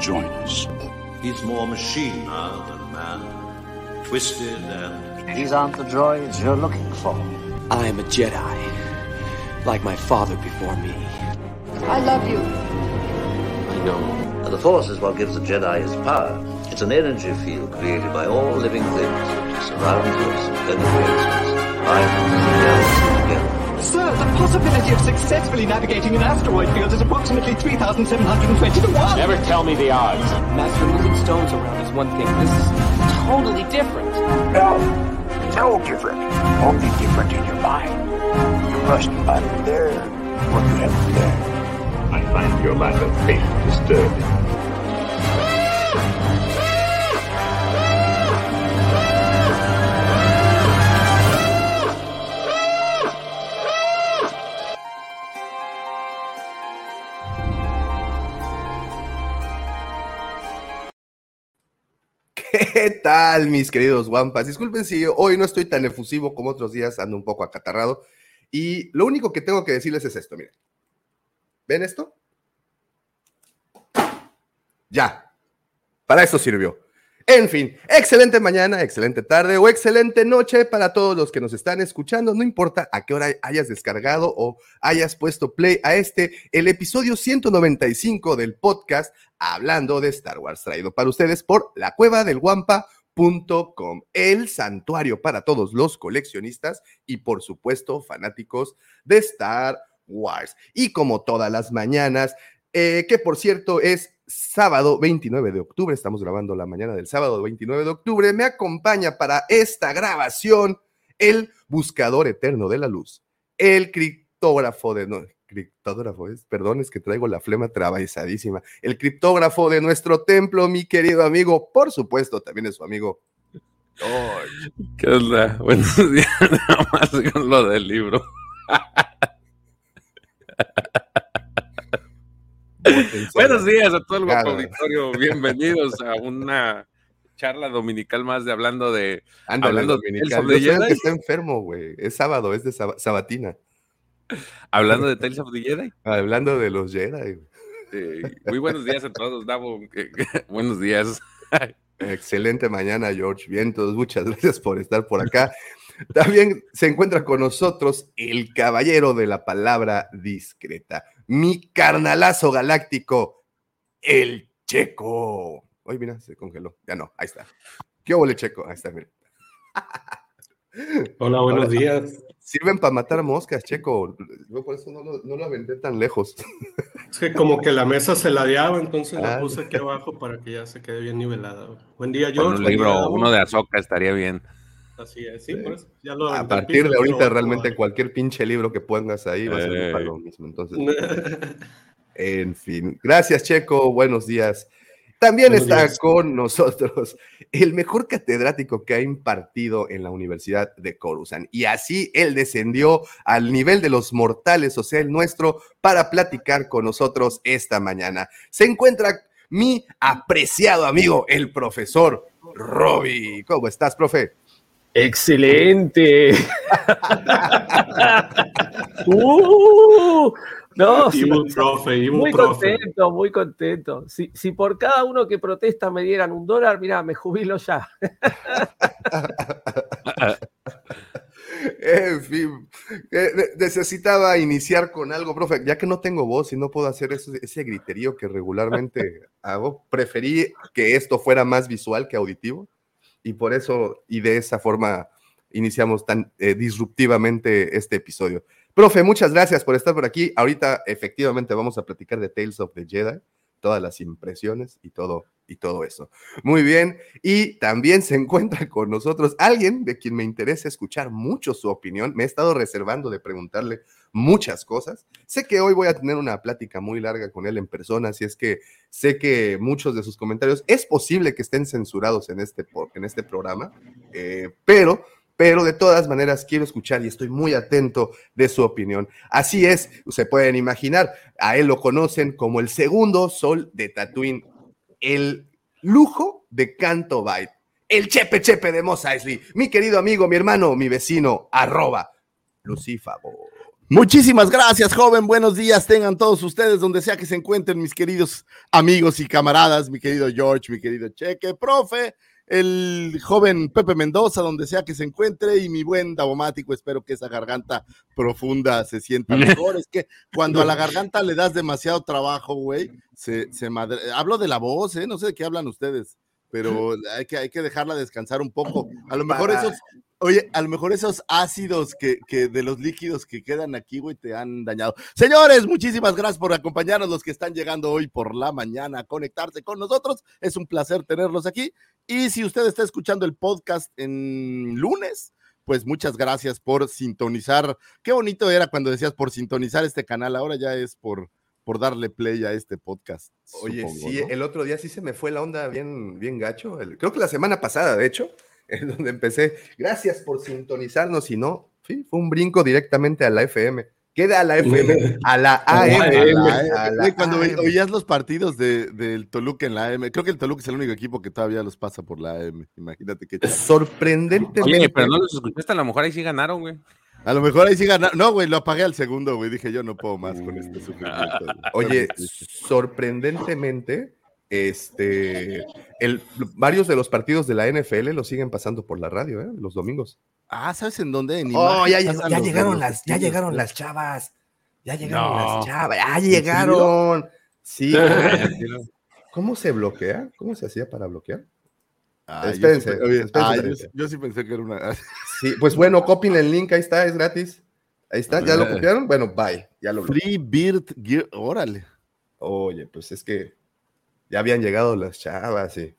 join us. He's more machine now than man. Twisted and. These aren't the droids you're looking for. I am a Jedi, like my father before me. I love you. I know. The Force is what gives the Jedi his power. It's an energy field created by all living things which surrounds us and penetrates us, binds us and melts together. Sir, the possibility of successfully navigating an asteroid field is approximately 3,720 to 1. Never tell me the odds. Master, moving stones around is one thing. This is totally different. No, no different. Only different in your mind. You must unlearn what you have learned. I find your lack of faith disturbing. ¿Qué tal, mis queridos guampas? Disculpen si hoy no estoy tan efusivo como otros días, ando un poco acatarrado. Y lo único que tengo que decirles es esto, miren. ¿Ven esto? Ya. Para eso sirvió. En fin, excelente mañana, excelente tarde o excelente noche para todos los que nos están escuchando. No importa a qué hora hayas descargado o hayas puesto play a este, el episodio 195 del podcast Hablando de Star Wars, traído para ustedes por la cueva del guampa.com, el santuario para todos los coleccionistas y por supuesto fanáticos de Star Wars. Y como todas las mañanas, eh, que por cierto es sábado 29 de octubre, estamos grabando la mañana del sábado 29 de octubre, me acompaña para esta grabación el buscador eterno de la luz, el criptógrafo de... No, criptógrafo es, perdón, es que traigo la flema trabasadísima, el criptógrafo de nuestro templo, mi querido amigo, por supuesto, también es su amigo. George. ¿Qué onda? Buenos días, nada más con lo del libro. Buenos días a todo el guapo auditorio. Bienvenidos a una charla dominical más de hablando de. Ándale, hablando dominical. de Yo que está enfermo, güey. Es sábado, es de sab- sabatina. Hablando de Tales of the Jedi. Hablando de los Jedi. Muy buenos días a todos, Davo. Eh, buenos días. Excelente mañana, George. Bien, todos, muchas gracias por estar por acá. También se encuentra con nosotros el caballero de la palabra discreta, mi carnalazo galáctico, el Checo. Hoy mira, se congeló. Ya no, ahí está. ¿Qué hubo, Checo? Ahí está, mira. Hola, buenos Hola. días. Sirven para matar moscas, Checo. Yo por eso no lo, no lo aventé tan lejos. Es que como que la mesa se ladeaba, entonces Ah. la puse aquí abajo para que ya se quede bien nivelada. Buen día, Con George. un libro, día, uno de Azoka estaría bien. Así es, sí, por eso. Ya lo A partir de ahorita, realmente cualquier pinche libro que pongas ahí va a servir Eh. para lo mismo. Entonces, En fin, gracias Checo, buenos días. También Buenos está días. con nosotros el mejor catedrático que ha impartido en la Universidad de Coruscant. Y así él descendió al nivel de los mortales, o sea, el nuestro, para platicar con nosotros esta mañana. Se encuentra mi apreciado amigo, el profesor Robbie. ¿Cómo estás, profe? Excelente. Uh, no, sí, profe, muy profe. contento, muy contento. Si, si por cada uno que protesta me dieran un dólar, mira, me jubilo ya. En fin, eh, ne- necesitaba iniciar con algo, profe, ya que no tengo voz y no puedo hacer eso- ese griterío que regularmente hago, preferí que esto fuera más visual que auditivo y por eso y de esa forma iniciamos tan eh, disruptivamente este episodio. Profe, muchas gracias por estar por aquí. Ahorita efectivamente vamos a platicar de Tales of the Jedi, todas las impresiones y todo y todo eso. Muy bien, y también se encuentra con nosotros alguien de quien me interesa escuchar mucho su opinión. Me he estado reservando de preguntarle muchas cosas. Sé que hoy voy a tener una plática muy larga con él en persona, así es que sé que muchos de sus comentarios es posible que estén censurados en este, en este programa, eh, pero pero de todas maneras quiero escuchar y estoy muy atento de su opinión. Así es, se pueden imaginar, a él lo conocen como el segundo sol de Tatooine, el lujo de Canto Byte, el chepe chepe de Mos mi querido amigo, mi hermano, mi vecino, arroba Lucífago. Muchísimas gracias, joven. Buenos días. Tengan todos ustedes donde sea que se encuentren, mis queridos amigos y camaradas, mi querido George, mi querido Cheque, profe, el joven Pepe Mendoza, donde sea que se encuentre, y mi buen Davomático. Espero que esa garganta profunda se sienta mejor. es que cuando a la garganta le das demasiado trabajo, güey, se, se madre... Hablo de la voz, ¿eh? No sé de qué hablan ustedes pero hay que, hay que dejarla descansar un poco. A lo mejor esos, oye, a lo mejor esos ácidos que, que de los líquidos que quedan aquí, güey, te han dañado. Señores, muchísimas gracias por acompañarnos, los que están llegando hoy por la mañana a conectarse con nosotros. Es un placer tenerlos aquí. Y si usted está escuchando el podcast en lunes, pues muchas gracias por sintonizar. Qué bonito era cuando decías por sintonizar este canal, ahora ya es por por darle play a este podcast. Oye, sí, el otro día sí se me fue la onda bien, bien gacho. creo que la semana pasada, de hecho, es donde empecé. Gracias por sintonizarnos. Y no, sí, fue un brinco directamente a la FM. Queda a la FM, a la AM. Cuando oías los partidos del Toluca en la AM, creo que el Toluca es el único equipo que todavía los pasa por la AM. Imagínate que. Sorprendentemente. Oye, pero no los escuchaste, a lo mejor ahí sí ganaron, güey. A lo mejor ahí sí ganaron. No, güey, lo apagué al segundo, güey. Dije, yo no puedo más con este sufrimiento. Oye, sorprendentemente, este, el, varios de los partidos de la NFL lo siguen pasando por la radio, ¿eh? Los domingos. Ah, ¿sabes en dónde? oh, ya, llegaron las, ya llegaron las chavas. Ya llegaron las chavas. Ya llegaron. Sí. ¿Cómo se bloquea? ¿Cómo se hacía para bloquear? espérense, yo, sí pensé que era una. sí, pues bueno, copien el link, ahí está, es gratis. Ahí está, ¿ya lo copiaron? Bueno, bye. Ya lo Free Beard Gear, órale. Oye, pues es que ya habían llegado las chavas y,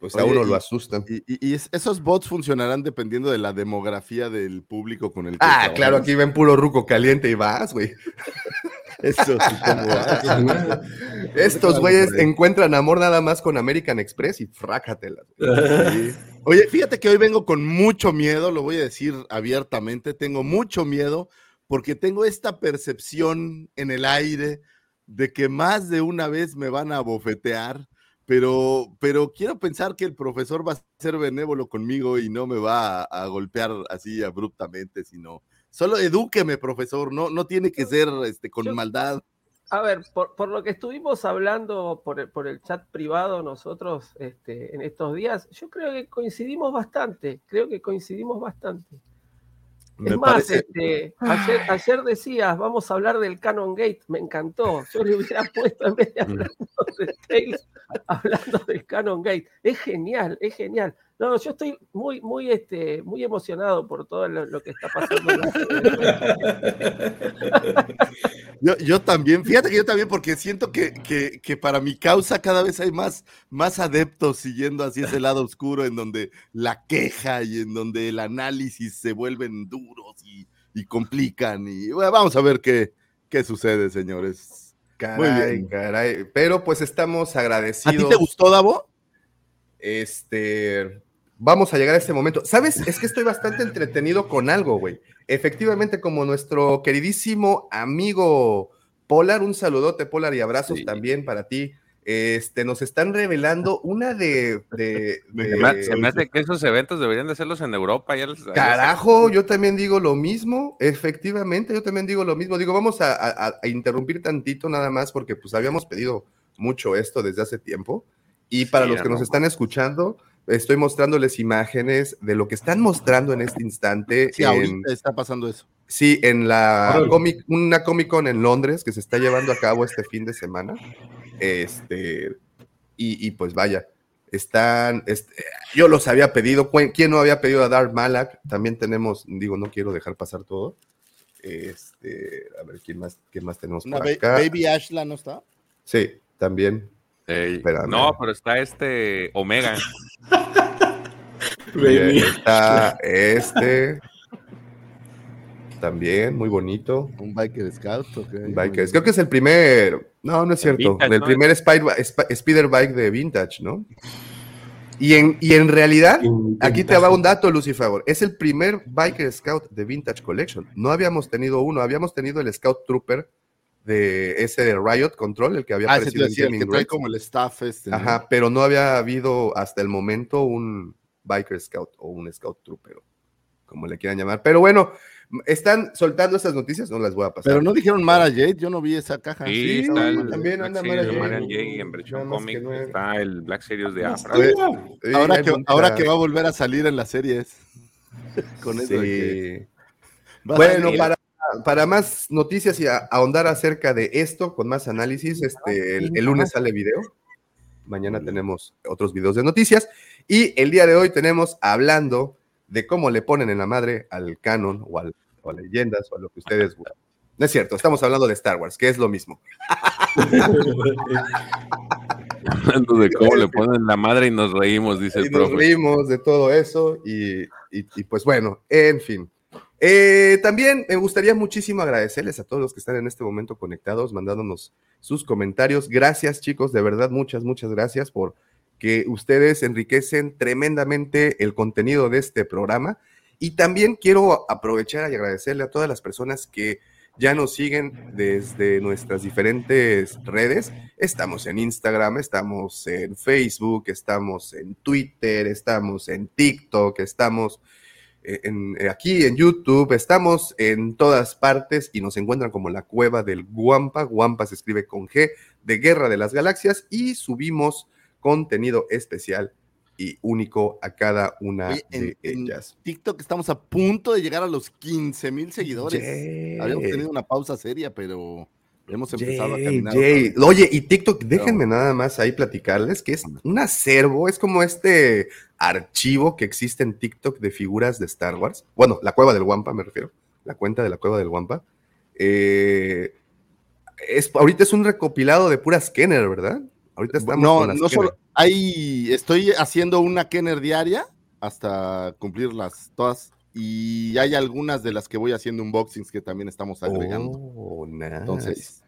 pues a uno lo asustan. Y, esos bots funcionarán dependiendo de la demografía del público con el que Ah, claro, aquí ven puro ruco caliente y vas, güey. Eso sí, como Estos güeyes encuentran amor nada más con American Express y frácatelas. Oye, fíjate que hoy vengo con mucho miedo, lo voy a decir abiertamente, tengo mucho miedo porque tengo esta percepción en el aire de que más de una vez me van a bofetear, pero, pero quiero pensar que el profesor va a ser benévolo conmigo y no me va a, a golpear así abruptamente, sino Solo edúqueme, profesor, no, no tiene que ser este, con maldad. A ver, por, lo que estuvimos hablando por el, por el chat privado nosotros este, en estos días, yo creo que coincidimos bastante, creo que coincidimos bastante. Es más, este, ayer, ayer, decías, vamos a hablar del Canon Gate, me encantó. Yo le hubiera puesto en vez de hablar de Tales, hablando del Canon Gate. Es genial, es genial. No, yo estoy muy, muy, este, muy emocionado por todo lo, que está pasando. yo, también, fíjate que yo también, porque siento que, que, para mi causa cada vez hay más, más adeptos siguiendo así ese lado oscuro en donde la queja y en donde el análisis se vuelven duros y, y complican. Y vamos a ver qué, qué sucede, señores. Caray, caray. Pero pues estamos agradecidos. ¿A ti te gustó, Davo? Este, vamos a llegar a ese momento. ¿Sabes? Es que estoy bastante entretenido con algo, güey. Efectivamente, como nuestro queridísimo amigo Polar, un saludote, Polar, y abrazos también para ti. Este, nos están revelando una de. se me hace que esos eventos deberían de hacerlos en Europa. Ya Carajo, yo también digo lo mismo. Efectivamente, yo también digo lo mismo. Digo, vamos a, a interrumpir tantito nada más porque pues habíamos pedido mucho esto desde hace tiempo. Y para los que nos están escuchando, estoy mostrándoles imágenes de lo que están mostrando en este instante. Sí, ahorita está pasando eso. Sí, en la comic, una Comic Con en Londres que se está llevando a cabo este fin de semana. Este, y, pues vaya, están, este, yo los había pedido, ¿quién no había pedido a Dark Malak? También tenemos, digo, no quiero dejar pasar todo. Este, a ver, ¿quién más, quién más tenemos por acá? Baby Ashla no está. Sí, también no, pero está este Omega. está este. También, muy bonito. Un Biker Scout. Creo que es el primer. No, no es cierto. el primer Spider, Bike de Vintage, ¿no? Y en, y en realidad, aquí te va un dato, Lucifer. Es el primer Biker Scout de Vintage Collection. No habíamos tenido uno, habíamos tenido el Scout Trooper de ese de Riot Control, el que había ah, aparecido en que trae como el staff este. Ajá, pero no había habido hasta el momento un Biker Scout o un Scout Trooper, como le quieran llamar. Pero bueno, Están soltando estas noticias, no las voy a pasar. Pero no dijeron Mara Jade, yo no vi esa caja. Sí, Sí, está el también Black anda Mara de Jade. Marian Jay en versión cómic. no es- Está el Black Series de Afra. Sí, ahora, que, mucha- ahora que va a volver a salir en las series. Con eso de Sí. que Bueno, para, para más noticias y a- ahondar acerca de esto, con más análisis, este, el, el lunes sale video. Mañana tenemos otros videos de noticias. Y el día de hoy tenemos hablando de cómo le ponen en la madre al canon o, al- o a leyendas o a lo que ustedes gustan. No es cierto, estamos hablando de Star Wars, que es lo mismo. Hablando de cómo le ponen la madre y nos reímos, dice Y el nos profe. reímos de todo eso y, y- y pues bueno, en fin. Eh, también me gustaría muchísimo agradecerles a todos los que están en este momento conectados, mandándonos sus comentarios. Gracias chicos, de verdad, muchas, muchas gracias por que ustedes enriquecen tremendamente el contenido de este programa. Y también quiero aprovechar y agradecerle a todas las personas que ya nos siguen desde nuestras diferentes redes. Estamos en Instagram, estamos en Facebook, estamos en Twitter, estamos en TikTok, estamos eh, en- eh, aquí en YouTube, estamos en todas partes y nos encuentran como la cueva del Guampa. Guampa se escribe con G de Guerra de las Galaxias y subimos contenido especial y único a cada una Oye, de en ellas. TikTok estamos a punto de llegar a los 15 mil seguidores. Habíamos tenido una pausa seria, pero hemos empezado a caminar. Oye, y TikTok, déjenme nada más ahí platicarles que es un acervo, es como este archivo que existe en TikTok de figuras de Star Wars. Bueno, la cueva del Wampa, me refiero. La cuenta de la cueva del Wampa. Eh, es, ahorita es un recopilado de puras Kenner, ¿verdad? Ahorita estamos No, con las no solo. Hay, estoy haciendo una Kenner diaria hasta cumplirlas todas. Y hay algunas de las que voy haciendo unboxings que también estamos agregando. Oh, nice. Entonces,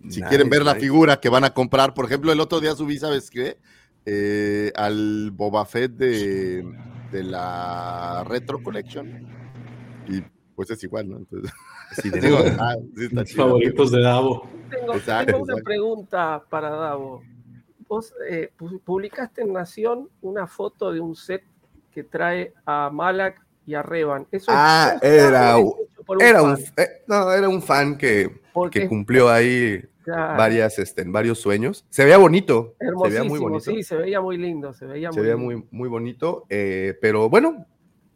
si Nice, quieren ver la figura que van a comprar, por ejemplo, el otro día subí, ¿sabes qué? Eh, al Boba Fett de, de la Retro Collection. Y pues es igual, ¿no? Entonces, Sí, digo, ah, sí está chido. Favoritos de Davo. Tengo, Exacto, tengo una exacto. pregunta para Davo. Vos eh, pu- publicaste en Nación una foto de un set que trae a Malak y a Revan. ¿Eso es Ah, era, por era un, fan? eh, no, era un fan que, que cumplió ahí Claro. varias, este, varios sueños. Se veía bonito. Se veía muy bonito. sí, se veía muy lindo, se veía se muy veía muy, muy bonito. eh, pero bueno,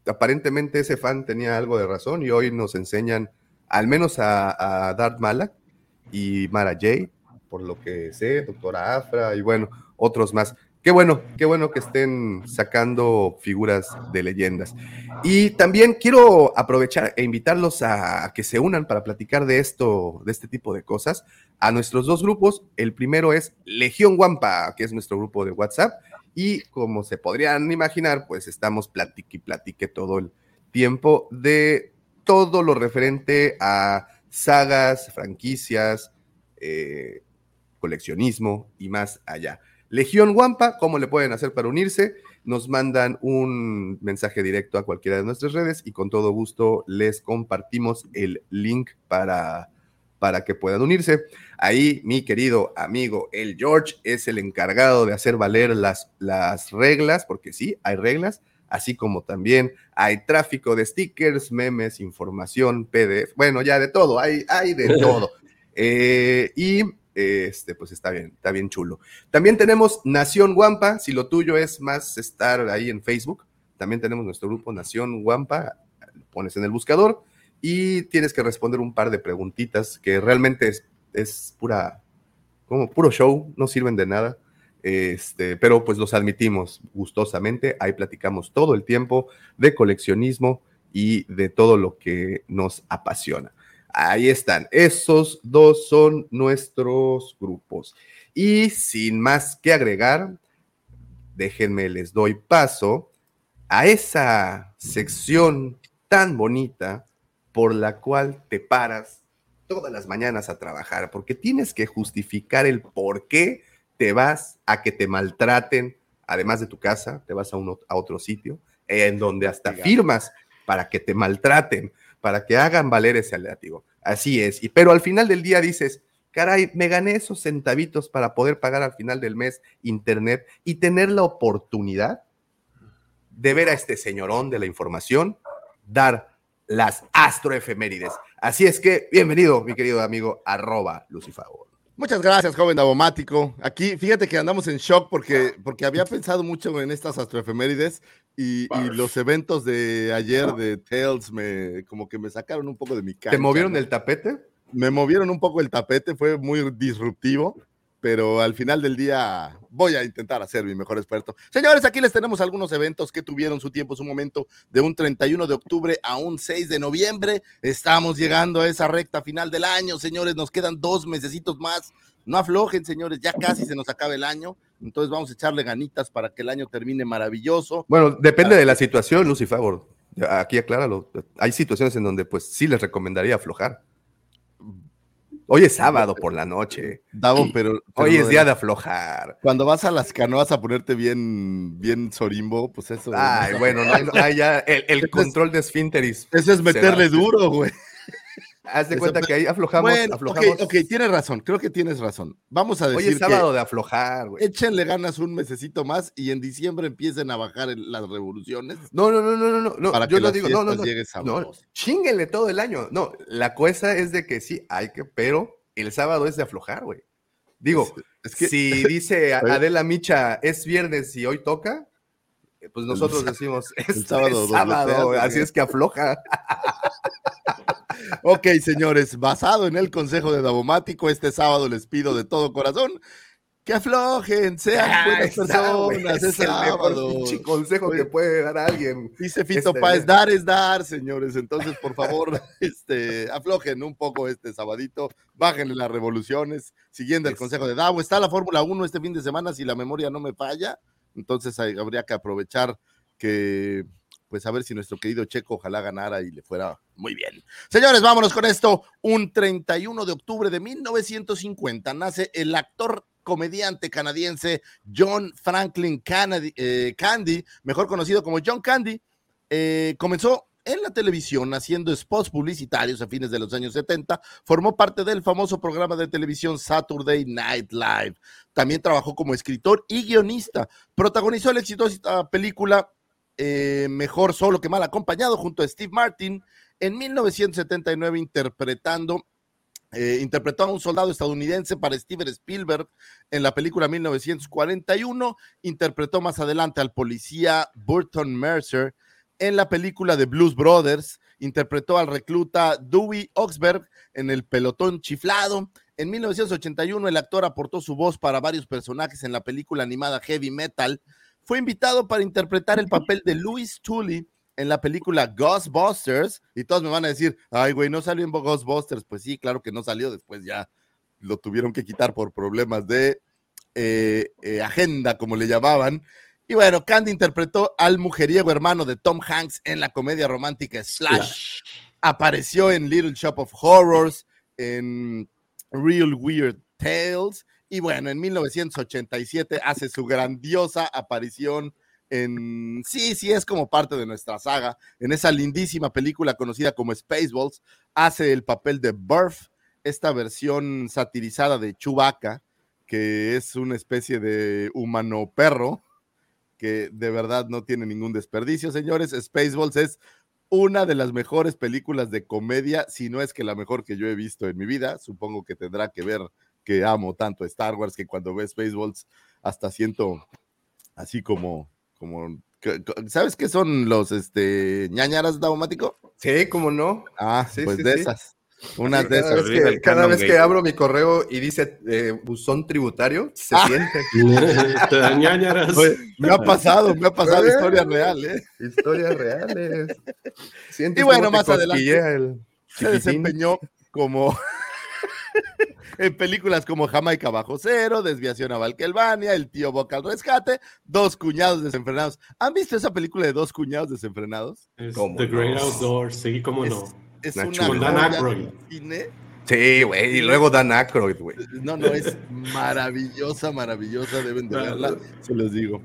aparentemente ese fan tenía algo de razón y hoy nos enseñan al menos a, a Darth Malak y Mara Jade, por lo que sé, Doctora Afra y bueno, otros más. Qué bueno, qué bueno que estén sacando figuras de leyendas. Y también quiero aprovechar e invitarlos a que se unan para platicar de esto, de este tipo de cosas, a nuestros dos grupos. El primero es Legión Guampa, que es nuestro grupo de WhatsApp. Y como se podrían imaginar, pues estamos platique y platique todo el tiempo de todo lo referente a sagas, franquicias, eh, coleccionismo y más allá. Legión Guampa, ¿cómo le pueden hacer para unirse? Nos mandan un mensaje directo a cualquiera de nuestras redes y con todo gusto les compartimos el link para, para que puedan unirse. Ahí mi querido amigo el George es el encargado de hacer valer las, las reglas, porque sí, hay reglas, así como también hay tráfico de stickers, memes, información, PDF, bueno, ya de todo, hay, hay de todo. Eh, y este, pues está bien, está bien chulo. También tenemos Nación Guampa, si lo tuyo es más estar ahí en Facebook, también tenemos nuestro grupo Nación Guampa, pones en el buscador y tienes que responder un par de preguntitas que realmente es, es pura, como puro show, no sirven de nada. Este, pero pues los admitimos gustosamente, ahí platicamos todo el tiempo de coleccionismo y de todo lo que nos apasiona. Ahí están, esos dos son nuestros grupos. Y sin más que agregar, déjenme, les doy paso a esa sección tan bonita por la cual te paras todas las mañanas a trabajar, porque tienes que justificar el por qué te vas a que te maltraten, además de tu casa, te vas a, uno, a otro sitio, en donde hasta firmas para que te maltraten, para que hagan valer ese látigo. Así es, y, pero al final del día dices, caray, me gané esos centavitos para poder pagar al final del mes internet y tener la oportunidad de ver a este señorón de la información dar las astroefemérides. Así es que, bienvenido, mi querido amigo, arroba Lucifago. Muchas gracias, joven Davomático. Aquí, fíjate que andamos en shock porque, porque había pensado mucho en estas astroefemérides y, y los eventos de ayer de Tales me como que me sacaron un poco de mi cara. ¿Te movieron el tapete? Me movieron un poco el tapete, fue muy disruptivo pero al final del día voy a intentar hacer mi mejor experto. Señores, aquí les tenemos algunos eventos que tuvieron su tiempo, su momento, de un 31 de octubre a un 6 de noviembre. Estamos llegando a esa recta final del año, señores, nos quedan dos mesecitos más. No aflojen, señores, ya casi se nos acaba el año, entonces vamos a echarle ganitas para que el año termine maravilloso. Bueno, depende de la situación, Lucy Favor. Aquí acláralo. Hay situaciones en donde pues sí les recomendaría aflojar. Hoy es sábado por la noche. Davo, pero, Hoy es día de aflojar. Cuando vas a las canoas a ponerte bien, bien sorimbo, pues eso. Ay, bueno, no hay, ya el, control de esfínteris. Eso es meterle duro, güey. Haz de cuenta que ahí aflojamos, bueno, aflojamos. Ok, ok, tienes razón, creo que tienes razón. Vamos a decir Hoy es sábado de aflojar, güey. Échenle ganas un mesecito más y en diciembre empiecen a bajar las revoluciones. No, no, no, no, no, no. Para yo que lo las digo, no, no, no. no. Chinguenle todo el año. No, la cosa es de que sí, hay que, pero el sábado es de aflojar, güey. Digo, es, que, si dice Adela Micha, es viernes y hoy toca, pues nosotros decimos, es sábado, es sábado así es que afloja. ok, señores, basado en el consejo de Davomático, este sábado les pido de todo corazón que aflojen, sean Ah, buenas personas, es el mejor sábado. consejo que puede dar alguien. Dice Fito Este, Páez, dar es dar, señores. Entonces, por favor, este, aflojen un poco este sabadito, bájenle las revoluciones, siguiendo el consejo de Davo. Está la Fórmula 1 este fin de semana, si la memoria no me falla. Entonces, habría que aprovechar que, pues, a ver si nuestro querido Checo ojalá ganara y le fuera muy bien. Señores, vámonos con esto. Un 31 de octubre de 1950 nace el actor comediante canadiense John Franklin eh, Candy, mejor conocido como John Candy. Eh, comenzó en la televisión haciendo spots publicitarios a fines de los años 70. Formó parte del famoso programa de televisión Saturday Night Live. También trabajó como escritor y guionista. Protagonizó la exitosa película eh, Mejor solo que mal acompañado junto a Steve Martin en 1979 interpretando eh, interpretó a un soldado estadounidense para Steven Spielberg en la película 1941. Interpretó más adelante al policía Burton Mercer en la película de Blues Brothers. Interpretó al recluta Dewey Oxberg en El Pelotón Chiflado. En 1981 el actor aportó su voz para varios personajes en la película animada Heavy Metal. Fue invitado para interpretar el papel de Louis Tully en la película Ghostbusters y todos me van a decir, ay, güey, no salió en Ghostbusters. Pues sí, claro que no salió, después ya lo tuvieron que quitar por problemas de eh, eh, agenda, como le llamaban. Y bueno, Candy interpretó al mujeriego hermano de Tom Hanks en la comedia romántica Slash. Apareció en Little Shop of Horrors, en Real Weird Tales. Y bueno, en 1987 hace su grandiosa aparición en, sí, sí, es como parte de nuestra saga, en esa lindísima película conocida como Spaceballs, hace el papel de Burf, esta versión satirizada de Chewbacca, que es una especie de humano perro, que de verdad no tiene ningún desperdicio, señores. Spaceballs es una de las mejores películas de comedia, si no es que la mejor que yo he visto en mi vida. Supongo que tendrá que ver que amo tanto Star Wars que cuando ve Spaceballs hasta siento así como, como, ¿sabes qué son los este ñañaras daumático? Sí, cómo no. Ah, Sí, pues sí, de sí. esas. Unas Sí, de cada esas. vez que, cada vez que abro mi correo y dice eh, buzón tributario, se Ah. siente. Oye, me ha pasado, me ha pasado Eh, historia real, ¿eh? Historias reales. Sientes Y bueno, más adelante el se desempeñó como en películas como Jamaica Bajo Cero, Desviación a Valkelvania, El tío Boca al Rescate, Dos Cuñados Desenfrenados. ¿Han visto esa película de Dos Cuñados Desenfrenados? Es ¿Cómo The Great? Outdoors, sí, cómo Es, no. Es Una una. Con Dan Aykroyd. cine. Sí, güey. Y luego Dan Aykroyd, güey. No, no, es maravillosa, maravillosa, deben de La- verla, se los digo.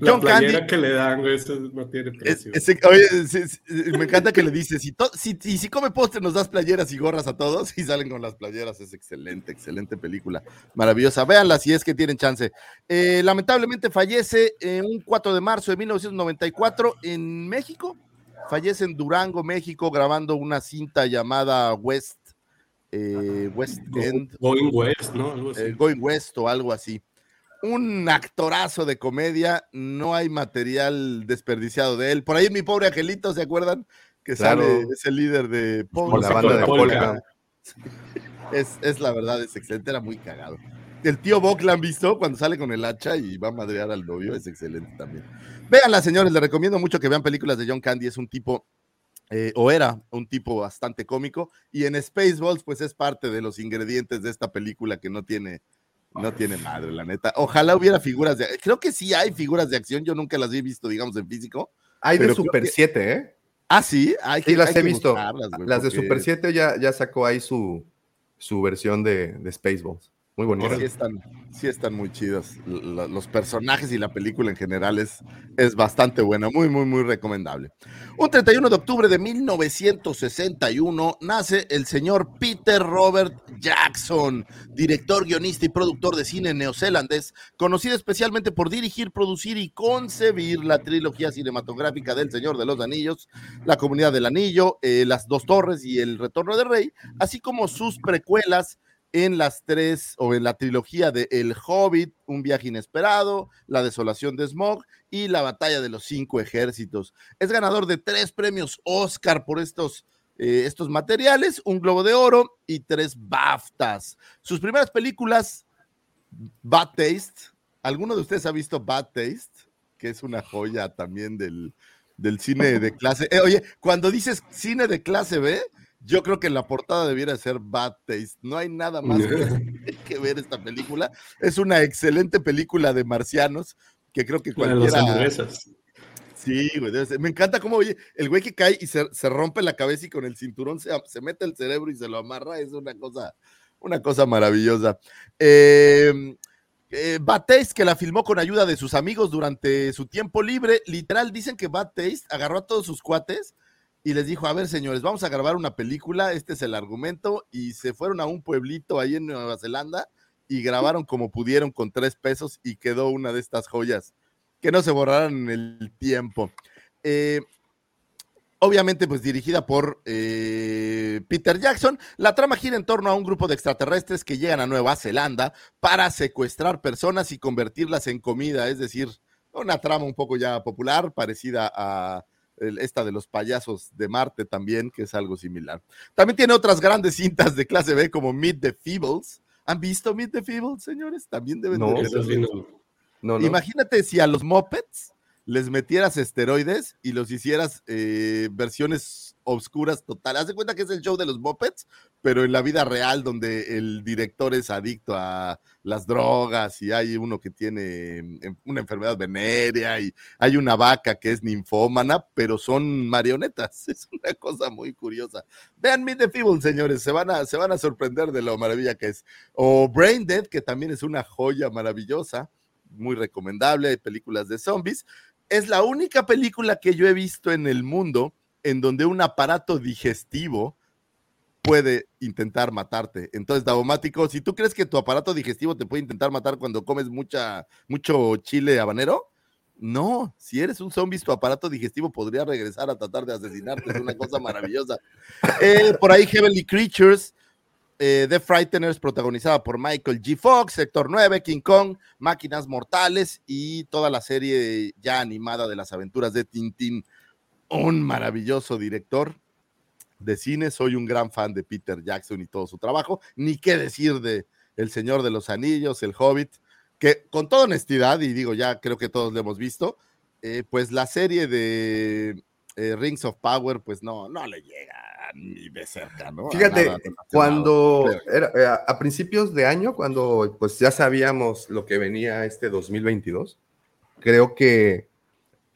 La John playera Candy- que le dan, güey, eso no tiene Es- precio. oye, me encanta que le dices, si, to- si, y si come postre nos das playeras y gorras a todos y salen con las playeras, es excelente, excelente película, maravillosa, véanla si es que tienen chance. Eh, lamentablemente fallece eh, un 4 de marzo de 1994 en México, fallece en Durango, México, grabando una cinta llamada West, eh, West End. Going West, ¿no? Algo así. eh, Going West o algo así. Un actorazo de comedia, no hay material desperdiciado de él. Por ahí mi pobre Angelito, ¿se acuerdan? Que Claro. sale, es el líder de Con la banda de Polka. Es, es la verdad, es excelente, era muy cagado. El tío Bock la han visto cuando sale con el hacha y va a madrear al novio, es excelente también. Véanla, señores, les recomiendo mucho que vean películas de John Candy, es un tipo, eh, o era un tipo bastante cómico, y en Spaceballs, pues es parte de los ingredientes de esta película que no tiene, no tiene madre, la neta. Ojalá hubiera figuras de, creo que sí hay figuras de acción, yo nunca las he visto, digamos, en físico. Hay de Super que- 7, ¿eh? Ah, sí, hay Sí, que- las hay he que visto. Las de Super 7 ya, ya sacó ahí su, su versión de, de Spaceballs. Muy bonita. Sí están, sí están muy chidos. L- Los personajes y la película en general es, es bastante buena, muy, muy, muy recomendable. Un 31 de octubre de 1961 nace el señor Peter Robert Jackson, director, guionista y productor de cine neozelandés, conocido especialmente por dirigir, producir y concebir la trilogía cinematográfica del Señor de los Anillos, La Comunidad del Anillo, eh, Las Dos Torres y El Retorno del Rey, así como sus precuelas en las tres o en la trilogía de El Hobbit, Un viaje inesperado, La desolación de Smog y La batalla de los cinco ejércitos. Es ganador de tres premios Oscar por estos, eh, estos materiales, un Globo de Oro y tres BAFTAs. Sus primeras películas, Bad Taste. ¿Alguno de ustedes ha visto Bad Taste? Que es una joya también del, del cine de clase. eh, oye, cuando dices cine de clase B, yo creo que la portada debiera ser Bad Taste. No hay nada más que, ver esta película. Es una excelente película de marcianos que creo que las cualquiera. hamburguesas. Sí, güey. debe ser. Me encanta cómo, oye, el güey que cae y se, se rompe la cabeza y con el cinturón se, se mete el cerebro y se lo amarra. Es una cosa, una cosa maravillosa. Eh, eh, Bad Taste, que la filmó con ayuda de sus amigos durante su tiempo libre. Literal, dicen que Bad Taste agarró a todos sus cuates y les dijo, a ver, señores, vamos a grabar una película, este es el argumento, y se fueron a un pueblito ahí en Nueva Zelanda y grabaron como pudieron con tres pesos y quedó una de estas joyas que no se borraran en el tiempo. Eh, obviamente, pues dirigida por eh, Peter Jackson, la trama gira en torno a un grupo de extraterrestres que llegan a Nueva Zelanda para secuestrar personas y convertirlas en comida, es decir, una trama un poco ya popular, parecida a esta de los payasos de Marte también, que es algo similar. También tiene otras grandes cintas de clase B como Meet the Feebles. ¿Han visto Meet the Feebles, señores? También deben No, de sí, no. No, no. Imagínate si a los mopeds les metieras esteroides y los hicieras eh, versiones obscuras total. Haz de cuenta que es el show de los mopeds, pero en la vida real donde el director es adicto a las drogas y hay uno que tiene em, una enfermedad venérea y hay una vaca que es ninfómana, pero son marionetas. Es una cosa muy curiosa. Vean Meet the Feeble, señores, se van, a, se van a sorprender de lo maravilla que es. O Brain Dead, que también es una joya maravillosa muy recomendable, hay películas de zombies. Es la única película que yo he visto en el mundo en donde un aparato digestivo puede intentar matarte. Entonces, Davomático, si tú crees que tu aparato digestivo te puede intentar matar cuando comes mucha, mucho chile habanero, no, si eres un zombie, tu aparato digestivo podría regresar a tratar de asesinarte. Es una cosa maravillosa. Eh, por ahí, Heavenly Creatures, eh, The Frighteners, protagonizada por Michael G. Fox, Sector 9, King Kong, Máquinas Mortales y toda la serie ya animada de las aventuras de Tintín. Un maravilloso director de cine. Soy un gran fan de Peter Jackson y todo su trabajo. Ni qué decir de El Señor de los Anillos, El Hobbit, que con toda honestidad, y digo, ya creo que todos lo hemos visto, eh, pues la serie de eh, Rings of Power, pues no, no le llega ni de cerca, ¿no? Fíjate, nada cuando era, eh, a principios de año, cuando pues ya sabíamos lo que venía este 2022, creo que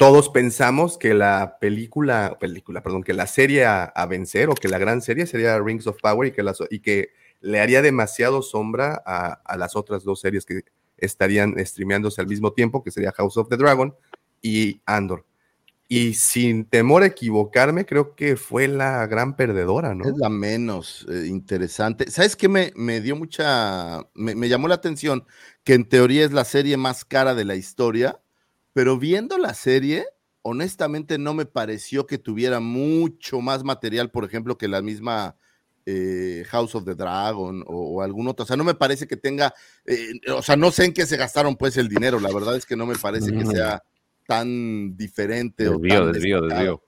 todos pensamos que la película, película, perdón, que la serie a, vencer o que la gran serie sería Rings of Power y que, le haría demasiado sombra a, las otras dos series que estarían streameándose al mismo tiempo, que sería House of the Dragon y Andor. Y sin temor a equivocarme, creo que fue la gran perdedora, ¿no? Es la menos eh, interesante. ¿Sabes qué me, me dio mucha, me llamó la atención? Que en teoría es la serie más cara de la historia, pero viendo la serie, honestamente no me pareció que tuviera mucho más material, por ejemplo, que la misma eh, House of the Dragon o, o, algún otro. O sea, no me parece que tenga, eh, o sea, no sé en qué se gastaron pues el dinero. La verdad es que no me parece que sea tan diferente. Desvío, o tan desvío, destacado. desvío.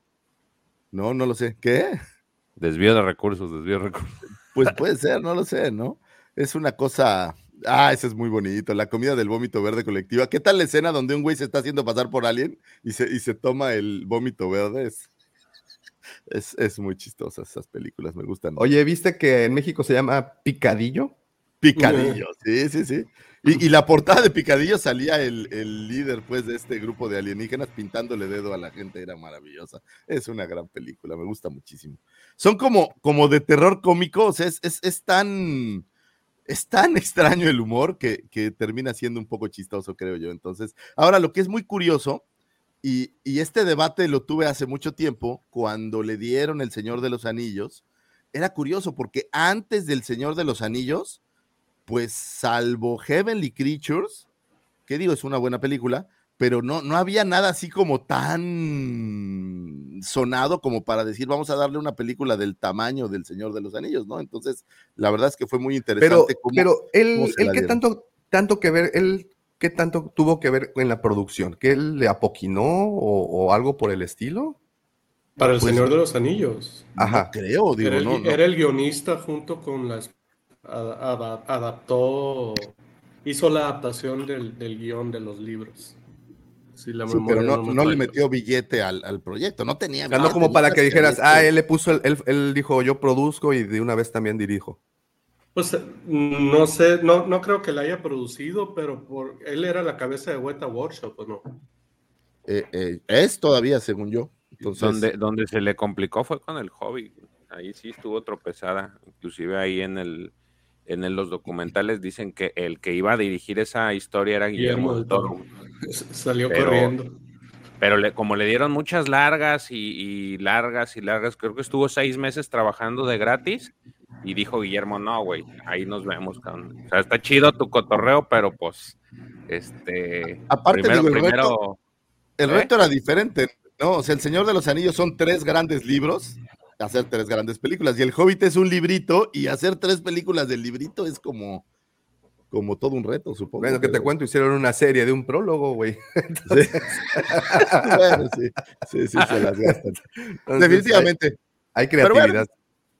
No, no lo sé. ¿Qué? Desvío de recursos, desvío de recursos. Pues puede ser, no lo sé, ¿no? Es una cosa. Ah, ese es muy bonito. La comida del vómito verde colectiva. ¿Qué tal la escena donde un güey se está haciendo pasar por alguien y se, y se toma el vómito verde? Es, es, es muy chistosa esas películas, me gustan. Oye, ¿viste que en México se llama Picadillo? Picadillo, sí, sí, sí. Y, y la portada de Picadillo salía el, el, líder, pues, de este grupo de alienígenas pintándole dedo a la gente, era maravillosa. Es una gran película, me gusta muchísimo. Son como, como de terror cómico, o sea, es, es, es tan, es tan extraño el humor que, que, termina siendo un poco chistoso, creo yo. Entonces, ahora lo que es muy curioso, y, y este debate lo tuve hace mucho tiempo, cuando le dieron El Señor de los Anillos, era curioso porque antes del Señor de los Anillos, pues salvo Heavenly Creatures, que digo, es una buena película, pero no, no había nada así como tan sonado como para decir, vamos a darle una película del tamaño del Señor de los Anillos, ¿no? Entonces, la verdad es que fue muy interesante. Pero, cómo, pero él, cómo él qué tanto, tanto que ver, él qué tanto tuvo que ver en la producción, que él le apoquinó o, o algo por el estilo. Para el Pues, Señor de los Anillos. Ajá. No creo, digo, Era el, no, no. era el guionista junto con las ad- ad- adaptó, hizo la adaptación del, del guion de los libros. La Sí, pero no, me no le metió billete al, al proyecto, no tenía. No como para que dijeras, ah, él le puso, el- él, él dijo, yo produzco y de una vez también dirijo. Pues eh, no sé, no, no creo que la haya producido, pero por, él era la cabeza de Weta Workshop, ¿o no? Eh, eh, es todavía, según yo. Entonces, Donde, donde se le complicó fue con el hobby. Ahí sí estuvo tropezada. Inclusive ahí en el en el- los documentales dicen que el que iba a dirigir esa historia era Guillermo, Guillermo del del Toro. Salió Pero- corriendo. Pero le- como le dieron muchas largas y, y largas y largas, creo que estuvo seis meses trabajando de gratis y dijo Guillermo, no, güey, ahí nos vemos. cabrón". O sea, está chido tu cotorreo, pero pues, este, Aparte, primero, digo, el primero, reto- el ¿eh? reto era diferente, ¿no? O sea, El Señor de los Anillos son tres grandes libros, hacer tres grandes películas, y El Hobbit es un librito, y hacer tres películas del librito es como, como todo un reto, supongo. Bueno, que te pero- cuento, hicieron una serie de un prólogo, güey. Sí. bueno, sí, sí, sí, se las gastan. Entonces, Definitivamente. Hay, hay bueno, creatividad.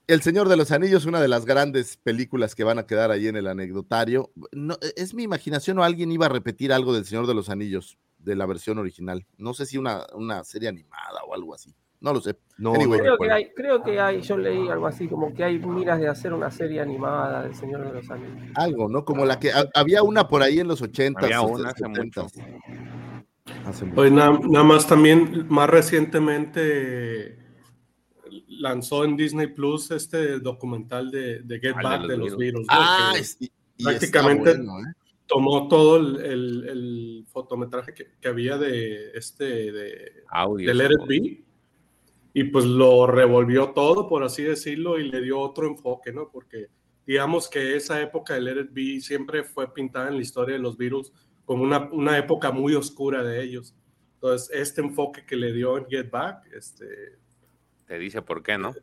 El Señor de los Anillos, una de las grandes películas que van a quedar ahí en el anecdotario. No, es mi imaginación o alguien iba a repetir algo del Señor de los Anillos, de la versión original. No sé si una, una serie animada o algo así. No lo sé. No, Anyway, no Creo que hay, creo que hay, yo leí algo así como que hay miras de hacer una serie animada del Señor de los Anillos. Algo, ¿no? Como la que ha- había una por ahí en los 80 Había una hace mucho. Hace mucho. Pues nada, nada más también, más recientemente lanzó en Disney Plus este documental de, de Get Ah, Back de los. ¿no? Ah, es- y- y prácticamente está bueno, ¿eh? tomó todo el, el- el fotometraje que, que había de este de, audio. de Let It Be y pues lo revolvió todo, por así decirlo, y le dio otro enfoque, ¿no? Porque digamos que esa época de Let It Be siempre fue pintada en la historia de los Beatles como una, una época muy oscura de ellos. Entonces, este enfoque que le dio en Get Back, este, Te dice por qué, ¿no?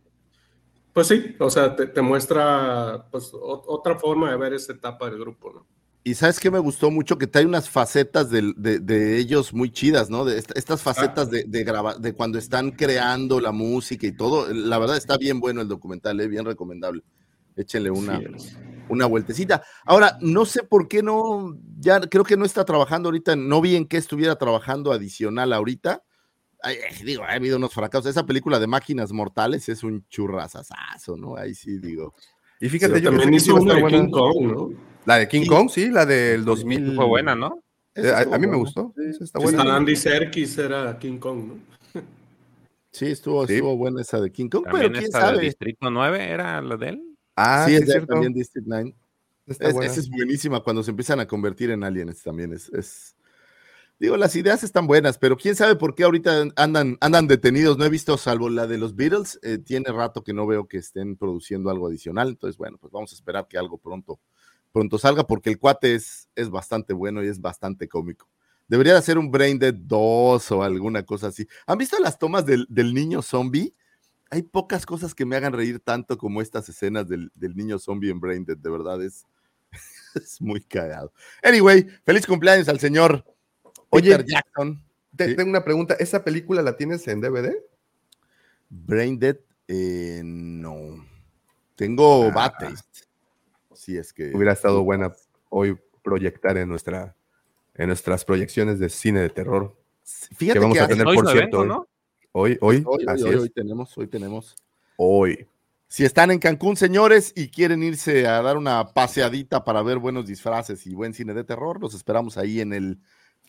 pues sí, o sea, te, te muestra pues, ot- otra forma de ver esa etapa del grupo, ¿no? Y sabes que me gustó mucho que trae unas facetas de, de ellos muy chidas, ¿no? De esta- estas facetas de, de, de cuando están creando la música y todo. La verdad está bien bueno el documental, ¿eh? bien recomendable. Échenle una, Sí, es. una vueltecita. Ahora, no sé por qué no, ya creo que no está trabajando ahorita, no vi en qué estuviera trabajando adicional ahorita. Ay, digo, ha habido unos fracasos. Esa película de máquinas mortales es un churrasazazo, ¿no? Ahí sí digo. Y fíjate, Sí, yo También hizo una de buena. King Kong, ¿no? La de King Sí. Kong, sí, la del 2000. Fue buena, ¿no? Eh, a, a mí me gustó. Sí, está buena. Andy Serkis era King Kong, ¿no? Sí, estuvo, Sí. estuvo buena esa de King Kong, pero quién esta de sabe. Distrito 9 era la de él. Ah, sí, es es de- cierto. también District 9. Está Es- buena. esa es buenísima cuando se empiezan a convertir en aliens también. Es, es- Digo, las ideas están buenas, pero quién sabe por qué ahorita andan, andan detenidos. No he visto, salvo la de los Beatles, eh, tiene rato que no veo que estén produciendo algo adicional. Entonces, bueno, pues vamos a esperar que algo pronto, pronto salga, porque el cuate es, es bastante bueno y es bastante cómico. Debería de hacer un Brain Dead 2 o alguna cosa así. ¿Han visto las tomas del, del niño zombie? Hay pocas cosas que me hagan reír tanto como estas escenas del, del niño zombie en Brain Dead, de verdad es, es muy cagado. Anyway, feliz cumpleaños al señor Oye, Peter Jackson. Te- Sí. Tengo una pregunta. ¿Esa película la tienes en DVD? Brain Dead, eh, no. Tengo Ah. Bad Taste. Si es que. Hubiera estado buena hoy proyectar en, nuestra, en nuestras proyecciones de cine de terror. Fíjate que vamos que a tener, por cierto. ¿no? Hoy, hoy, Hoy, hoy, así hoy, es. hoy tenemos, hoy tenemos. Hoy. Si están en Cancún, señores, y quieren irse a dar una paseadita para ver buenos disfraces y buen cine de terror, los esperamos ahí en el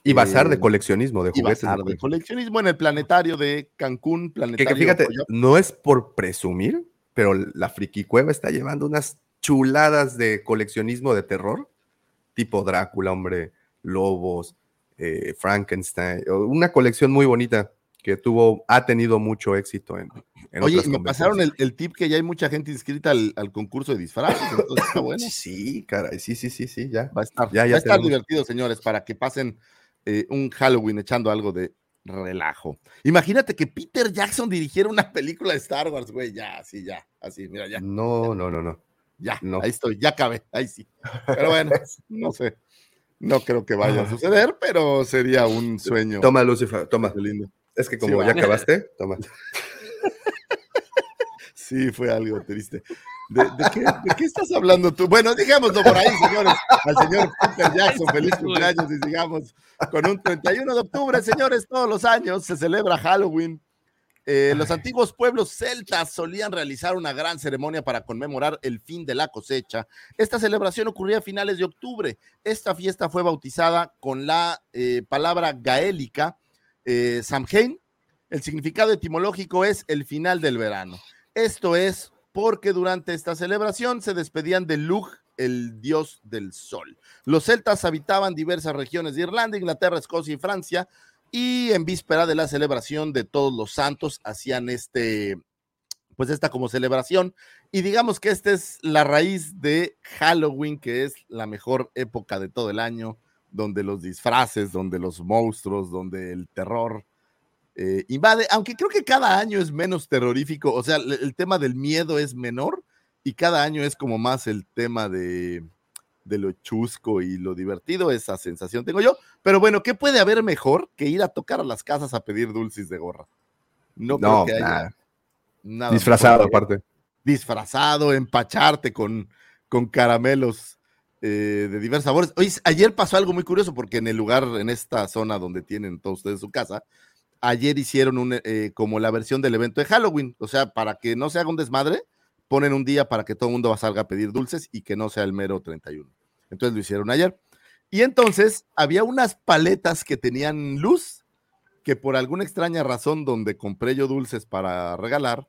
Y bazar de Eh, coleccionismo, de juguetes. de bazar de colección. coleccionismo en el planetario de Cancún, planetario. que fíjate, no es por presumir, pero la Friki Cueva está llevando unas chuladas de coleccionismo de terror, tipo Drácula, hombre, Lobos, eh, Frankenstein, una colección muy bonita que tuvo, ha tenido mucho éxito en, en Oye, otras me pasaron el, el tip que ya hay mucha gente inscrita al, al concurso de disfraces, entonces está bueno. Sí, caray, sí, sí, sí, sí, ya. Va a estar, Ya, ya va a estar tenemos. divertido, señores, para que pasen eh, un Halloween echando algo de relajo. Imagínate que Peter Jackson dirigiera una película de Star Wars, güey, ya, así, ya, así, mira, ya, No, no, no, no. ya, no. ahí estoy, ya acabé, ahí sí. Pero bueno, no sé, no creo que vaya a suceder, pero sería un sueño. Toma, Lucifer, toma. lindo. Es que como ya acabaste, toma. Sí, fue algo triste. ¿De, de qué, de qué estás hablando tú? Bueno, digámoslo por ahí, señores. Al señor Peter Jackson, feliz cumpleaños y sigamos con un 31 de octubre, señores, todos los años se celebra Halloween. Eh, los antiguos pueblos celtas solían realizar una gran ceremonia para conmemorar el fin de la cosecha. Esta celebración ocurría a finales de octubre. Esta fiesta fue bautizada con la eh, palabra gaélica eh, Samhain. El significado etimológico es el final del verano. Esto es porque durante esta celebración se despedían de Lug, el dios del sol. Los celtas habitaban diversas regiones de Irlanda, Inglaterra, Escocia y Francia, y en víspera de la celebración de todos los santos hacían este, pues esta como celebración. Y digamos que esta es la raíz de Halloween, que es la mejor época de todo el año, donde los disfraces, donde los monstruos, donde el terror eh, invade, aunque creo que cada año es menos terrorífico, o sea, el, el tema del miedo es menor y cada año es como más el tema de, de lo chusco y lo divertido, esa sensación tengo yo. Pero bueno, ¿qué puede haber mejor que ir a tocar a las casas a pedir dulces de gorra? No, creo No, que haya nada. nada Disfrazado aparte. Disfrazado, empacharte con, con caramelos eh, de diversos sabores. Oye, ayer pasó algo muy curioso porque en el lugar, en esta zona donde tienen todos ustedes su casa, ayer hicieron eh, como la versión del evento de Halloween. O sea, para que no se haga un desmadre, ponen un día para que todo el mundo salga a pedir dulces y que no sea el mero 31. Entonces lo hicieron ayer. Y entonces había unas paletas que tenían luz, que por alguna extraña razón donde compré yo dulces para regalar,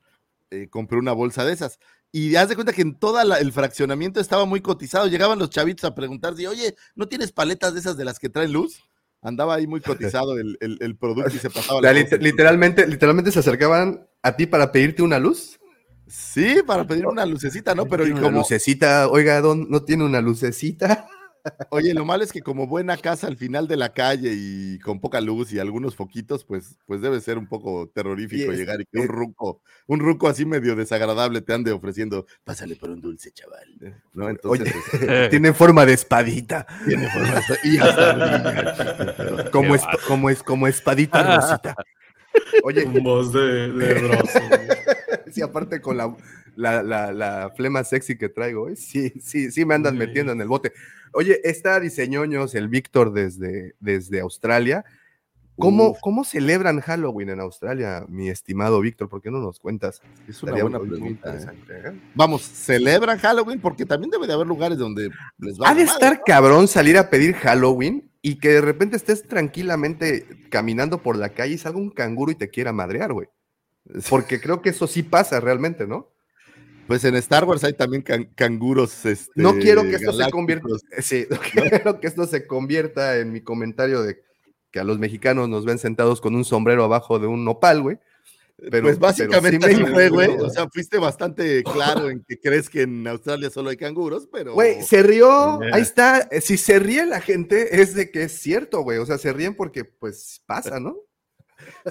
eh, compré una bolsa de esas. Y haz de cuenta que en todo el fraccionamiento estaba muy cotizado. Llegaban los chavitos a preguntar si, oye, ¿no tienes paletas de esas de las que traen luz? Andaba ahí muy cotizado el, el- el producto y se pasaba. La literalmente, literalmente se acercaban a ti para pedirte una luz. Sí, para pedir una lucecita, ¿no? Pero y Tiene una como, lucecita, oiga, don, ¿no tiene una lucecita? Oye, lo malo es que como buena casa al final de la calle y con poca luz y algunos foquitos, pues, pues debe ser un poco terrorífico llegar y que un eh, ruco, un ruco así medio desagradable te ande ofreciendo, pásale por un dulce, chaval. ¿No? Entonces, Oye, este, tiene forma de espadita. tiene forma de- y hasta. Como, es, como, es, como espadita rosita. Oye, Con voz de, de broso. sí, aparte con la, la, la, la flema sexy que traigo, ¿eh? sí, sí, sí me andan metiendo en el bote. Oye, está diseñoños, el Víctor desde, desde Australia. ¿Cómo, Uf. ¿Cómo celebran Halloween en Australia, mi estimado Víctor? ¿Por qué no nos cuentas? Es una Estaría buena pregunta. ¿eh? ¿eh? Vamos, ¿celebran Halloween? Porque también debe de haber lugares donde les va Ha de la madre, estar cabrón salir a pedir Halloween y que de repente estés tranquilamente caminando por la calle y salga un canguro y te quiera madrear, güey. Porque creo que eso sí pasa realmente, ¿no? Pues en Star Wars hay también can- canguros. Este, No quiero que esto se convierta. galácticos. Sí, no quiero que esto se convierta en mi comentario de que a los mexicanos nos ven sentados con un sombrero abajo de un nopal, güey. Pero, pues básicamente pero sí fue, güey. O sea, fuiste bastante claro en que crees que en Australia solo hay canguros, pero. Güey, se rió, Eh. ahí está. Eh, Si se ríe la gente, es de que es cierto, güey. O sea, se ríen porque, pues, pasa, ¿no?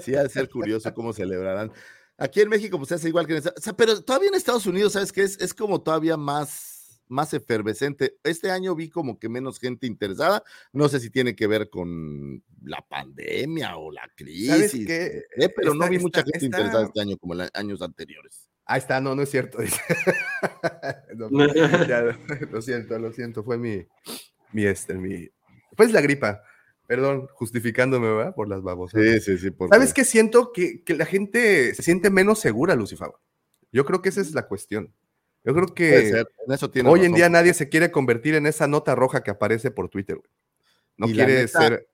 Sí, ha de ser curioso cómo celebrarán. Aquí en México, pues se hace igual que en Estados sea, pero todavía en Estados Unidos, ¿sabes qué? Es, es como todavía más, más efervescente. Este año vi como que menos gente interesada. No sé si tiene que ver con la pandemia o la crisis. qué? eh, pero no Está- vi mucha está- gente está- interesada este año como en años anteriores. Ahí está, no, no es cierto. dice. No, ya, lo siento, lo siento. Fue mi, mi, este, mi. Pues la gripa. Perdón, justificándome, ¿verdad? Por las babosas. Sí, sí, sí. ¿Sabes qué? Siento que, que la gente se siente menos segura, Lucifer. Yo creo que esa es la cuestión. Yo creo que en eso hoy en día nadie se quiere convertir en esa nota roja que aparece por Twitter. güey. No Y quiere neta, ser.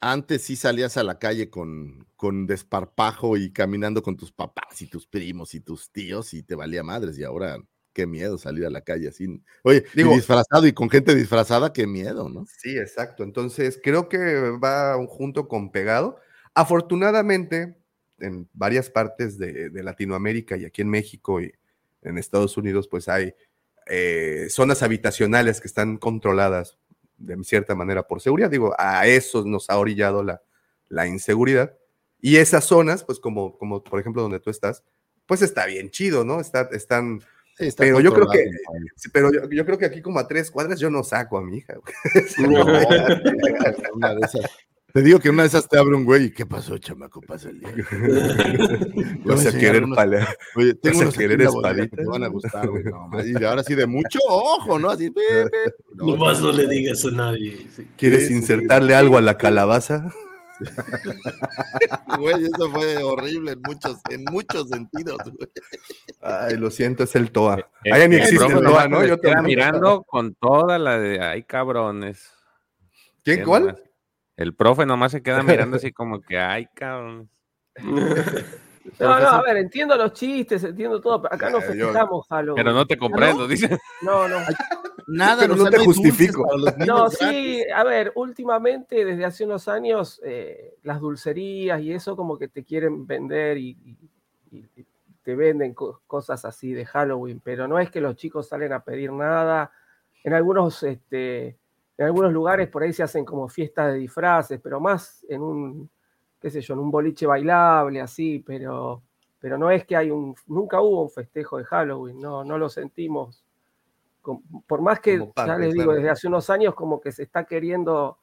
Antes sí salías a la calle con, con desparpajo y caminando con tus papás y tus primos y tus tíos y te valía madres. Y ahora, qué miedo salir a la calle así. Oye, y disfrazado y con gente disfrazada, qué miedo, ¿no? Sí, exacto. Entonces, creo que va un junto con pegado. Afortunadamente, en varias partes de, de Latinoamérica y aquí en México y en Estados Unidos, pues hay eh, zonas habitacionales que están controladas de cierta manera por seguridad. Digo, a eso nos ha orillado la, la inseguridad. Y esas zonas, pues como, como por ejemplo donde tú estás, pues está bien chido, ¿no? Está, están... Está pero yo creo que, pero yo, yo creo que aquí como a tres cuadras yo no saco a mi hija. güey. No, una de esas. Te digo que una de esas te abre un güey y ¿qué pasó, chamaco? Pasa el día. Vas a querer pala- Oye, tengo vas a unos querer la bodega que espadita. te van a gustar, güey. No, y ahora sí de mucho ojo, ¿no? Así. pe, pe. No, Nomás no le digas a nadie. sí. ¿Quieres Sí, sí, insertarle algo a la calabaza? Güey, eso fue horrible en muchos, en muchos sentidos, güey. Ay, lo siento, es el TOA. El- Allá ni el existe el TOA, ¿no? se Yo queda tampoco. mirando con toda la de ay cabrones. ¿Quién, ¿Qué cuál? El profe nomás se queda mirando así como que ay cabrones. No, no, a ver, entiendo los chistes, entiendo todo, pero acá no festejamos Halloween. Pero no te comprendo, dice. No, no. Nada, Pero no te justifico. los No, gratis. sí, a ver, últimamente, desde hace unos años, eh, las dulcerías y eso como que te quieren vender y, y- y te venden co- cosas así de Halloween, pero no es que los chicos salen a pedir nada. En algunos, este, en algunos lugares por ahí se hacen como fiestas de disfraces, pero más en un, qué sé yo, en un boliche bailable, así, pero, pero no es que hay un, nunca hubo un festejo de Halloween, no, no lo sentimos. Por más que, ya les digo, claro. desde hace unos años como que se está queriendo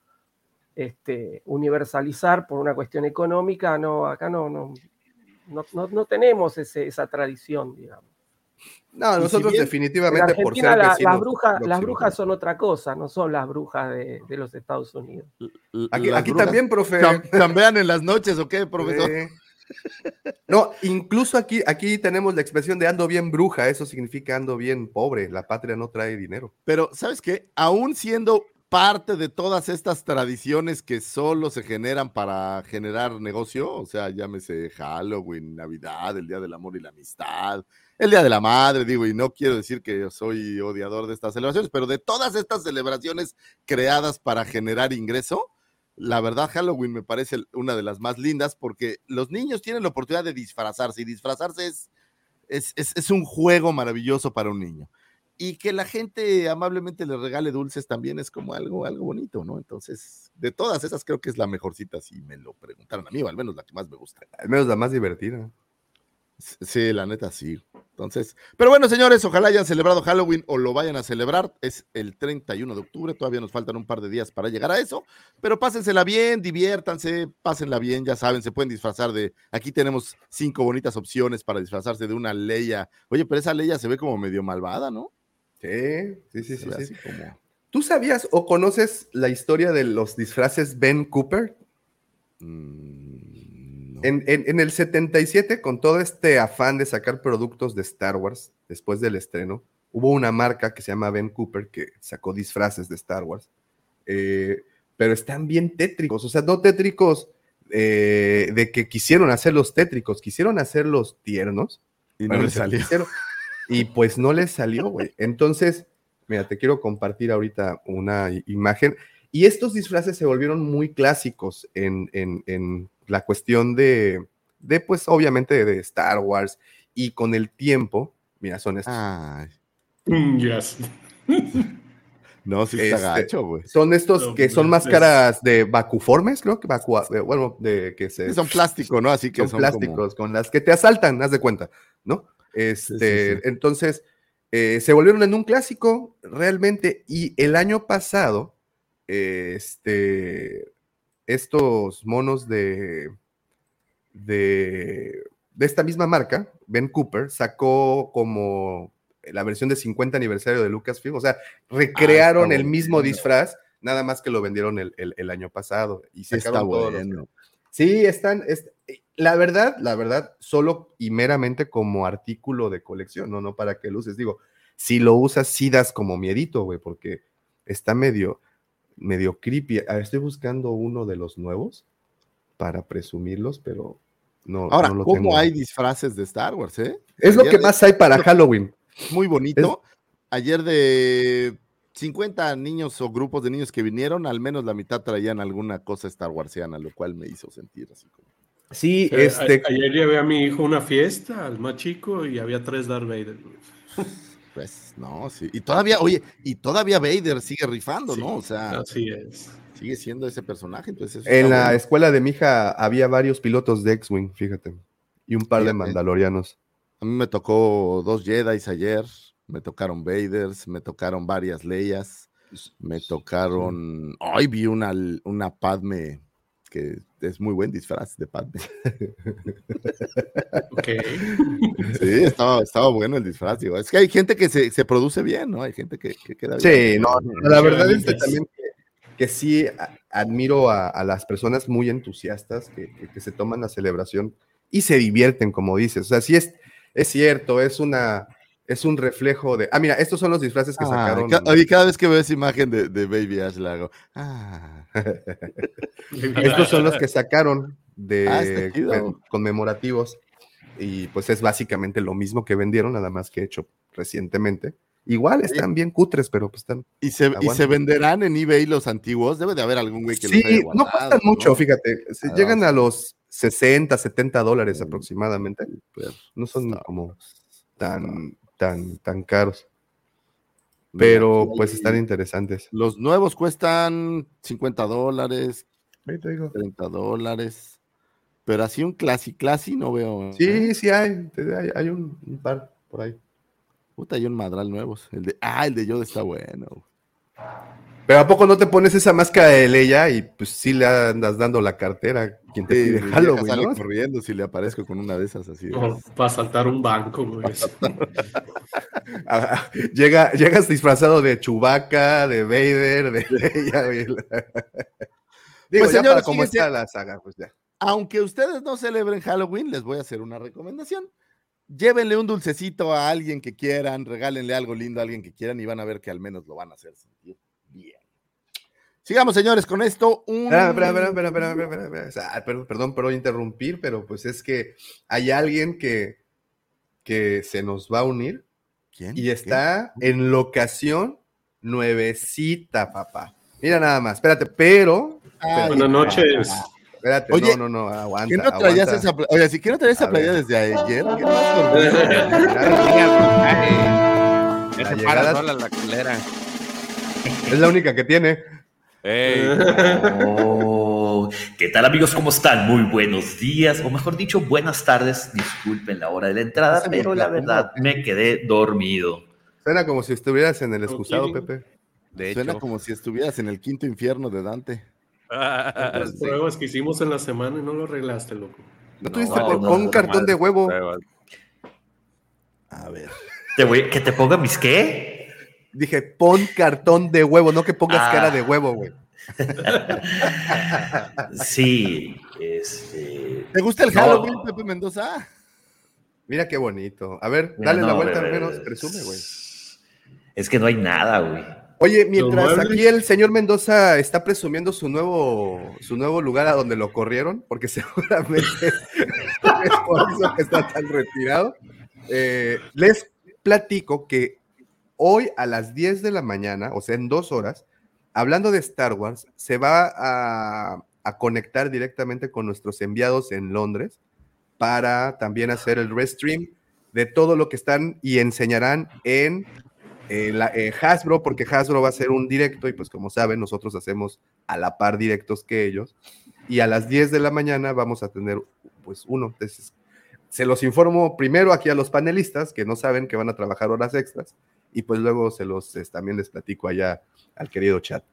este, universalizar por una cuestión económica, no, acá no, no, no, no- no tenemos ese- esa tradición, digamos. No, si nosotros bien- definitivamente por ser la- vecinos las, brujas, las brujas son otra cosa, no son las brujas de, de los Estados Unidos. Aquí, aquí brujas también, profe. ¿Chambean en las noches o qué, profesor? Eh, No, incluso aquí, aquí tenemos la expresión de ando bien bruja, eso significa ando bien pobre, la patria no trae dinero. Pero, ¿sabes qué? Aún siendo parte de todas estas tradiciones que solo se generan para generar negocio, o sea, llámese Halloween, Navidad, el Día del Amor y la Amistad, el Día de la Madre, digo, y no quiero decir que yo soy odiador de estas celebraciones, pero de todas estas celebraciones creadas para generar ingreso, la verdad Halloween me parece una de las más lindas porque los niños tienen la oportunidad de disfrazarse y disfrazarse es, es, es, un juego maravilloso para un niño y que la gente amablemente le regale dulces también es como algo, algo bonito, ¿no? Entonces, de todas esas creo que es la mejorcita, si me lo preguntaron a mí, o al menos la que más me gusta. Al menos la más divertida. Sí, la neta sí. Entonces, pero bueno, señores, ojalá hayan celebrado Halloween o lo vayan a celebrar. Es el 31 de octubre, todavía nos faltan un par de días para llegar a eso, pero pásensela bien, diviértanse, pásenla bien, ya saben, se pueden disfrazar de. Aquí tenemos cinco bonitas opciones para disfrazarse de una Leia. Oye, pero esa Leia se ve como medio malvada, ¿no? Sí, sí, sí, sí. como. ¿Tú sabías o conoces la historia de los disfraces Ben Cooper? mm. En, en- en el 77, con todo este afán de sacar productos de Star Wars después del estreno, hubo una marca que se llama Ben Cooper que sacó disfraces de Star Wars, eh, pero están bien tétricos, o sea, no tétricos eh, de que quisieron hacerlos tétricos, quisieron hacerlos tiernos. Y no Bueno, le se salió. quisieron- y pues no les salió, güey. Entonces, mira, te quiero compartir ahorita una imagen. Y estos disfraces se volvieron muy clásicos en, en- en la cuestión de, de pues obviamente de Star Wars y con el tiempo, mira, son estos. Ay, Mm, yes. no, sí está Este, gacho, güey. Son estos No, que son máscaras de vacuformes, creo que vacua, de- bueno, de que se Sí, Son plástico, ¿no? Así que son, son, plásticos con las que te asaltan, haz de cuenta, ¿no? Este, sí. entonces eh, se volvieron en un clásico realmente y el año pasado, eh, este, estos monos de, de, de esta misma marca, Ben Cooper, sacó como la versión de 50 aniversario de Lucasfilm, o sea, recrearon el mismo disfraz, nada más que lo vendieron el, el- el año pasado y Está todos los- bueno. Sí, están, es- la verdad, la verdad, solo y meramente como artículo de colección, no, no para que luces. Digo, si lo usas, sí das como miedito, güey, porque está medio, medio creepy. A ver, estoy buscando uno de los nuevos para presumirlos, pero no, Ahora, no lo ¿cómo tengo. hay disfraces de Star Wars, eh? Es lo que de- más hay para Halloween. Muy bonito. Ayer de 50 niños o grupos de niños que vinieron, al menos la mitad traían alguna cosa Star Warsiana, lo cual me hizo sentir así como. Sí, Eh, este, a- ayer llevé a mi hijo a una fiesta, al más chico, y había tres Darth Vader. Pues no, sí. Y todavía, oye, y todavía Vader sigue rifando, ¿no? O sea, Así es. sigue siendo ese personaje. Entonces, eso en la bueno. escuela de mi hija había varios pilotos de X-Wing, fíjate, y un par de mandalorianos. A mí me tocó dos Jedi ayer, me tocaron Vaders, me tocaron varias Leias, me tocaron. Hoy vi una, una Padme que es muy buen disfraz de Padme. Ok. Sí, estaba, estaba bueno el disfraz. Digo. Es que hay gente que se, se produce bien, ¿no? Hay gente que, que queda bien. Sí, no, no, la verdad es que también que, que sí a- admiro a, a las personas muy entusiastas que, que- que se toman la celebración y se divierten, como dices. O sea, sí es, es cierto, es una, es un reflejo de. Ah, mira, estos son los disfraces que Ah, sacaron. ca- oye, cada vez que veo esa imagen de, de Baby Ash, la hago. Ah, Estos son los que sacaron de Ah, conmemorativos. Y pues es básicamente lo mismo que vendieron, nada más que hecho recientemente. Igual están bien cutres, pero pues están. ¿Y se, ¿Y se venderán en eBay los antiguos? Debe de haber algún güey que los haya Sí, no guardado, cuestan mucho, ¿no? fíjate. se Ah, llegan a los 60, 70 dólares Mm, aproximadamente. pero No son está- como tan, tan, tan caros. Pero pues hay- están interesantes. Los nuevos cuestan 50 dólares, Ahí te digo. 30 dólares. Pero así un clasi clasi no veo. ¿eh? Sí, sí hay. Hay, hay un, un par por ahí. Puta, hay un madral nuevos. El de, ah, el de Yoda está bueno. Pero ¿a poco no te pones esa máscara de Leia y pues sí le andas dando la cartera a quien te Sí, pide Halloween, sale ¿no? corriendo si le aparezco con una de esas así. No, para saltar un banco, güey. Ah, Llega, llegas disfrazado de Chewbacca, de Vader, de Leia. güey. Digo, Pues, ya señores, para cómo está la saga, pues ya. Aunque ustedes no celebren Halloween, les voy a hacer una recomendación. Llévenle un dulcecito a alguien que quieran, regálenle algo lindo a alguien que quieran y van a ver que al menos lo van a hacer sentir. Sigamos, señores, con esto. Un... Espera, espera, espera, espera, espera, espera, espera, espera. O sea, perdón, perdón por interrumpir, pero pues es que hay alguien que, que se nos va a unir ¿Quién? y está en locación nuevecita, papá. Mira nada más, espérate, pero. Ay, Buenas noches. Espérate, Oye, no, no, no, aguanta. ¿Qué no traías aguanta. esa pla- Oye, si que no traías esa playa desde ayer, ¿qué más? Ya se para sola la culera. Es la única que tiene. Ey, Oh, ¿Qué tal amigos? ¿Cómo están? Muy buenos días, o mejor dicho, buenas tardes. Disculpen la hora de la entrada, pero la verdad me quedé dormido. Suena como si estuvieras en el excusado. Pepe. de Suena hecho. como si estuvieras en el quinto infierno de Dante. Las Sí. pruebas que hicimos en la semana y no lo arreglaste, loco. ¿No tuviste no, con no, un cartón de huevo? A ver. ¿Te voy, ¿Que te ponga mis qué? Dije, pon cartón de huevo, no que pongas Ah. cara de huevo, güey. Sí, este... ¿Te gusta el No. Halloween, Pepe Mendoza? Mira qué bonito. A ver, mira, dale la vuelta al menos, presume, güey. Es que no hay nada, güey. Oye, mientras aquí el señor Mendoza está presumiendo su nuevo, su nuevo lugar a donde lo corrieron, porque seguramente es por eso que está tan retirado, eh, les platico que hoy a las 10 de la mañana, o sea, en dos horas, hablando de Star Wars, se va a, conectar directamente con nuestros enviados en Londres para también hacer el restream de todo lo que están y enseñarán en eh, la, eh, Hasbro, porque Hasbro va a hacer un directo y pues como saben, nosotros hacemos a la par directos que ellos. Y a las 10 de la mañana vamos a tener pues uno. Entonces, se los informo primero aquí a los panelistas que no saben que van a trabajar horas extras y pues luego se los es, también les platico allá al querido chat.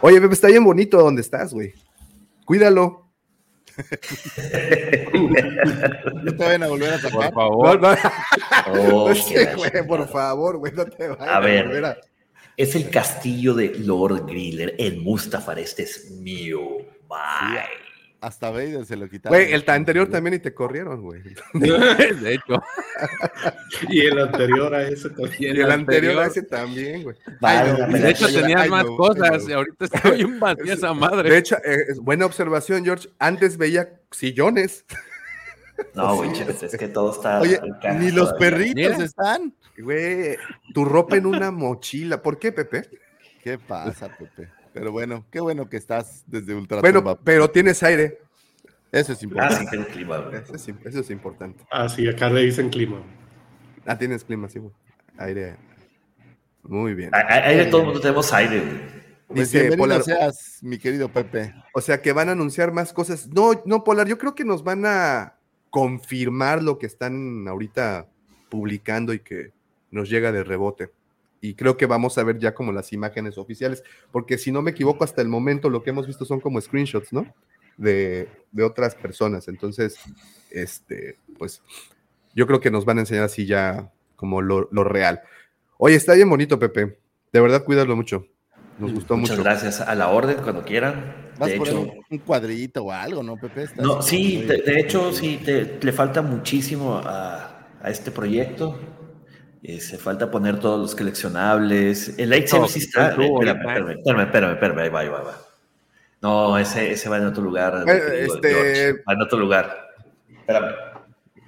Oye, Pepe, está bien bonito donde estás, güey. Cuídalo. no te vayan a volver a Por sacar. favor. No, no. Oh, güey, por favor, güey, no te vayas A ver. volver a- Es el castillo de Lord Griller en Mustafar. Este es mío. Bye. Hasta Vader se lo quitaron. Güey, el anterior también y te corrieron, güey. De hecho. Y el anterior a ese también. Y el anterior a ese también, güey. Vale, Ay, no, De hecho, tenías ay, más no, cosas no. y ahorita está bien vacía esa madre. De hecho, eh, buena observación, George. Antes veía sillones. No, güey, es que todo está. Oye, ni los todavía. perritos Mira. están. Güey, tu ropa en una mochila. ¿Por qué, Pepe? ¿Qué pasa, Pepe? Pero bueno, qué bueno que estás desde Ultra Bueno, pero tienes aire. Eso es Ah, importante. sí, tengo clima. Eso es, eso es importante. Ah, sí, acá le dicen clima. Ah, tienes clima, sí, güey. Aire. Muy bien. De todo el mundo tenemos aire, güey. Pues Dice bienvenido Polar, seas, mi querido Pepe. o sea que van a anunciar más cosas. No, no, Polar, yo creo que nos van a confirmar lo que están ahorita publicando y que nos llega de rebote. Y creo que vamos a ver ya como las imágenes oficiales, porque si no me equivoco, hasta el momento lo que hemos visto son como screenshots, ¿no? De, de otras personas. Entonces, este, pues, yo creo que nos van a enseñar así ya como lo, lo real. Oye, está bien bonito, Pepe. De verdad, cuídalo mucho. Nos gustó Muchas mucho. gracias. A la orden, cuando quieran. Vas De hecho, un, cuadrito o algo, ¿no, Pepe? Estás no, sí, de hecho, sí, te- le falta muchísimo a, a este proyecto. Eh, se falta poner todos los coleccionables. El lightsaber No, sí está. estuvo Espérame, espérame, espérame, espérame, espérame, ahí va, ahí va. No, ese, ese va en otro lugar. este- George, Va en otro lugar. Espérame.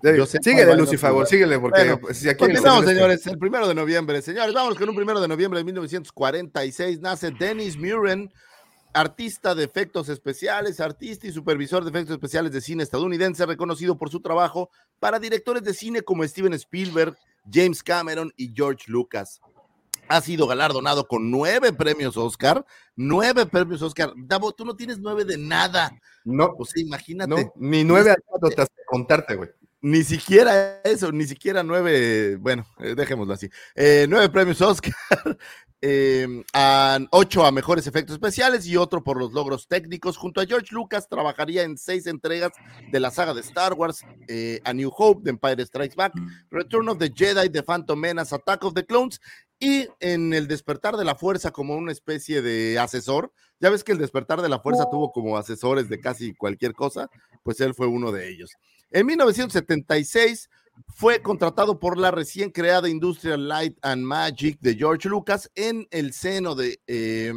Eh, síguele, jugar. síguele, porque Bueno, si aquí Continuamos, este- señores. El primero de noviembre, señores. Vamos con un primero de noviembre de 1946. Nace Dennis Muren, artista de efectos especiales, artista y supervisor de efectos especiales de cine estadounidense, reconocido por su trabajo para directores de cine como Steven Spielberg, James Cameron y George Lucas. Ha sido galardonado con nueve premios Oscar, nueve premios Oscar. Davo, tú no tienes nueve de nada. No, O sea, imagínate. no, ni nueve anécdotas que contarte, güey. Ni siquiera eso, ni siquiera nueve, bueno, eh, dejémoslo así. Eh, nueve premios Oscar, eh, a- ocho a mejores efectos especiales y otro por los logros técnicos. Junto a George Lucas trabajaría en seis entregas de la saga de Star Wars, eh, A New Hope, The Empire Strikes Back, Return of the Jedi, The Phantom Menace, Attack of the Clones y en El Despertar de la Fuerza como una especie de asesor. Ya ves que El Despertar de la Fuerza tuvo como asesores de casi cualquier cosa, pues él fue uno de ellos. En 1976 fue contratado por la recién creada Industrial Light and Magic de George Lucas en el seno de, eh,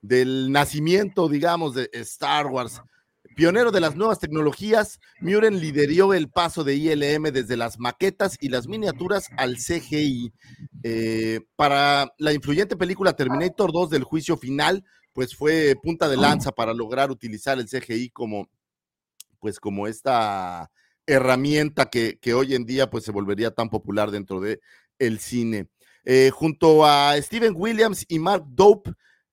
del nacimiento, digamos, de Star Wars. Pionero de las nuevas tecnologías, Muren lideró el paso de ILM desde las maquetas y las miniaturas al CGI. Eh, para la influyente película Terminator 2 del juicio final, pues fue punta de lanza para lograr utilizar el CGI como, pues como esta herramienta que, que hoy en día pues se volvería tan popular dentro de el cine. Eh, junto a Steven Williams y Mark Dope,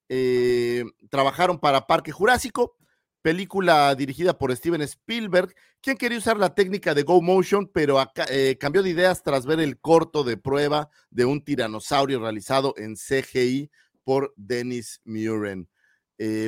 eh, trabajaron para Parque Jurásico, película dirigida por Steven Spielberg, quien quería usar la técnica de Go Motion, pero eh, cambió de ideas tras ver el corto de prueba de un tiranosaurio realizado en CGI por Dennis Muren.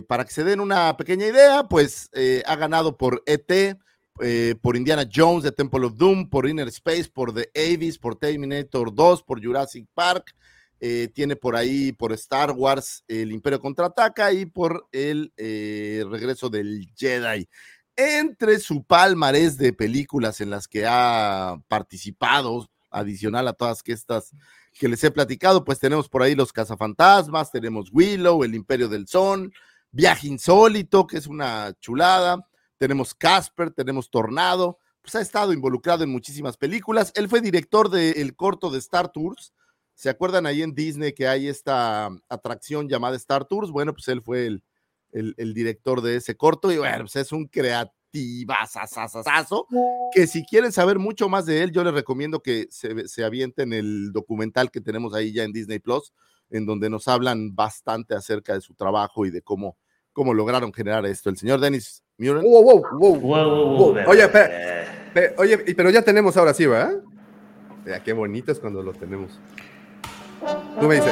Para que se den una pequeña idea, pues ha ganado por ET, eh, por Indiana Jones, The Temple of Doom, por Inner Space, por The Abyss, por Terminator 2, por Jurassic Park, eh, tiene por ahí por Star Wars El Imperio Contraataca y por el eh, regreso del Jedi. Entre su palmarés de películas en las que ha participado, adicional a todas que estas que les he platicado, pues tenemos por ahí Los Cazafantasmas, tenemos Willow, El Imperio del Sol, Viaje Insólito, que es una chulada, tenemos Casper, tenemos Tornado, pues ha estado involucrado en muchísimas películas. Él fue director del corto de Star Tours. ¿Se acuerdan ahí en Disney que hay esta atracción llamada Star Tours? Bueno, pues él fue el, el, director de ese corto y bueno, pues es un divertidasasasasazo, que si quieren saber mucho más de él, yo les recomiendo que se, se avienten el documental que tenemos ahí ya en Disney Plus, en donde nos hablan bastante acerca de su trabajo y de cómo, cómo lograron generar esto. El señor Dennis. Wow, wow, wow, wow, wow. Oye, espera, espera, oye, pero ya tenemos ahora sí, ¿verdad? Mira, qué bonito es cuando lo tenemos. Tú me dices.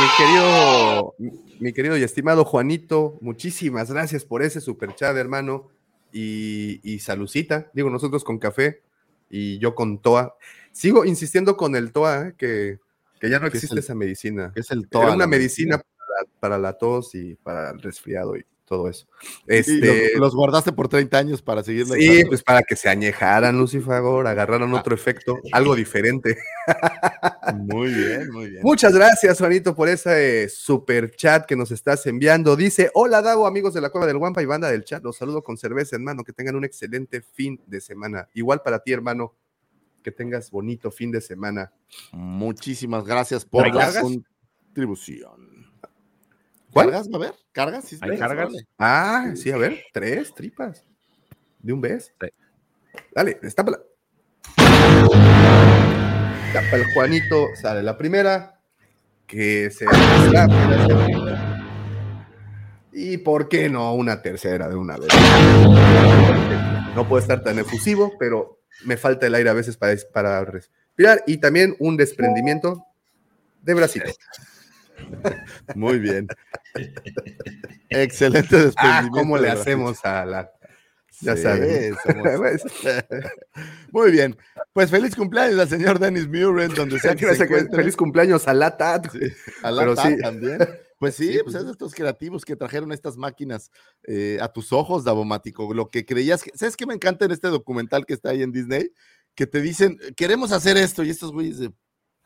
Mi querido, mi querido y estimado Juanito, muchísimas gracias por ese super chat, hermano. Y, y salucita, digo, nosotros con café y yo con TOA. Sigo insistiendo con el TOA, ¿eh? que, que ya no ¿Qué es existe el- esa medicina. es el Era TOA, una la medicina medicina? para, para la tos y para el resfriado y todo eso. Este, los, los guardaste por 30 años para seguirlo Sí, usando. pues para que se añejaran, Lucifagor, agarraran otro efecto, algo diferente. Muy bien, muy bien. Muchas gracias, Juanito, por ese super chat que nos estás enviando. Dice: Hola, Dago, amigos de la Cueva del Guampa y banda del chat. Los saludo con cerveza, hermano. Que tengan un excelente fin de semana. Igual para ti, hermano. Que tengas bonito fin de semana. Muchísimas gracias por ¿Hay la cargas? contribución. ¿Cuál? ¿Cargas? A ver, ¿cargas? Sí, ¿Hay sí, cargas? Ah, sí, a ver, tres tripas. ¿De un vez? Dale, destápala. Tapa el Juanito, sale la primera. Que se. Y por qué no una tercera de una vez. No puedo estar tan efusivo, pero me falta el aire a veces para, para respirar. Y también un desprendimiento de bracito. Muy bien. Excelente Ah, desprendimiento. ¿cómo le hacemos a la... Ya Sí, saben. somos- Muy bien. Pues feliz cumpleaños al señor Dennis Muren, donde sea que se encuentre. Feliz cumpleaños a la TAT. A la Pero TAP sí. también. Pues sí, Sí, pues pues es estos creativos que trajeron estas máquinas eh, a tus ojos, Davomático. Lo que creías que. ¿Sabes qué me encanta en este documental que está ahí en Disney? Que te dicen, queremos hacer esto, y estos güeyes de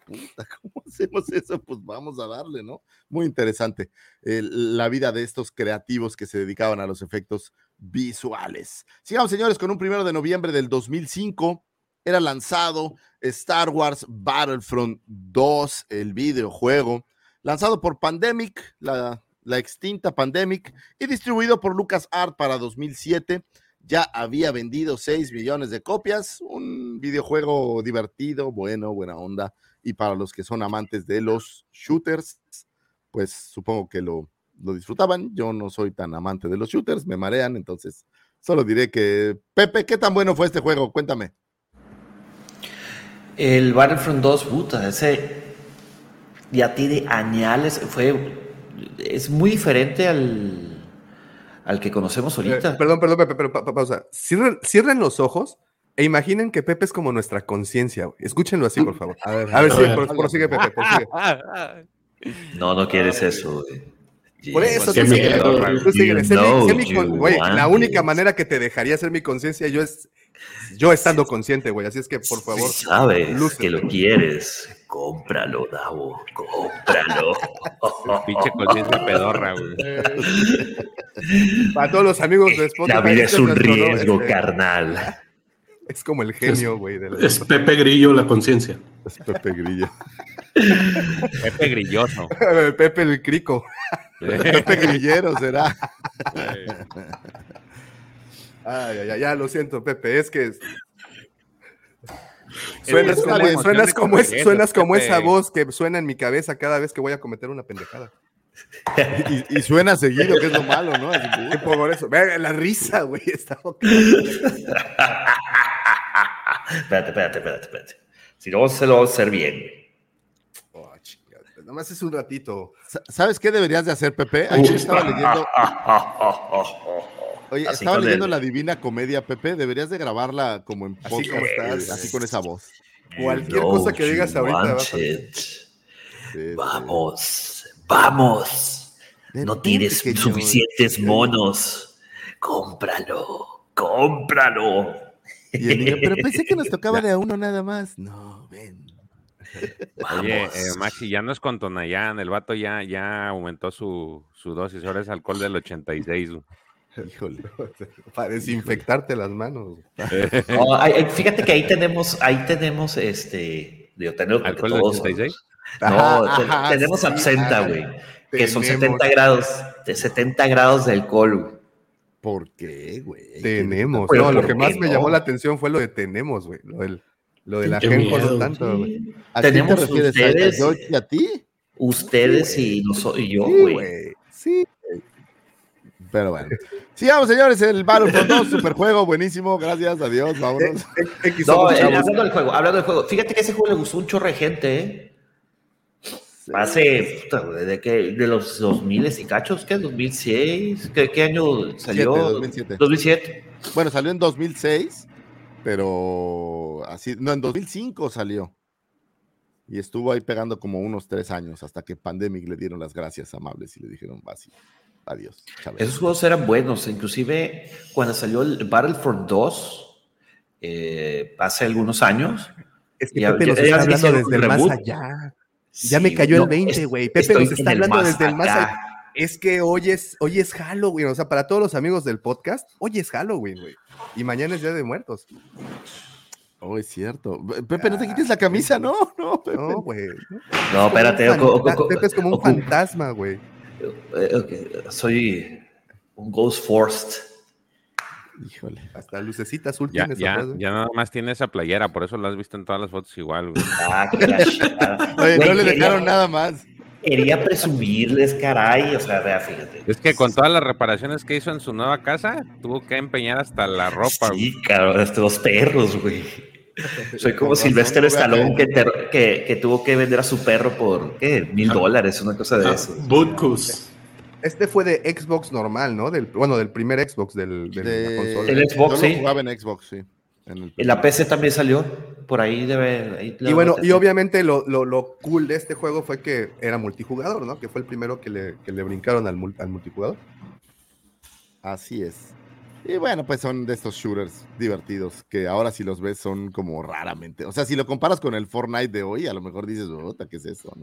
puta, ¿cómo hacemos eso? Pues vamos a darle, ¿no? Muy interesante eh, la vida de estos creativos que se dedicaban a los efectos visuales. Sigamos, señores, con un primero de noviembre del 2005 era lanzado Star Wars Battlefront 2, el videojuego, lanzado por Pandemic, la, extinta Pandemic, y distribuido por LucasArts para 2007. Ya había vendido 6 millones de copias, un videojuego divertido, bueno, buena onda, y para los que son amantes de los shooters, pues supongo que lo, lo disfrutaban. Yo no soy tan amante de los shooters, me marean, entonces solo diré que, Pepe, ¿qué tan bueno fue este juego? Cuéntame. El Battlefront 2, puta, ese ya tiene añales, fue, es muy diferente al, al que conocemos ahorita. Eh, perdón, perdón, Pepe, pero pa- pa- pausa. Cierren, cierren los ojos e imaginen que Pepe es como nuestra conciencia. güey. Escúchenlo así, por favor. A ver, A ver, a sí, ver. por- prosigue, Pepe, prosigue. No, no quieres eso. güey. Por eso, tú miedo. tú la única it. manera que te dejaría ser mi conciencia yo es yo estando consciente, güey. Así es que, por favor, Sabes lúcete. que lo quieres. Cómpralo, Davo. Cómpralo. Pinche conciencia pedorra, güey. Para todos los amigos de Spotify. La vida es un riesgo, Este, carnal. Es como el genio, güey. Es Pepe Grillo la conciencia. Es Pepe Grillo. Pepe Grilloso. Pepe el crico. Pepe Grillero será. Ay, ay, ay, ya, lo siento, Pepe. Es que Es suenas como, suenas como, es- confianza, suenas como Pepe. esa voz que suena en mi cabeza cada vez que voy a cometer una pendejada. Y, y suena seguido, que es lo malo, ¿no? Así, Qué por eso. La risa, güey. Está espérate, espérate, espérate, espérate. Si no, se lo vamos a hacer bien. Oh, chingada. Nomás es un ratito. Sa- ¿Sabes qué deberías de hacer, Pepe? Ayer estaba leyendo, oye, Así estaba leyendo el- la Divina Comedia, Pepe. Deberías de grabarla como en Así podcast, estás. así con esa voz. Cualquier You cosa que digas ahorita. Sí. Vamos, vamos. No tienes pequeño. suficientes monos. Cómpralo, cómpralo. Y el niño, pero pensé que nos tocaba de a uno nada más. No, ven. Oye, eh, Maxi, ya no es con Tonayán, el vato ya, ya aumentó su, su dosis, ahora es alcohol del 86. Híjole. Para desinfectarte las manos. No, ay, ay, fíjate que ahí tenemos, ahí tenemos este Digo, tenemos porque ¿Alcohol del todos- 86? No, Ajá, te- ajá, tenemos sí, absenta, güey. Que son tenemos. 70 grados, de 70 grados de alcohol, güey. ¿Por qué, güey? Tenemos. Pero no, lo ¿por que más me no? llamó la atención fue lo de tenemos, güey. Lo del, lo de la gente miedo. tanto, güey. ¿A quién te Tenemos refieres? ¿A- ustedes. ¿A George y a ti? Ustedes y, noso- y yo, Sí, güey. güey. Sí. Pero bueno. Sigamos, señores, el Battlefront 2, superjuego, buenísimo, gracias, adiós, vámonos. X No, somos eh, chavos. hablando del juego, hablando del juego. Fíjate que ese juego le gustó un chorro de gente, ¿eh? Hace, puta, ¿de qué? De los 2000 y cachos, ¿qué? ¿2006? ¿Qué, qué año salió? 2007. 2007. Bueno, salió en 2006, pero así, no, en 2005 salió. Y estuvo ahí pegando como unos tres años hasta que Pandemic le dieron las gracias amables y le dijeron, así, adiós. Chávez". Esos juegos eran buenos, inclusive cuando salió el Battlefront 2, eh, hace algunos años. Es que ya- Pepe nos ya está hablando desde el más allá. Ya Sí, me cayó no, el 20, es- güey. Pepe nos está hablando más desde el más allá. Es que hoy es, hoy es Halloween, o sea, para todos los amigos del podcast, hoy es Halloween, güey. Y mañana es Día de Muertos. Oh, es cierto. Pepe, no te quites la camisa, no, no, Pepe. No, güey. No, espérate. Pepe es como un fantasma, güey. Eh, Soy un Ghost Forced. Híjole. Hasta lucecita azul Ya, tienes. ya, güey. ya nada más tiene esa playera, por eso la has visto en todas las fotos igual, güey. Ah. Oye, no Güey, le quería- dejaron nada más. Quería presumirles, caray. O sea, vea, fíjate. Es que con todas las reparaciones que hizo en su nueva casa, tuvo que empeñar hasta la ropa, güey. Sí, cabrón, hasta dos perros, güey. Soy como Sylvester Stallone que- que, ter- que, que tuvo que vender a su perro por, ¿qué? Mil dólares, una cosa de Ah, eso. Butkus. Este fue de Xbox normal, ¿no? Del, bueno, del primer Xbox del, de De- la consola. El Xbox, Yo lo sí. jugaba en Xbox, sí. En el- la PC también salió. Por ahí debe. ahí Y bueno, y obviamente lo, lo, lo cool de este juego fue que era multijugador, ¿no? Que fue el primero que le, que le brincaron al multijugador. Así es. Y bueno, pues son de estos shooters divertidos que ahora si los ves son como raramente. O sea, si lo comparas con el Fortnite de hoy, a lo mejor dices, "Ota, ¿qué es eso?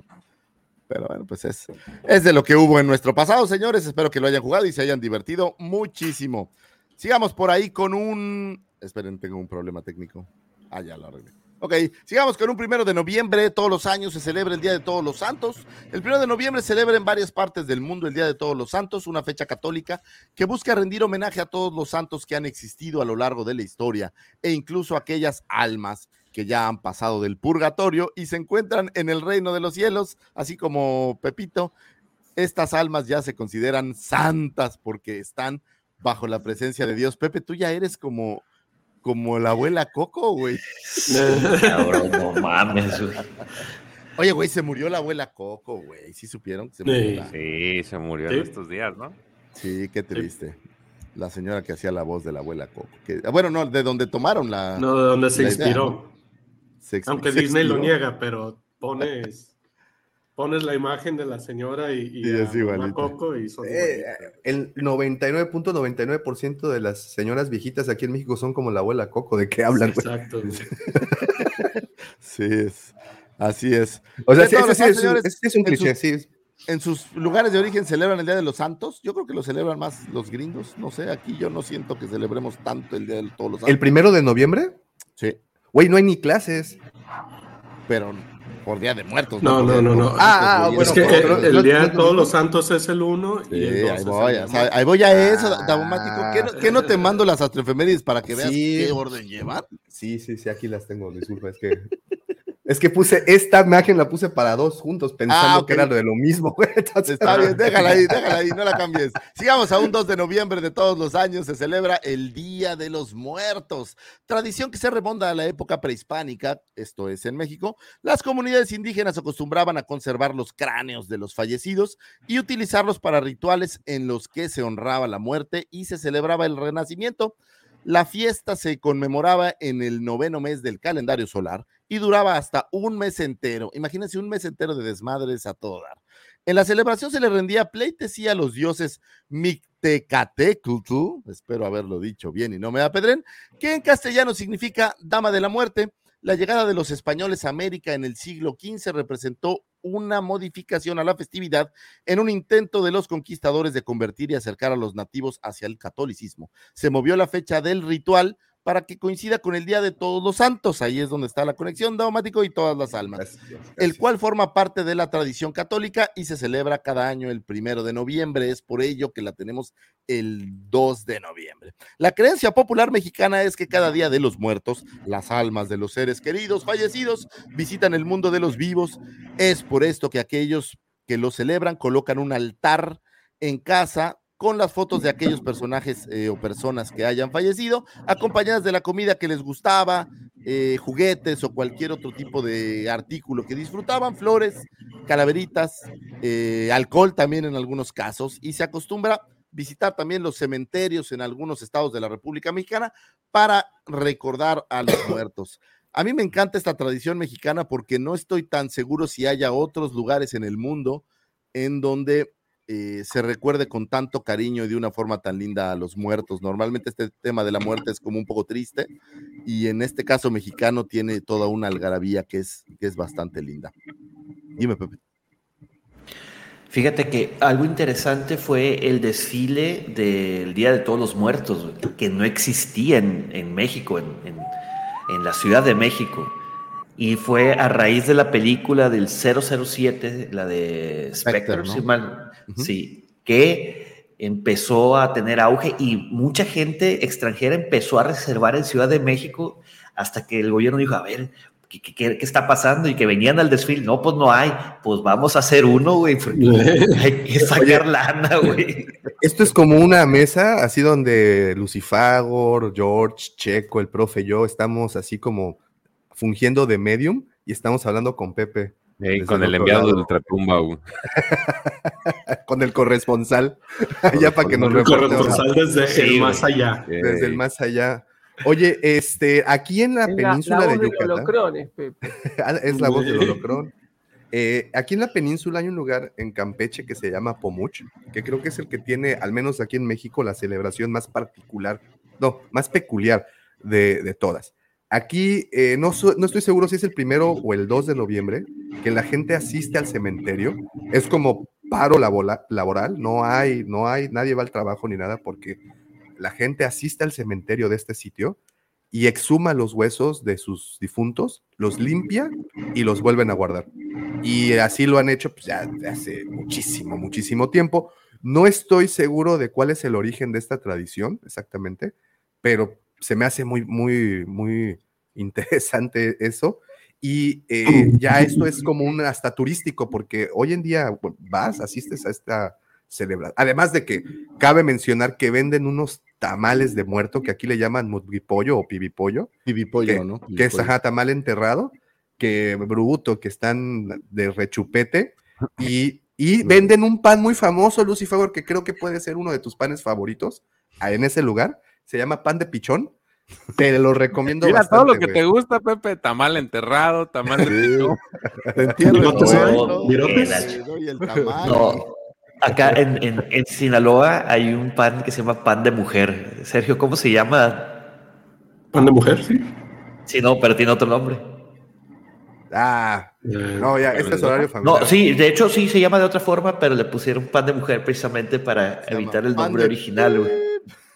Pero bueno, pues es, es de lo que hubo en nuestro pasado, señores. Espero que lo hayan jugado y se hayan divertido muchísimo. Sigamos por ahí con un. Esperen, tengo un problema técnico. Ah, ya lo arreglé. Ok, sigamos con un primero de noviembre. Todos los años se celebra el Día de Todos los Santos. El primero de noviembre se celebra en varias partes del mundo el Día de Todos los Santos, una fecha católica que busca rendir homenaje a todos los santos que han existido a lo largo de la historia e incluso aquellas almas que ya han pasado del purgatorio y se encuentran en el reino de los cielos, así como Pepito. Estas almas ya se consideran santas porque están bajo la presencia de Dios. Pepe, tú ya eres como, como la abuela Coco, güey. Cabrón, no mames, güey. Oye, güey, se murió la abuela Coco, güey. ¿Sí supieron que se murió? Sí. la- Sí, se murió Sí. en estos días, ¿no? Sí, qué triste. La señora que hacía la voz de la abuela Coco. que- bueno, no, de donde tomaron la... No, de donde se idea, inspiró. ¿no? Se ex- Aunque se Disney lo niega, pero pones, pones la imagen de la señora y, y Y a es Coco y son Eh, igualitas. el 99.99% de las señoras viejitas aquí en México son como la abuela Coco. ¿De qué hablan? Exacto. Sí, es. Así es. O sea, sí, ese sí es, un- señores, sí es un cliché, sí. En sus lugares de origen celebran el Día de los Santos. Yo creo que lo celebran más los gringos. No sé, aquí yo no siento que celebremos tanto el Día de todos los Santos. ¿El primero de noviembre? Sí, Güey, no hay ni clases. pero por Día de Muertos. No, no, no, no. Muertos, Ah, ah, bueno, es que el, no- Día no de Todos los Santos es el 1 y Sí, el 2 ahí voy, el o sea, amor. ahí voy a eso, Ah. Daumático. ¿Qué, no- qué no te mando las astrofemérides para que veas Sí. qué orden llevan? Sí, sí, sí, aquí las tengo, disculpa, es que... Es que puse, esta imagen la puse para dos juntos, pensando Ah, que era lo de lo mismo, güey. Entonces, Está bien, déjala ahí, déjala ahí, no la cambies. Sigamos a un 2 de noviembre de todos los años, se celebra el Día de los Muertos, tradición que se remonta a la época prehispánica, esto es en México. Las comunidades indígenas acostumbraban a conservar los cráneos de los fallecidos y utilizarlos para rituales en los que se honraba la muerte y se celebraba el renacimiento. La fiesta se conmemoraba en el noveno mes del calendario solar y duraba hasta un mes entero. Imagínense un mes entero de desmadres a todo dar. En la celebración se le rendía pleitesía a los dioses Mictecatecutl, espero haberlo dicho bien y no me apedren, que en castellano significa dama de la muerte. La llegada de los españoles a América en el siglo XV representó una modificación a la festividad en un intento de los conquistadores de convertir y acercar a los nativos hacia el catolicismo. Se movió la fecha del ritual para que coincida con el Día de Todos los Santos. Ahí es donde está la conexión daumático y todas las almas, el cual forma parte de la tradición católica y se celebra cada año el primero de noviembre. Es por ello que la tenemos el 2 de noviembre. La creencia popular mexicana es que cada día de los muertos, las almas de los seres queridos fallecidos visitan el mundo de los vivos. Es por esto que aquellos que lo celebran colocan un altar en casa con las fotos de aquellos personajes eh, o personas que hayan fallecido, acompañadas de la comida que les gustaba, eh, juguetes o cualquier otro tipo de artículo que disfrutaban, flores, calaveritas, eh, alcohol también en algunos casos, y se acostumbra visitar también los cementerios en algunos estados de la República Mexicana para recordar a los muertos. A mí me encanta esta tradición mexicana porque no estoy tan seguro si haya otros lugares en el mundo en donde eh, se recuerde con tanto cariño y de una forma tan linda a los muertos. Normalmente este tema de la muerte es como un poco triste y en este caso mexicano tiene toda una algarabía que es, que es bastante linda. Dime, Pepe. Fíjate que algo interesante fue el desfile del Día de Todos los Muertos, que no existía en, México, en, la Ciudad de México. Y fue a raíz de la película del 007, la de Spectre, sí, que empezó a tener auge y mucha gente extranjera empezó a reservar en Ciudad de México hasta que el gobierno dijo, a ver, ¿qué, qué, está pasando? Y que venían al desfile, no, pues no hay, pues vamos a hacer uno, güey, hay que sacar lana, güey. Esto es como una mesa, así donde Lucifagor, George, Checo, el profe, yo estamos así como fungiendo de medium y estamos hablando con Pepe con el enviado del Ultratumba. con el corresponsal. ya para que nos El corresponsal desde el más allá. Desde el más allá. Oye, este, aquí en la península de Yucatán. Ah, es la voz del holocrón. Eh, aquí en la península hay un lugar en Campeche que se llama Pomuch, que creo que es el que tiene, al menos aquí en México, la celebración más particular, no, más peculiar de, de todas. Aquí eh, no, no, estoy seguro si es el primero o el 2 de noviembre que la gente asiste al cementerio. Es como paro laboral, no hay, no hay, nadie va al trabajo ni nada porque la gente asiste al cementerio de este sitio y exhuma los huesos de sus difuntos, los limpia y los vuelven a guardar. Y así lo han hecho pues, ya hace muchísimo, muchísimo tiempo. No estoy seguro de cuál es el origen de esta tradición exactamente, pero se me hace muy, muy, muy interesante eso. Y eh, ya esto es como un hasta turístico, porque hoy en día vas, asistes a esta celebración. Además de que cabe mencionar que venden unos tamales de muerto, que aquí le llaman mudbipollo o pibipollo. Pibipollo, ¿no? Que es ajá, tamal enterrado, que bruto, que están de rechupete. Y, y venden un pan muy famoso, Lucifer, que creo que puede ser uno de tus panes favoritos en ese lugar se llama pan de pichón. Te lo recomiendo Mira todo lo que te gusta, Pepe, tamal enterrado, tamal de pichón. No, acá en, en, Sinaloa hay un pan que se llama pan de mujer. Sergio, ¿cómo se llama? ¿Pan de mujer? Sí. Sí, no, pero tiene otro nombre. Ah, no, ya, este es horario familiar. No, sí, de hecho sí se llama de otra forma, pero le pusieron pan de mujer precisamente para evitar el nombre original, güey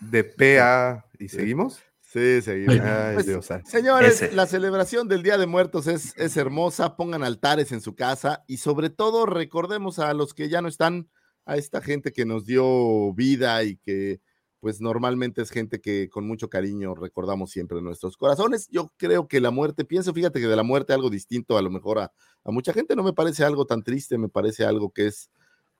de PA. ¿Y seguimos? Sí, seguimos. Pues, señores, la celebración del Día de Muertos es, es hermosa. Pongan altares en su casa y sobre todo recordemos a los que ya no están, a esta gente que nos dio vida y que pues normalmente es gente que con mucho cariño recordamos siempre en nuestros corazones. Yo creo que la muerte, pienso, fíjate que de la muerte algo distinto a lo mejor a, a mucha gente no me parece algo tan triste, me parece algo que es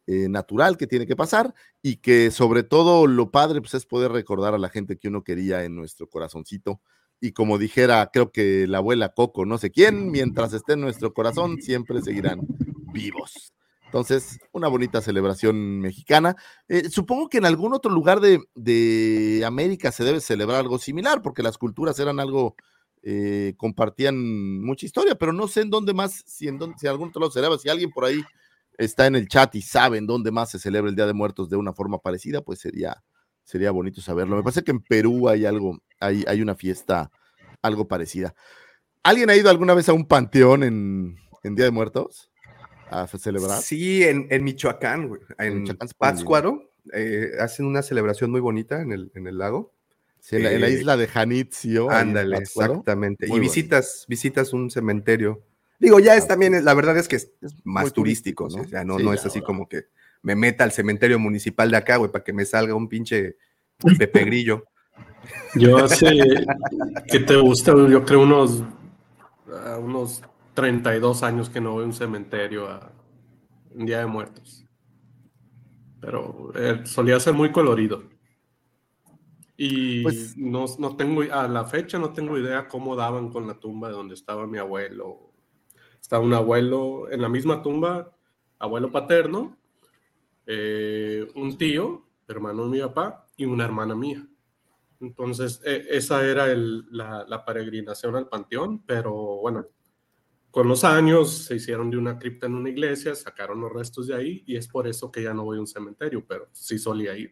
eh, natural que tiene que pasar y que sobre todo lo padre pues, es poder recordar a la gente que uno quería en nuestro corazoncito. Y como dijera, creo que la abuela Coco, no sé quién, mientras esté en nuestro corazón, siempre seguirán vivos. Entonces, una bonita celebración mexicana. Eh, supongo que en algún otro lugar de, de, América se debe celebrar algo similar, porque las culturas eran algo, eh, compartían mucha historia, pero no sé en dónde más, si en, dónde, si en algún otro lado celebra, si alguien por ahí está en el chat y saben dónde más se celebra el Día de Muertos de una forma parecida, pues sería, sería bonito saberlo. Me parece que en Perú hay algo, hay, hay una fiesta algo parecida. ¿Alguien ha ido alguna vez a un panteón en, Día de Muertos? A celebrar. Sí, en, Michoacán, en, Pátzcuaro, eh, hacen una celebración muy bonita en el, en el lago. Sí, en, la, en la Eh, isla de Janitzio. en Ándale, exactamente. Muy y bueno. visitas, visitas un cementerio. Digo, ya es también, la verdad es que es, es más turístico, turístico, ¿no? sí. O sea, no, Sí, no es así ahora. como que me meta al cementerio municipal de acá, güey, para que me salga un pinche Pepe Grillo. Yo hace que te gusta, yo creo unos, ah, unos 32 años que no voy a un cementerio a un Día de Muertos. Pero eh, solía ser muy colorido. Y Pues- no, no tengo, a la fecha no tengo idea cómo daban con la tumba de donde estaba mi abuelo. Estaba un abuelo en la misma tumba, abuelo paterno, eh, un tío, hermano de mi papá, y una hermana mía. Entonces, e- esa era la, peregrinación al panteón, pero bueno, con los años se hicieron de una cripta en una iglesia, sacaron los restos de ahí, y es por eso que ya no voy a un cementerio, pero sí solía ir.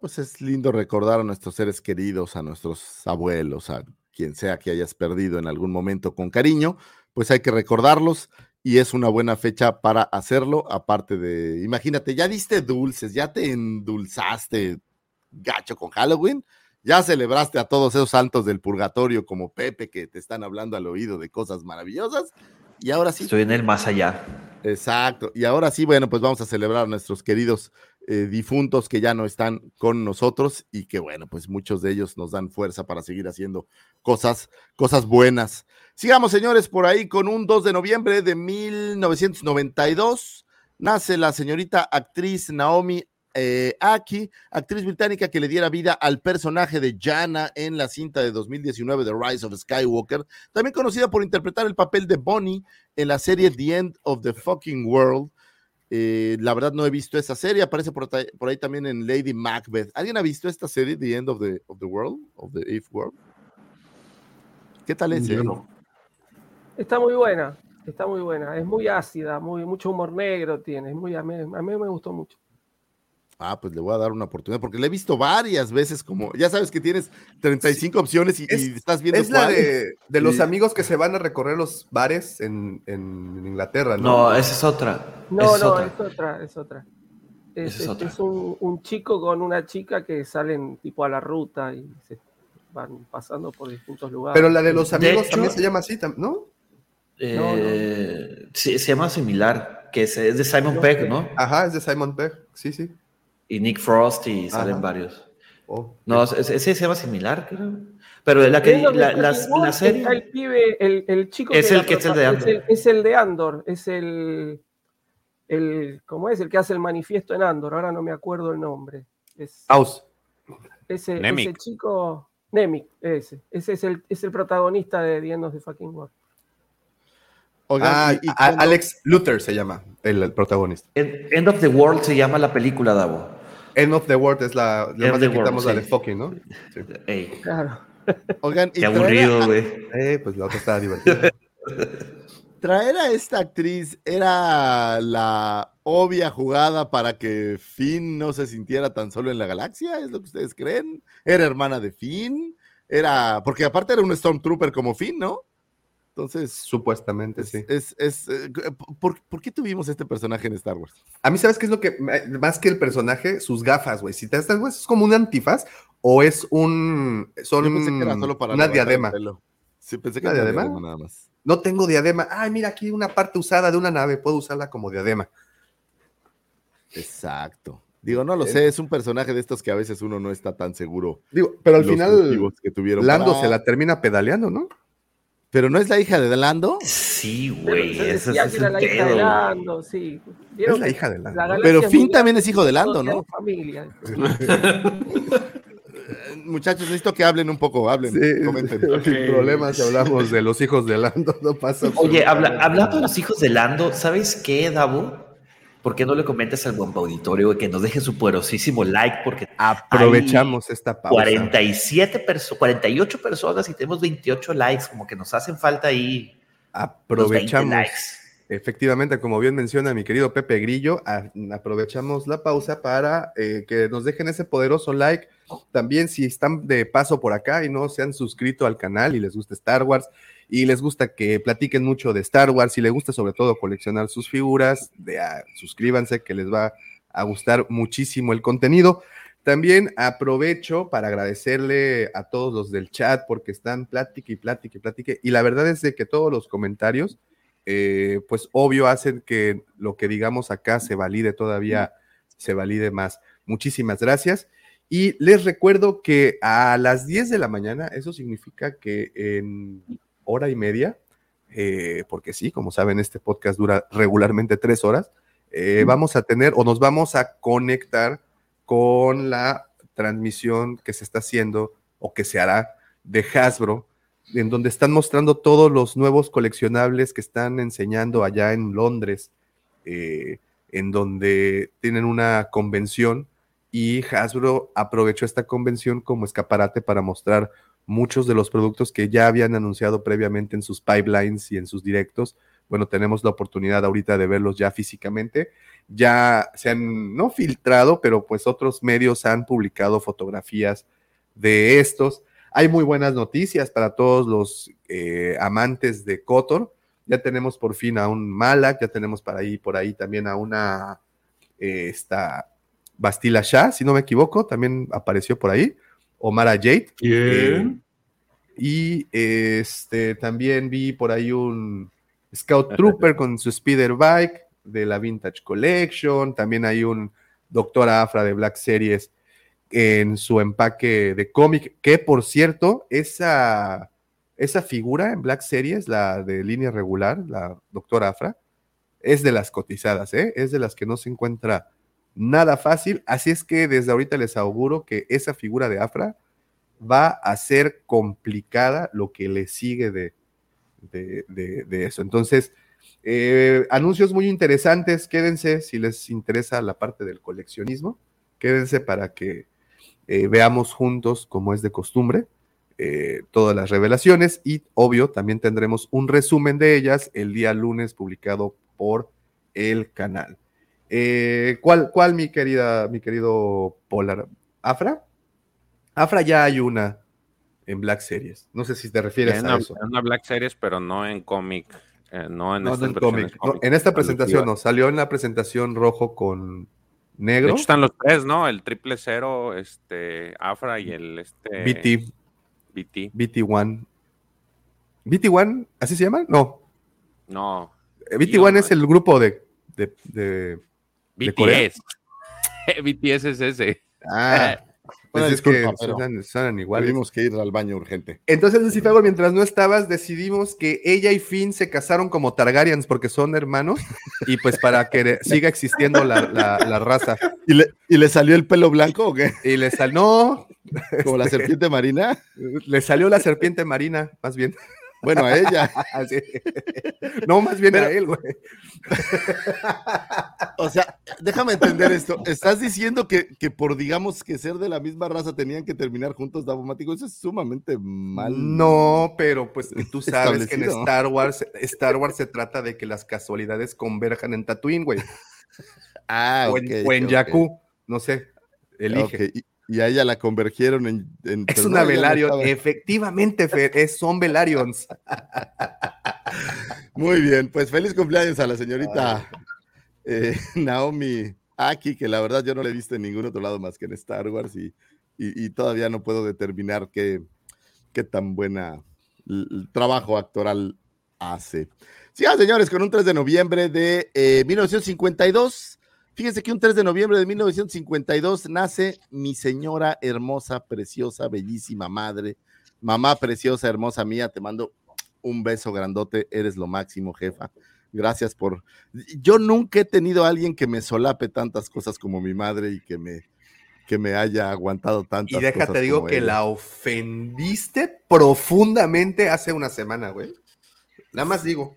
Pues es lindo recordar a nuestros seres queridos, a nuestros abuelos, a quien sea que hayas perdido en algún momento con cariño, pues hay que recordarlos y es una buena fecha para hacerlo, aparte de, imagínate, ya diste dulces, ya te endulzaste gacho con Halloween, ya celebraste a todos esos santos del purgatorio como Pepe que te están hablando al oído de cosas maravillosas y ahora sí. Estoy en el más allá. Exacto. Y ahora sí, bueno, pues vamos a celebrar a nuestros queridos eh, difuntos que ya no están con nosotros y que, bueno, pues muchos de ellos nos dan fuerza para seguir haciendo cosas, cosas buenas. Sigamos, señores, por ahí con un 2 de noviembre de 1992. Nace la señorita actriz Naomi eh, Aki, actriz británica que le diera vida al personaje de Jana en la cinta de 2019 de Rise of Skywalker, también conocida por interpretar el papel de Bonnie en la serie The End of the Fucking World. Eh, la verdad no he visto esa serie, aparece por, ahí también en Lady Macbeth. ¿Alguien ha visto esta serie, The End of the, of the World? Of the Eighth World? ¿Qué tal es? Yo eh? no. Está muy buena, está muy buena. Es muy ácida, muy, mucho humor negro tiene. Es muy, a, mí, a mí me gustó mucho. Ah, pues le voy a dar una oportunidad porque la he visto varias veces como, ya sabes que tienes 35 opciones y, y Es- estás viendo Es la de, de los Y- amigos que se van a recorrer los bares en, en Inglaterra, ¿no? No, esa es otra. No, es no, otra. es otra, es otra. Es, Esa es es- otra. es un, un chico con una chica que salen tipo a la ruta y se van pasando por distintos lugares. Pero la de los De amigos hecho- también se llama así, tam- ¿no? Eh, sí, se llama similar, que es, es de Simon Pegg, ¿no? Ajá, es de Simon Pegg, sí, sí. Y Nick Frost y salen varios. Oh. No, ese, se llama similar, creo. Pero la, que, Es la, está la- serie... está el pibe, el, el chico Es el que es el de Andor. Es el, es el de Andor, es el, el, ¿cómo es? El que hace el manifiesto en Andor, ahora no me acuerdo el nombre. Es, Aus. ese, ese chico, Nemik, ese, ese es el, es el protagonista de The End of the Fucking World. Oigan, Ah, y- y a- cuando- Alex Luther se llama, el, el protagonista. End End of the World se llama la película, Davo. End of the World es la. Of más le quitamos la de fucking, ¿no? Sí. Ey, Claro. oigan, y qué traer aburrido, a- güey. Eh, pues la otra estaba divertida. traer a esta actriz era la obvia jugada para que Finn no se sintiera tan solo en la galaxia, ¿es lo que ustedes creen? Era hermana de Finn, era, porque aparte era un Stormtrooper como Finn, ¿no? Entonces, Supuestamente, es, sí. es- es, eh, ¿por, por qué tuvimos este personaje en Star Wars? A mí, ¿sabes qué es lo que. Más que el personaje, sus gafas, güey. Si te estas, güey, ¿es como un antifaz o es un. Son Yo pensé que era solo para una diadema. Sí, pensé que ¿Una era diadema? diadema nada más. No tengo diadema. Ay, mira, aquí una parte usada de una nave. Puedo usarla como diadema. Exacto. Digo, no lo Eh. sé, es un personaje de estos que a veces uno no está tan seguro. Digo, pero al final. que tuvieron Lando para- se la termina pedaleando, ¿no? Pero no es la hija de Lando. Sí, güey, decía es era la hija de. Lando, sí. ¿Vieron Es la hija de Lando. Pero es Finn también es hijo de Lando, ¿no? familia. Muchachos, necesito que hablen un poco, hablen, Sí, comenten. sin problemas hablamos de los hijos de Lando, no pasa Oye, habla- hablando de los hijos de Lando, ¿sabes qué, Davo? ¿Por qué no le comentas al buen auditorio que nos deje su poderosísimo like? Porque Aprovechamos esta pausa. 47 personas, 48 personas y tenemos 28 likes, como que nos hacen falta ahí. Aprovechamos. Los 20 likes. Efectivamente, como bien menciona mi querido Pepe Grillo, aprovechamos la pausa para eh, que nos dejen ese poderoso like. También si están de paso por acá y no se han suscrito al canal y les gusta Star Wars y les gusta que platiquen mucho de Star Wars y les gusta sobre todo coleccionar sus figuras, de, suscríbanse que les va a gustar muchísimo el contenido. También aprovecho para agradecerle a todos los del chat porque están plática y plática y plática. Y la verdad es de que todos los comentarios, eh, pues obvio, hacen que lo que digamos acá se valide todavía, se valide más. Muchísimas gracias. Y les recuerdo que a las 10 de la mañana, eso significa que en hora y media, eh, porque sí, como saben, este podcast dura regularmente tres horas, eh, vamos a tener o nos vamos a conectar con la transmisión que se está haciendo o que se hará de Hasbro, en donde están mostrando todos los nuevos coleccionables que están enseñando allá en Londres, eh, en donde tienen una convención y Hasbro aprovechó esta convención como escaparate para mostrar muchos de los productos que ya habían anunciado previamente en sus pipelines y en sus directos. Bueno, tenemos la oportunidad ahorita de verlos ya físicamente. Ya se han, no filtrado, pero pues otros medios han publicado fotografías de estos. Hay muy buenas noticias para todos los eh, amantes de Kotor. Ya tenemos por fin a un Malak, ya tenemos para ahí, por ahí también a una, eh, esta Bastila Shah, si no me equivoco, también apareció por ahí. Omar Jade. Bien. y este, también vi por ahí un Scout Trooper con su Speeder Bike de la Vintage Collection. También hay un Doctor Afra de Black Series en su empaque de cómic, que por cierto, esa, esa figura en Black Series, la de línea regular, la Doctor Afra, es de las cotizadas, ¿eh? es de las que no se encuentra nada fácil. Así es que desde ahorita les auguro que esa figura de Afra va a ser complicada lo que le sigue de, de, eso. Entonces, eh, anuncios muy interesantes. Quédense si les interesa la parte del coleccionismo. Quédense para que eh, veamos juntos, como es de costumbre, eh, todas las revelaciones y obvio también tendremos un resumen de ellas el día lunes publicado por el canal. Eh, ¿cuál, ¿Cuál, mi querida, mi querido Polar? ¿Afra? Afra ya hay una en Black Series. No sé si te refieres en a una, eso. En una Black Series, pero no en cómic. Eh, no en, No, estas en cómic. No, en esta presentación no, salió en la presentación rojo con De negro. hecho, están los tres, ¿no? El triple cero, este, Afra y el este. BT, BT. BT1. ¿BT1? ¿Así se llama? No. No. Eh, BT1 es el grupo de, de, de- de. BTS. BTS es ese. Ah, pues Una es que suenan, suenan iguales. Tuvimos que ir al baño urgente. Entonces, Lucifago, mientras no estabas, decidimos que ella y Finn se casaron como Targaryens porque son hermanos y pues para que siga existiendo la, la- la raza. ¿Y le, ¿Y le salió el pelo blanco o qué? Y le salió, no, Como la Este- serpiente marina. le salió la serpiente marina, más bien. Bueno, a ella. Así. No, más bien a Pero- él, güey. O sea, déjame entender esto. ¿Estás diciendo que, que por, digamos, que ser de la misma raza tenían que terminar juntos, Davomático? Eso es sumamente mal. No, pero pues tú sabes que en. Star Wars, Star Wars se trata de que las casualidades converjan en Tatooine, güey. Ah, o en, ok, o en ok. Jakku, no sé, elige. Ok, Y, a ella la convergieron en. en- Es una no, efectivamente, Fer, es, son Velaryons. Muy bien, pues feliz cumpleaños a la señorita eh, Naomi Aki, que la verdad yo no le he visto en ningún otro lado más que en Star Wars y, y- y todavía no puedo determinar qué, qué tan buena trabajo actoral hace. Sí, ah, señores, con un 3 de noviembre de eh, 1952. Fíjense que un 3 de noviembre de 1952 nace mi señora hermosa, preciosa, bellísima madre. Mamá preciosa, hermosa mía, te mando un beso grandote, eres lo máximo, jefa. Gracias por... Yo nunca he tenido a alguien que me solape tantas cosas como mi madre y que me, que me haya aguantado tantas Y déjate, cosas digo que ella. la ofendiste profundamente hace una semana, güey. Nada más digo,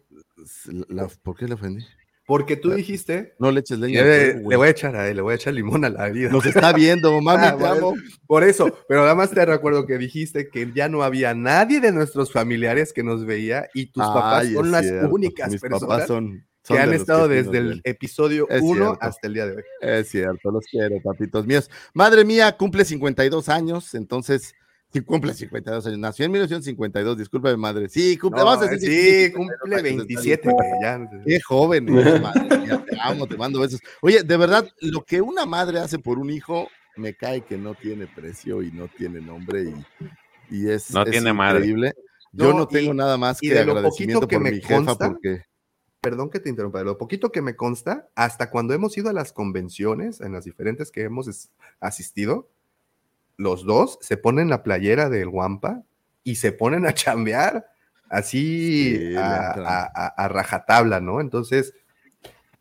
La- ¿Por qué le ofendí? Porque tú dijiste, No le eches leña. le, voy a echar a él, le voy a echar limón a la herida. Nos está viendo, mami, Ah, te amo. eso- Por eso, pero nada más te recuerdo que dijiste que ya no había nadie de nuestros familiares que nos veía y tus papás son las cierto, únicas Mis personas papás son, son que han estado desde el episodio Es 1 cierto. hasta el día de hoy. Es cierto, los quiero, papitos míos. Madre mía, cumple 52 años, entonces, sí, cumple 52 años. Nació en 1952, discúlpame, madre. Sí, cumple, No, vamos a decir sí, 52 cumple años, está 27, bien. güey, ya. Qué joven, madre mía, te amo, te mando besos. Oye, de verdad, lo que una madre hace por un hijo me cae que no tiene precio y no tiene nombre y, y es, No es tiene madre. increíble. Yo No, no tengo y- nada más que de lo agradecimiento poquito que por me mi jefa consta, porque Perdón que te interrumpa, de lo poquito que me consta, hasta cuando hemos ido a las convenciones, en las diferentes que hemos asistido, los dos se ponen la playera del Wampa y se ponen a chambear así Sí, a, entran. a- a- a rajatabla, ¿no? Entonces,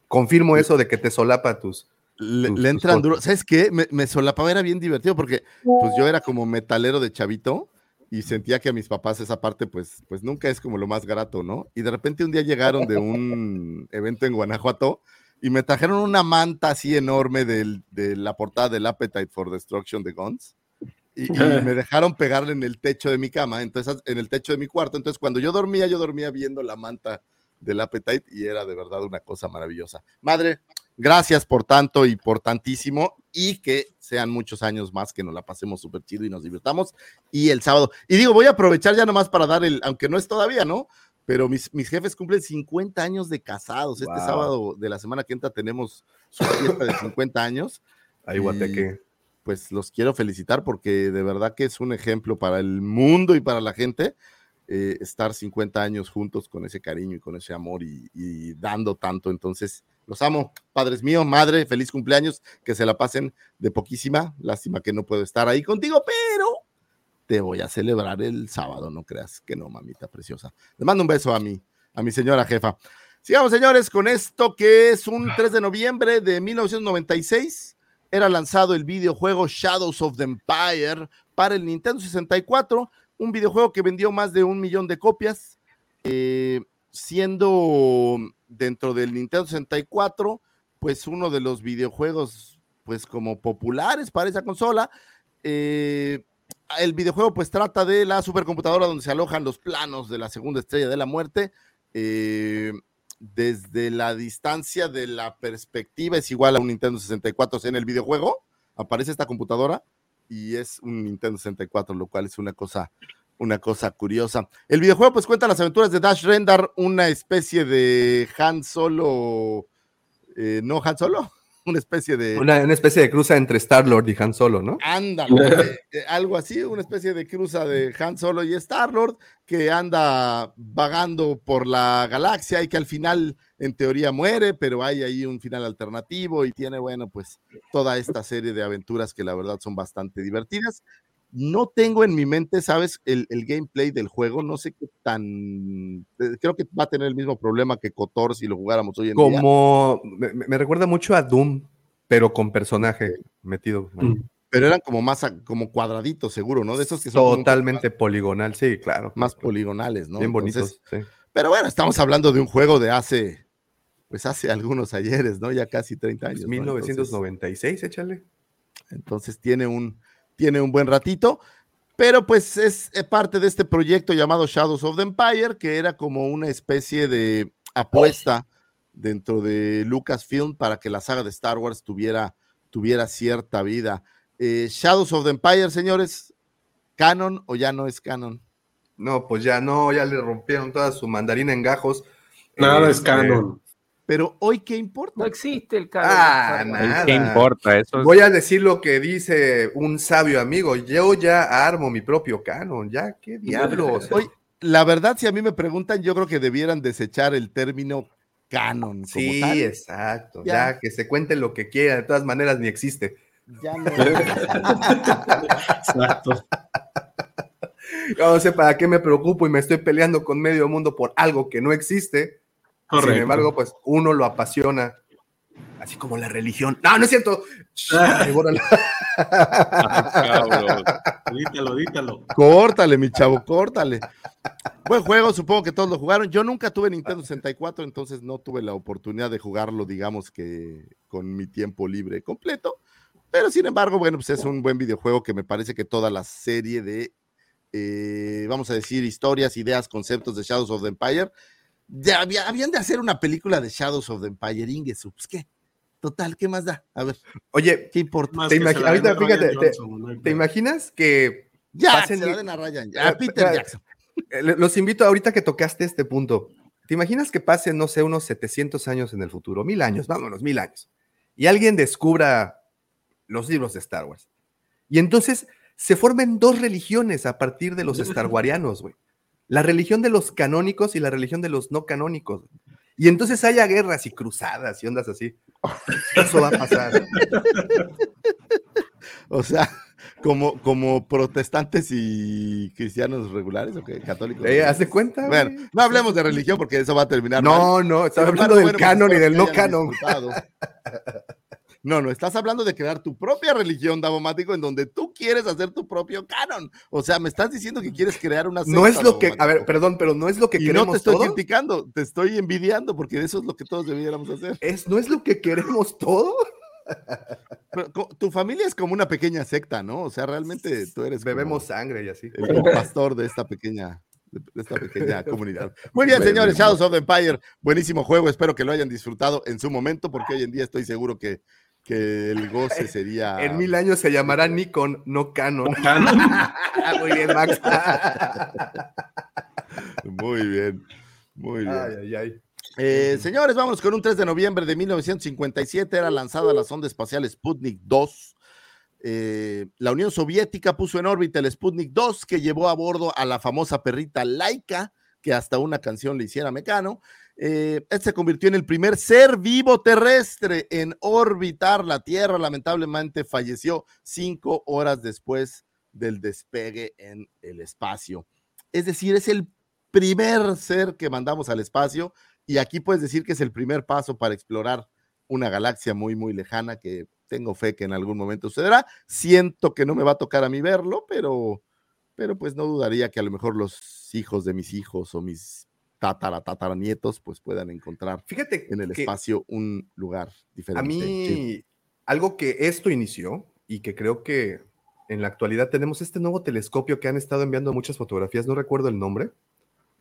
confirmo eso de que te solapa tus... le, tus- le tus entran cosas. duro. ¿Sabes qué? Me, me solapaba, era bien divertido porque pues yo era como metalero de chavito y sentía que a mis papás esa parte pues, pues nunca es como lo más grato, ¿no? Y de repente un día llegaron de un evento en Guanajuato y me trajeron una manta así enorme del- de la portada del Appetite for Destruction de Guns. Y, y me dejaron pegarle en el techo de mi cama, entonces en el techo de mi cuarto. Entonces cuando yo dormía, yo dormía viendo la manta del Appetite y era de verdad una cosa maravillosa. Madre, gracias por tanto y por tantísimo y que sean muchos años más que nos la pasemos súper chido y nos divirtamos. Y el sábado, y digo, voy a aprovechar ya nomás para dar el, aunque no es todavía, ¿no? Pero mis, mis jefes cumplen 50 años de casados. Este sábado de la semana que entra tenemos su fiesta de 50 años. Ahí, Guateque. Pues los quiero felicitar porque de verdad que es un ejemplo para el mundo y para la gente eh, estar 50 años juntos con ese cariño y con ese amor y, y dando tanto. Entonces, los amo, padres míos, madre, feliz cumpleaños, que se la pasen de poquísima. Lástima que no puedo estar ahí contigo, pero te voy a celebrar el sábado, no creas que no, mamita preciosa. Le mando un beso a mi, a mi señora jefa. Sigamos, señores, con esto que es un 3 de noviembre de 1996. Era lanzado el videojuego Shadows of the Empire para el Nintendo 64, un videojuego que vendió más de un millón de copias, eh, siendo dentro del Nintendo 64, pues uno de los videojuegos, pues como populares para esa consola. Eh, el videojuego pues trata de la supercomputadora donde se alojan los planos de la segunda estrella de la muerte. eh, desde la distancia de la perspectiva es igual a un Nintendo 64 o sea, en el videojuego. Aparece esta computadora y es un Nintendo 64, lo cual es una cosa, una cosa curiosa. El videojuego pues cuenta las aventuras de Dash Rendar, una especie de Han Solo, eh, no Han Solo, una especie de... Una, una especie de cruza entre Star-Lord y Han Solo, ¿no? Ándale, eh, eh, algo así, una especie de cruza de Han Solo y Star-Lord que anda vagando por la galaxia y que al final en teoría muere, pero hay ahí un final alternativo y tiene, bueno, pues toda esta serie de aventuras que la verdad son bastante divertidas. No tengo en mi mente, ¿sabes? El, el gameplay del juego, no sé qué tan... eh, Creo que va a tener el mismo problema que Kotor si lo jugáramos hoy en día. Como me, me recuerda mucho a Doom, pero con personaje metido. Pero eran como más, como cuadraditos, seguro, ¿no? De esos que son como Totalmente poligonal, sí, claro. más poligonales, ¿no? Bien bonitos. Entonces, sí. Pero bueno, estamos hablando de un juego de hace, pues hace algunos ayeres, ¿no? Ya casi 30 años. Pues ¿no? Entonces- 1996, échale. Entonces tiene un, tiene un buen ratito, pero pues es eh, parte de este proyecto llamado Shadows of the Empire, que era como una especie de apuesta dentro de Lucasfilm para que la saga de Star Wars tuviera, tuviera cierta vida. Eh, Shadows of the Empire, señores, ¿canon o ya no es canon? No, pues ya no, ya le rompieron toda su mandarina en gajos. Nada es Este, canon. Pero hoy, ¿qué importa? No existe el canon. Ah, nada. ¿Qué importa? Eso es- Voy a decir lo que dice un sabio amigo. Yo ya armo mi propio canon. Ya, qué diablos. Oye, la verdad, si a mí me preguntan, yo creo que debieran desechar el término canon. Como Sí, tal. exacto. Ya. Ya. que se cuente lo que quiera. De todas maneras, ni existe. Ya no. Exacto. Yo no sé para qué me preocupo y me estoy peleando con medio mundo por algo que no existe. Correcto. Sin embargo, pues uno lo apasiona. Así como la religión. No, no es cierto. Ay. Cabrón. Dítalo, dítalo. Córtale, mi chavo, córtale. Buen juego, supongo que todos lo jugaron. Yo nunca tuve Nintendo 64, entonces no tuve la oportunidad de jugarlo, digamos que con mi tiempo libre completo. Pero sin embargo, bueno, pues es un buen videojuego que me parece que toda la serie de, eh, vamos a decir, historias, ideas, conceptos de Shadows of the Empire, ya había- habían de hacer una película de Shadows of the Empire, Ingesu, pues qué. Total, ¿qué más da? A ver, Oye, ¿qué importa? Te ahorita, fíjate, te- Johnson, no hay ¿te pedo. imaginas que Ya, pasen se la den a Ryan, a Peter ah, Jackson. Eh, Los invito ahorita que tocaste este punto. ¿Te imaginas que pasen, no sé, unos 700 años en el futuro? Mil años, vámonos, mil años. Y alguien descubra los libros de Star Wars. Y entonces se forman dos religiones a partir de los Star Warianos, güey. La religión de los canónicos y la religión de los no canónicos. Y entonces haya guerras y cruzadas y ondas así. Eso va a pasar. o sea, como, como protestantes y cristianos regulares o qué, católicos. Eh, ¿Haz de cuenta? Bueno, no hablemos de religión porque eso va a terminar. No, mal. no, estaba hablando del bueno, canon y del no canon. No, no, estás hablando de crear tu propia religión, Davomático, en donde tú quieres hacer tu propio canon. O sea, me estás diciendo que quieres crear una No es secta, lo que, a ver, perdón, pero no es lo que Y queremos no te estoy criticando, te estoy envidiando porque eso es lo que todos debiéramos hacer. Es, ¿No es lo que queremos todo? Pero tu familia es como una pequeña secta, ¿no? O sea, realmente tú eres Bebemos sangre y así. el pastor de esta pequeña de esta pequeña comunidad. Muy bien, señores, Shadows of the Empire, buenísimo juego, espero que lo hayan disfrutado en su momento, porque hoy en día estoy seguro que, que el goce sería... En mil años se llamará Nikon, no Canon. Muy bien, Max. Muy bien, muy bien. Ay, ay, ay. Eh, señores, vamos con un 3 de noviembre de 1957. Era lanzada la sonda espacial Sputnik 2. Eh, la Unión Soviética puso en órbita el Sputnik 2, que llevó a bordo a la famosa perrita Laika, que hasta una canción le hiciera mecano. Eh, este se convirtió en el primer ser vivo terrestre en orbitar la Tierra. Lamentablemente falleció cinco horas después del despegue en el espacio. Es decir, es el primer ser que mandamos al espacio y aquí puedes decir que es el primer paso para explorar una galaxia muy, muy lejana que tengo fe que en algún momento sucederá. Siento que no me va a tocar a mí verlo, pero, pero pues no dudaría que a lo mejor los hijos de mis hijos o mis tatara, tataranietos pues puedan encontrar Fíjate en el espacio un lugar diferente. a mí, Sí. algo que esto inició y que creo que en la actualidad tenemos este nuevo telescopio que han estado enviando muchas fotografías, no recuerdo el nombre.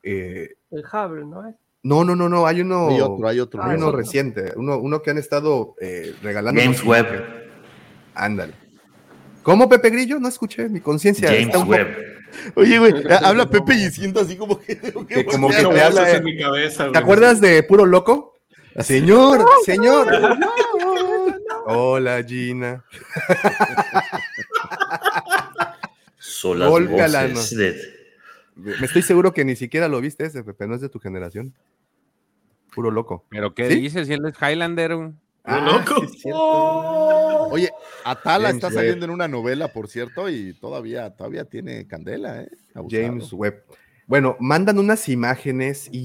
Eh, El Hubble, ¿no es? no, no, no, no, hay uno. Hay otro, hay otro. Hay Ah, uno otro. reciente, uno, uno que han estado eh, regalando. James Webb. Ándale. ¿Cómo, Pepe Grillo? No escuché, mi conciencia. James Webb. Oye, güey, habla Pepe y siento así como que... Que como que te voces habla. en mi cabeza, ¿Te güey. acuerdas de Puro Loco? Señor, señor. Hola, Gina. Son las Olga voces Lano. de- Me estoy seguro que ni siquiera lo viste ese, Pepe, no es de tu generación. Puro loco. ¿Pero qué ¿Sí? dices? Si él es Highlander. güey. Ah, loco? sí cierto. Oye, Atala James está Webb. saliendo en una novela, por cierto, y todavía, todavía tiene candela, ¿eh? Abusado. James Webb. Bueno, mandan unas imágenes De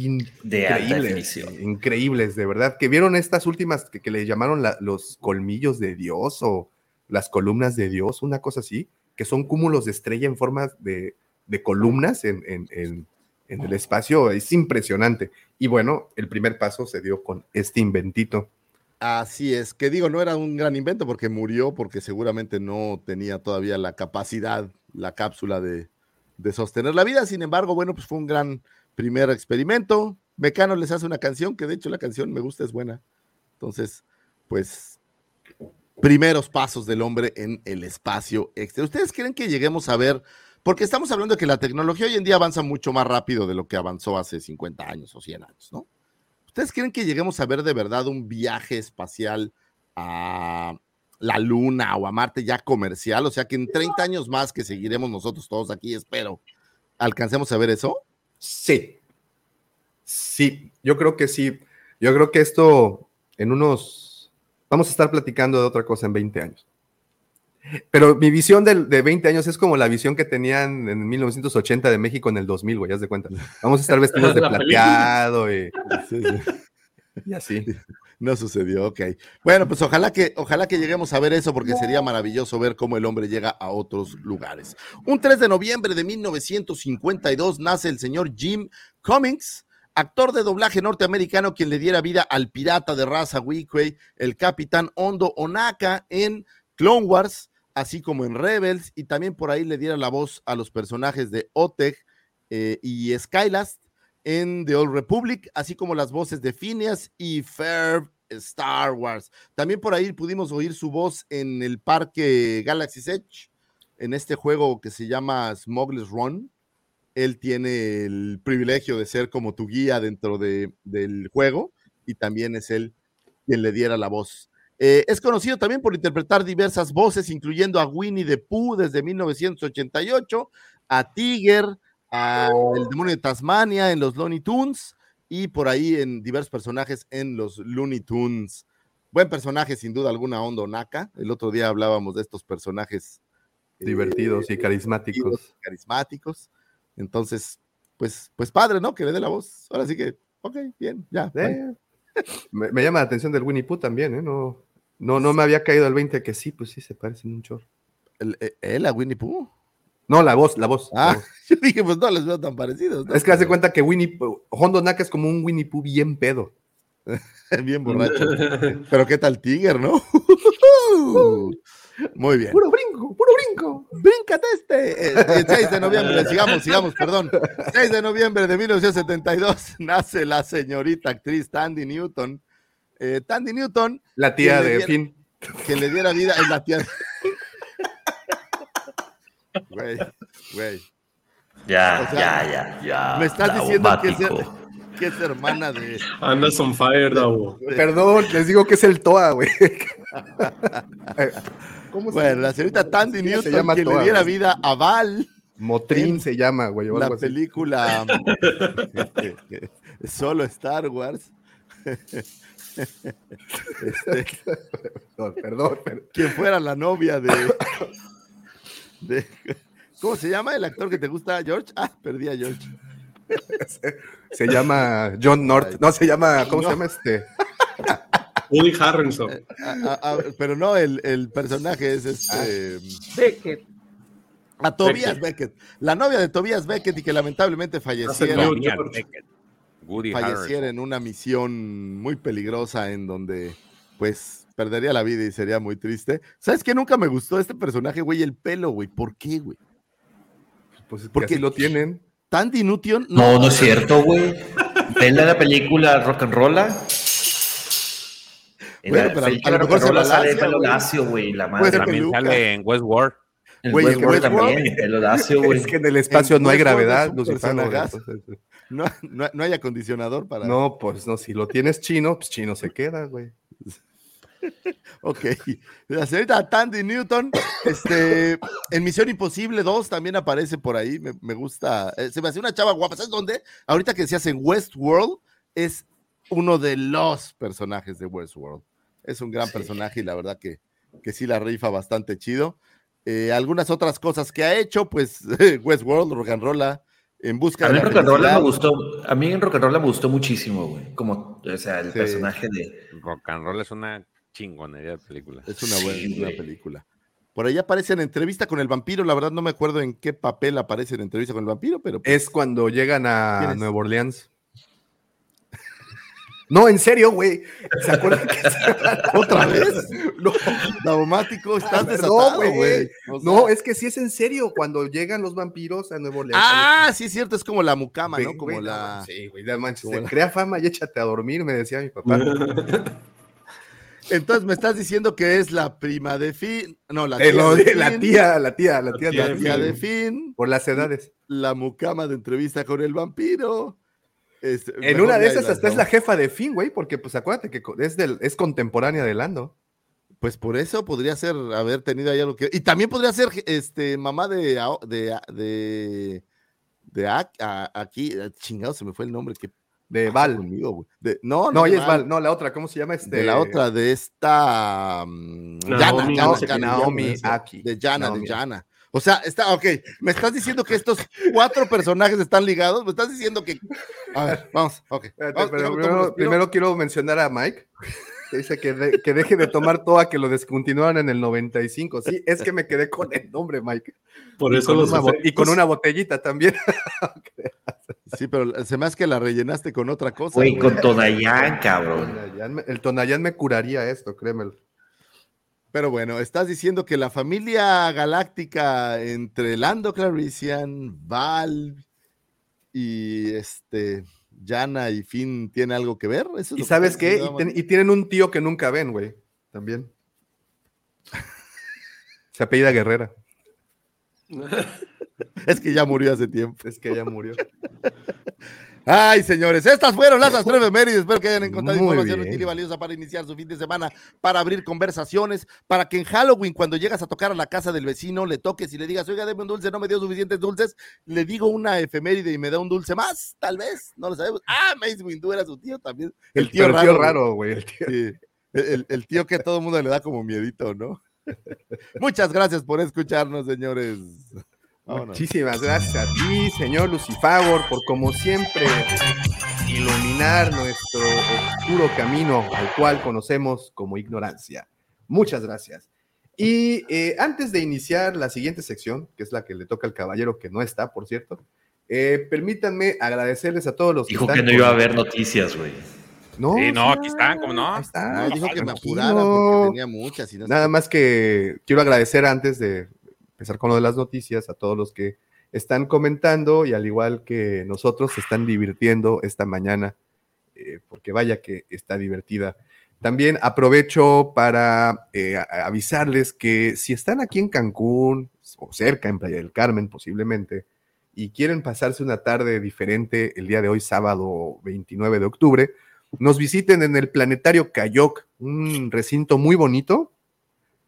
increíbles, definición. increíbles, de verdad, que vieron estas últimas que, que le llamaron la- los colmillos de Dios o las columnas de Dios, una cosa así, que son cúmulos de estrella en forma de, de columnas en, en- en- en el espacio, es impresionante. Y bueno, el primer paso se dio con este inventito. Así es, que digo, no era un gran invento porque murió, porque seguramente no tenía todavía la capacidad, la cápsula de, de sostener la vida. Sin embargo, bueno, pues fue un gran primer experimento. Mecano les hace una canción, que de hecho la canción me gusta, es buena. Entonces, pues, primeros pasos del hombre en el espacio exterior. ¿Ustedes creen que lleguemos a ver? Porque estamos hablando de que la tecnología hoy en día avanza mucho más rápido de lo que avanzó hace 50 años o 100 años, ¿no? ¿Ustedes creen que lleguemos a ver de verdad un viaje espacial a la Luna o a Marte ya comercial? O sea, que en 30 años más que seguiremos nosotros todos aquí, espero, alcancemos a ver eso. Sí. Sí, yo creo que sí. Yo creo que esto en unos... Vamos a estar platicando de otra cosa en 20 años. Pero mi visión del- de, 20 años es como la visión que tenían en 1980 de México en el 2000, güey, ya de cuenta. Vamos a estar vestidos de plateado y, Sí, sí. y así. No sucedió, ok. Bueno, pues ojalá que, ojalá que lleguemos a ver eso, porque sería maravilloso ver cómo el hombre llega a otros lugares. Un 3 de noviembre de 1952 nace el señor Jim Cummings, actor de doblaje norteamericano, quien le diera vida al pirata de raza Weequay, el capitán Hondo Onaka en Clone Wars, así como en Rebels, y también por ahí le diera la voz a los personajes de Oteg eh, y Skylast en The Old Republic, así como las voces de Phineas y Ferb Star Wars. También por ahí pudimos oír su voz en el parque Galaxy's Edge, en este juego que se llama Smuggler's Run. Él tiene el privilegio de ser como tu guía dentro de, del juego y también es él quien le diera la voz. Eh, es conocido también por interpretar diversas voces, incluyendo a Winnie the Pooh desde 1988, a Tiger, a El Demonio de Tasmania en los Looney Tunes y por ahí en diversos personajes en los Looney Tunes. Buen personaje, sin duda alguna, Hondo Naka. El otro día hablábamos de estos personajes eh, Divertidos y carismáticos. carismáticos. Entonces, pues, pues padre, ¿no? Que le dé la voz. Ahora sí que, ok, bien, ya. Eh, me llama la atención del Winnie Pooh también, ¿eh? No, no, no me había caído el 20 que sí, pues sí, se parecen un chorro. ¿El- eh, ¿Él a Winnie Pooh? No, la voz, la voz. la Ah, voz. yo dije, pues no les veo tan parecidos. ¿no? Es que hace cuenta que Winnie Pooh, Hondo Naka es como un Winnie Pooh bien pedo. Bien borracho. Pero qué tal Tiger, ¿no? Muy bien. Puro brinco, puro brinco. Bríncate este. Eh, El 6 de noviembre, sigamos, sigamos, perdón. 6 de noviembre de 1972 nace la señorita actriz Tandy Newton. Eh, Tandy Newton. La tía de diera- Finn. Que le diera vida es la tía. de- Güey, güey. Ya, O sea, ya, ya, ya. Me estás diciendo que es, traumático. que es hermana de. Andas on fire, Davo. Perdón, les digo que es el Toa, güey. ¿Cómo se Bueno, la señorita Tandy Sí, Newton, se llama que le diera güey. vida a Val. Motrin se llama, güey. o la así. película solo Star Wars. Este, Perdón, perdón, perdón. quien fuera la novia de, de- ¿Cómo se llama el actor que te gusta, George? Ah, perdí a George. Se llama John North. No, se llama, ¿cómo No. se llama este? Woody Harrelson. Ah, ah, ah, pero no, el, el personaje es este. Beckett. A Tobias Beckett. La novia de Tobias Beckett y que lamentablemente falleciera. Beckett, Woody falleciera en una misión muy peligrosa en donde pues perdería la vida y sería muy triste. ¿Sabes qué? Nunca me gustó este personaje, güey, el pelo, güey. ¿Por qué, güey? Pues porque Porque- así lo tienen. Tandy Newton. No, no es cierto, güey. Vela la película Rock and Rolla. En Bueno, la pero a- lo Rock mejor and se Rolla sale pelo lacio, güey. La madre. ser También peluca. sale en Westworld. Güey, en Westworld también, pelo lacio, güey. Es que en el espacio En no hay gravedad, es No, no, no hay acondicionador para. No, pues no, si lo tienes chino, pues chino se queda, güey. Ok. La señorita Tandy Newton, este, en Misión Imposible 2 también aparece por ahí. Me, me gusta. eh, se me hace una chava guapa. ¿Sabes dónde? Ahorita que decías en Westworld, es uno de los personajes de Westworld. Es un gran personaje y la verdad que, que sí la rifa bastante chido. Eh, algunas otras cosas que ha hecho, pues Westworld, Rock and Rolla, en busca A de mí la en Rock and Roll me gustó, a mí en Rock and Roll me gustó muchísimo, güey. Como, o sea, el Sí. personaje de. Rock and Roll es una chingonería de película. Es una buena, Sí, una güey. película. Por ahí aparece en entrevista con el vampiro. La verdad no me acuerdo en qué papel aparece en entrevista con el vampiro, pero pues, Es cuando llegan ¿Quién a? Nueva Orleans. No, en serio, güey. ¿Se acuerdan que otra vez. No, Daumático, estás no, desatado, güey. güey. O sea, No, es que sí es en serio. Cuando llegan los vampiros a Nueva Orleans. Ah, sí es cierto, es como la mucama, ¿no? Como la. no, Sí, güey, la- crea fama y échate a dormir, me decía mi papá. Entonces me estás diciendo que es la prima de Finn. No, la Te tía, lo de la tía, la tía, la tía, tía La de tía Finn. de Finn, Por las edades. la mucama de entrevista con el vampiro. Este, En una de esas hasta es la jefa de Finn, güey, porque pues acuérdate que es, del, es contemporánea de Lando. Pues por eso podría ser haber tenido ahí algo que. Y también podría ser este mamá de de de, de a- aquí, eh, chingado, se me fue el nombre que De Val. conmigo. De- no, No, ella es Val. No, la otra, ¿cómo se llama? Este... De la otra, de esta Yana, Naomi, Yana, no Naomi. Aki. de Yana, Naomi. de Yana. O sea, está, ok, me estás diciendo que estos cuatro personajes están ligados, me estás diciendo que. A ver, vamos, ok. Espérate, vamos, pero tomo- tomo primero, quiero mencionar a Mike. Que dice que, de- que deje de tomar toa, que lo descontinuaron en el 95. Sí, es que me quedé con el nombre, Mike. Por Y eso con, los una, y con una botellita también. Sí, pero se me hace que la rellenaste con otra cosa. Güey, güey. con Tonayán, cabrón. El Tonayán me curaría esto, créemelo. Pero bueno, estás diciendo que la familia galáctica entre Lando Clarician, Val y este Yana y Finn tiene algo que ver. ¿Eso es ¿Y que sabes qué? Y, ten- y tienen un tío que nunca ven, güey. También. Se apellida Guerrera. Es que ya murió hace tiempo. Es que ella murió. Ay, señores, estas fueron las efemérides. Espero que hayan encontrado Muy información bien. útil y valiosa para iniciar su fin de semana, para abrir conversaciones, para que en Halloween, cuando llegas a tocar a la casa del vecino, le toques y le digas, oiga, deme un dulce, no me dio suficientes dulces, le digo una efeméride y me da un dulce más, tal vez, no lo sabemos. Ah, Mace Windu era su tío también. El, tío raro. güey. raro, güey. el tío- Sí, el, el- el tío que todo el mundo le da como miedito, ¿no? Muchas gracias por escucharnos, señores. Vámonos. Muchísimas gracias a ti, señor Lucifagor, por como siempre iluminar nuestro oscuro camino al cual conocemos como ignorancia. Muchas gracias. Y eh, antes de iniciar la siguiente sección, que es la que le toca al caballero que no está, por cierto, eh, permítanme agradecerles a todos los Dijo están que no con- iba a haber noticias, güey. No, Sí, no, aquí están, ¿cómo no? ahí está. Ah, dijo que me apurara porque tenía muchas. Y no Nada más que quiero agradecer antes de empezar con lo de las noticias a todos los que están comentando y al igual que nosotros se están divirtiendo esta mañana, eh, porque vaya que está divertida. También aprovecho para eh, avisarles que si están aquí en Cancún o cerca en Playa del Carmen posiblemente y quieren pasarse una tarde diferente el día de hoy, sábado 29 de octubre, nos visiten en el Planetario Cayoc, un recinto muy bonito,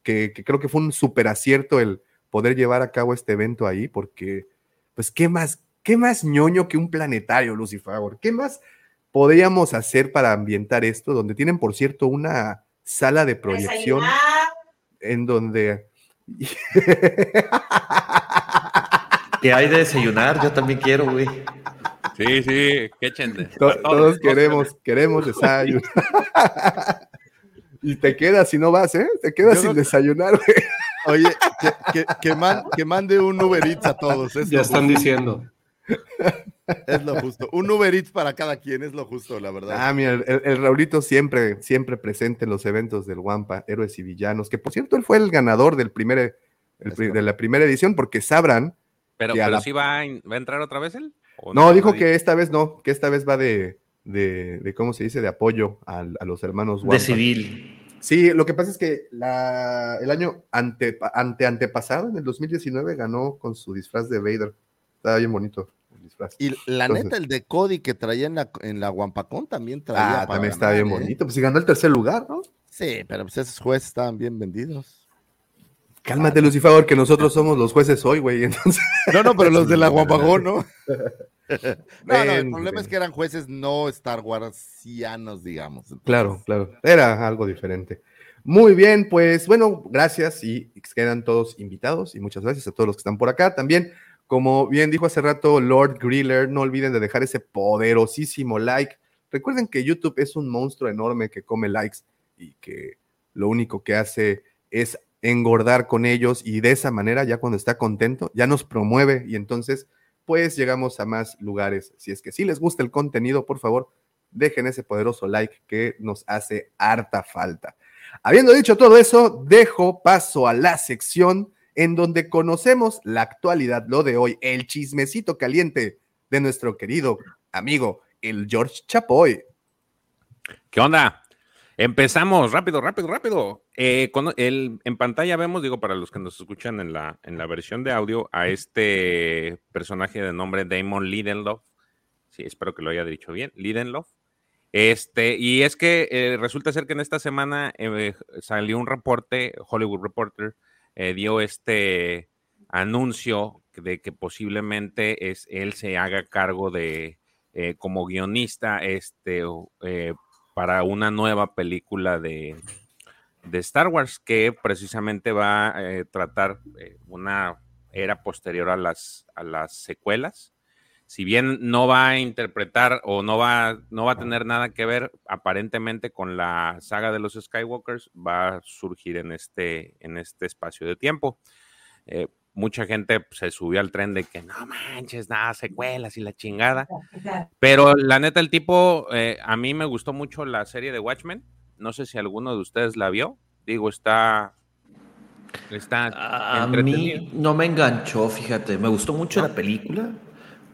que, que creo que fue un súper acierto el poder llevar a cabo este evento ahí, porque, pues, ¿qué más, qué más ñoño que un planetario, Lucifer? ¿Qué más podríamos hacer para ambientar esto? Donde tienen, por cierto, una sala de proyección en donde... ¿Qué hay de desayunar? Yo también quiero, güey. Sí, sí, que echen todos queremos, queremos desayunar. y te quedas si no vas, ¿eh? Te quedas Yo sin no- desayunar, güey. Oye, que, que- que man- que mande un Uber Eats a todos. Es Ya están justo, diciendo. Es lo justo. Un Uber Eats para cada quien, es lo justo, la verdad. Ah, mira, el, el Raulito siempre, siempre presente en los eventos del Wampa, Héroes y Villanos, que por cierto, él fue el ganador del primer, el de la primera edición, porque sabrán, Pero, a pero la- sí va a, va a entrar otra vez él. ¿O no, dijo que esta vez no, que esta vez va de, de, de ¿cómo se dice?, de apoyo al- a, los hermanos De Wampa. civil. Sí, lo que pasa es que la, el año ante, ante antepasado, en el 2019, ganó con su disfraz de Vader. Estaba bien bonito el disfraz. Y la Entonces- neta, el de Cody que traía en la, en la Guampacón también traía. Ah, para también está ganar, bien ¿eh? bonito. Pues si ganó el tercer lugar, ¿no? Sí, pero pues esos jueces estaban bien vendidos. Cálmate, Lucifer, que nosotros somos los jueces hoy, güey. Entonces, No, no, pero los de la Guampacón, ¿no? No, no, el problema es que eran jueces no Star Warsianos, digamos. Claro, claro. Era algo diferente. Muy bien, pues bueno, gracias y quedan todos invitados y muchas gracias a todos los que están por acá. También, como bien dijo hace rato Lord Griller, no olviden de dejar ese poderosísimo like. Recuerden que YouTube es un monstruo enorme que come likes y que lo único que hace es engordar con ellos y de esa manera ya cuando está contento ya nos promueve y entonces pues llegamos a más lugares. Si es que sí les gusta el contenido, por favor, dejen ese poderoso like que nos hace harta falta. Habiendo dicho todo eso, dejo paso a la sección en donde conocemos la actualidad, lo de hoy, el chismecito caliente de nuestro querido amigo, el George Chapoy. ¿Qué onda? Empezamos, rápido, rápido, rápido. Eh, con el, en pantalla vemos, digo, para los que nos escuchan en la, en la versión de audio, a este personaje de nombre Damon Lindelof. Sí, espero que lo haya dicho bien, Lindelof. Este, y es que eh, resulta ser que en esta semana eh, salió un reporte, Hollywood Reporter dio este anuncio de que posiblemente es, él se haga cargo de, como guionista, este, para una nueva película de, de Star Wars que precisamente va a eh, tratar eh, una era posterior a las, a las secuelas. Si bien no va a interpretar o no va, no va a tener nada que ver aparentemente con la saga de los Skywalkers, va a surgir en este, en este espacio de tiempo. Eh, mucha gente se subió al tren de que no manches, nada, secuelas y la chingada. Pero la neta, el tipo, a mí me gustó mucho la serie de Watchmen. No sé si alguno de ustedes la vio. Digo, está. Está A mí no me enganchó, fíjate. Me gustó mucho la película,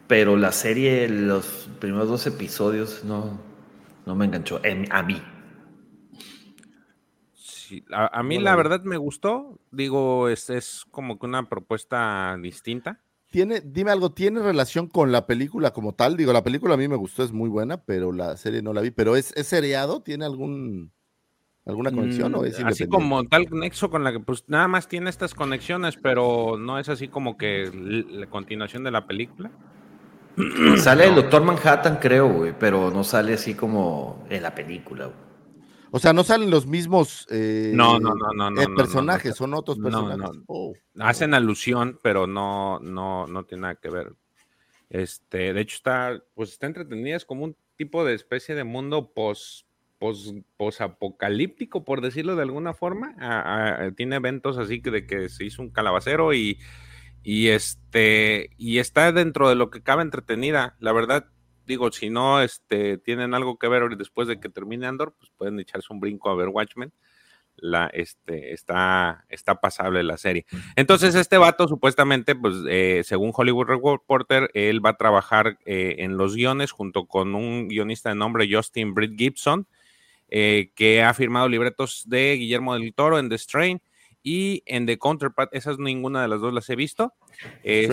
pero la serie, los primeros dos episodios, no, no me enganchó. En- a mí. Sí, a, a mí ¿Cómo la verdad me gustó. Digo, es, es como que una propuesta distinta. Tiene, dime algo, ¿tiene relación con la película como tal? Digo, la película a mí me gustó, es muy buena, pero la serie no la vi. ¿Pero es, es seriado? ¿Tiene algún alguna conexión o es Mm, así como tal nexo con la que pues nada más tiene estas conexiones, pero no es así como que la continuación de la película. Sale el Doctor Manhattan, creo, güey, pero no sale así como en la película, güey. O sea, no salen los mismos eh, No, no, no, no, no, eh, no, no, personajes, son otros personajes. no. Oh. Hacen alusión, pero no, no, no tiene nada que ver. Este, de hecho, está, pues está entretenida, es como un tipo de especie de mundo pos, pos, posapocalíptico, por decirlo de alguna forma. A- a- tiene eventos así que de que se hizo un calabacero y, y este, y está dentro de lo que cabe entretenida. La verdad, digo, si no este, tienen algo que ver después de que termine Andor, pues pueden echarse un brinco a ver Watchmen. La, este, está, está pasable la serie. Entonces, este vato, supuestamente, pues, eh, según Hollywood Reporter, él va a trabajar eh, en los guiones junto con un guionista de nombre Justin Britt Gibson, eh, que ha firmado libretos de Guillermo del Toro en The Strain y en The Counterpart. Esas ninguna de las dos las he visto. Es.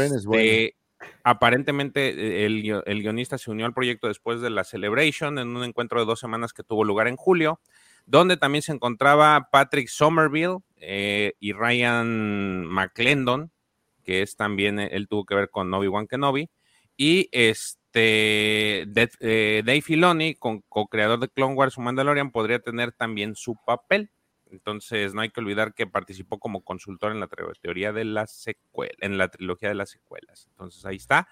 Aparentemente eh, el, el guionista se unió al proyecto después de la Celebration en un encuentro de dos semanas que tuvo lugar en julio, donde también se encontraba Patrick Somerville eh, y Ryan McClendon, que es también, eh, él tuvo que ver con Obi-Wan Kenobi, y este Dave, Filoni, co-creador de Clone Wars o Mandalorian, podría tener también su papel. Entonces, no hay que olvidar que participó como consultor en la teoría de las secuelas, en la trilogía de las secuelas. Entonces, ahí está.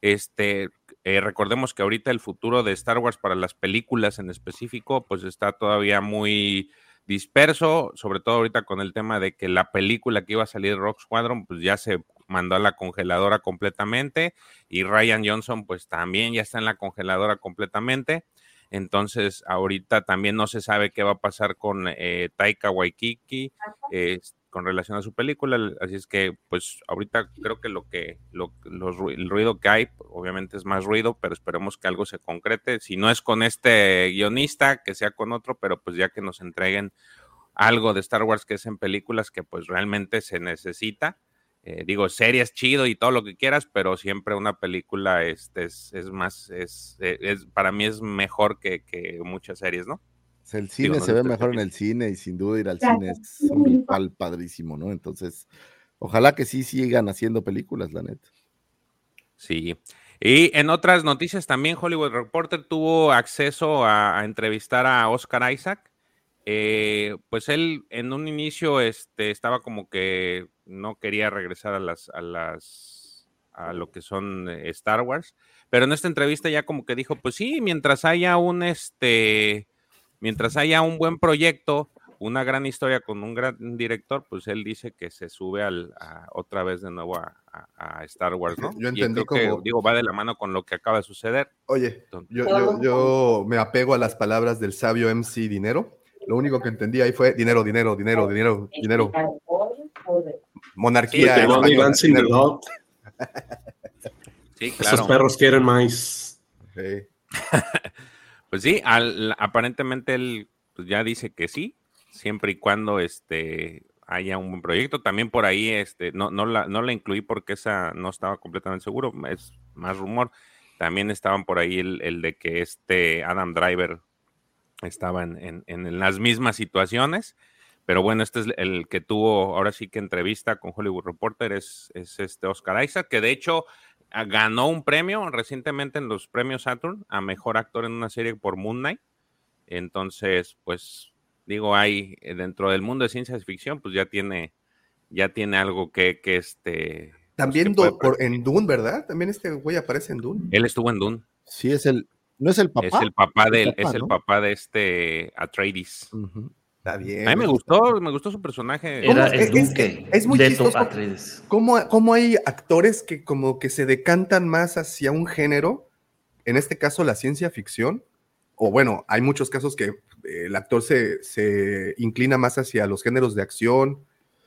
Este, eh, recordemos que ahorita el futuro de Star Wars para las películas en específico, pues está todavía muy disperso, sobre todo ahorita con el tema de que la película que iba a salir Rock Squadron, pues ya se mandó a la congeladora completamente y Ryan Johnson, pues también ya está en la congeladora completamente. Entonces, ahorita también no se sabe qué va a pasar con eh, Taika Waikiki eh, con relación a su película. Así es que, pues, ahorita creo que lo que lo, los el ruido que hay, obviamente es más ruido, pero esperemos que algo se concrete. Si no es con este guionista, que sea con otro, pero pues ya que nos entreguen algo de Star Wars que es en películas que pues realmente se necesita. Eh, digo, series chido y todo lo que quieras, pero siempre una película este, es, es más, es, eh, es, para mí es mejor que, que muchas series, ¿no? O sea, el cine Digo, no se ve mejor en el cine y sin duda ir al cine es un ritual padrísimo, ¿no? Entonces, ojalá que sí sigan haciendo películas, la neta. Sí. Y en otras noticias también Hollywood Reporter tuvo acceso a, a entrevistar a Oscar Isaac. Eh, pues él en un inicio este, estaba como que no quería regresar a las, a las a lo que son eh, Star Wars, pero en esta entrevista ya como que dijo, pues sí, mientras haya un este, mientras haya un buen proyecto, una gran historia con un gran director, pues él dice que se sube al, a- otra vez de nuevo a, a- a Star Wars, ¿no? Yo entendí creo que, como- digo, va de la mano con lo que acaba de suceder. Oye, yo, yo, yo me apego a las palabras del sabio MC Dinero. Lo único que entendí ahí fue dinero, dinero, dinero, dinero, dinero. Monarquía. Sí, dinero. Sí, Esos claro. perros quieren más. Pues sí, al- aparentemente él pues, ya dice que sí, siempre y cuando este haya un buen proyecto. También por ahí, este, no, no la, no la incluí porque esa no estaba completamente seguro, es más rumor. También estaban por ahí el, el de que este Adam Driver estaba en, en- en las mismas situaciones. Pero bueno, este es el que tuvo ahora sí que entrevista con Hollywood Reporter, es, es este Oscar Isaac, que de hecho ah, ganó un premio recientemente en los premios Saturn a mejor actor en una serie por Moon Knight. Entonces, pues digo, hay eh, dentro del mundo de ciencia ficción, pues ya tiene, ya tiene algo que, que este. También pues, que do- puede por- en Dune, ¿verdad? También este güey aparece en Dune. Él estuvo en Dune. Sí, es el, ¿no es el papá? Es el papá de, papá, es el ¿no? papá de este Atreides. Está bien. A mí me gustó, me gustó su personaje. Es- es- es muy chistoso. Atreides. ¿Cómo, cómo hay actores que como que se decantan más hacia un género? En este caso, la ciencia ficción. O bueno, hay muchos casos que eh, el actor se, se inclina más hacia los géneros de acción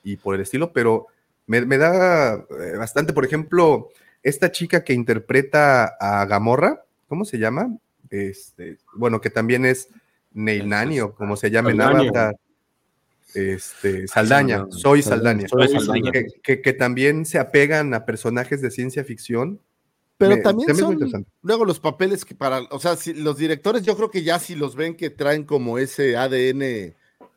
y por el estilo, pero me, me da eh, bastante, por ejemplo, esta chica que interpreta a Gamorra, ¿cómo se llama? Este, bueno, que también es Neil Nani o como se llama en Nani. Avatar. este, Saldaña, Soy Saldaña. Soy Saldaña. Que, que- que también se apegan a personajes de ciencia ficción. Pero Me- también son interesante. luego los papeles que para, o sea, si los directores yo creo que ya si los ven que traen como ese ADN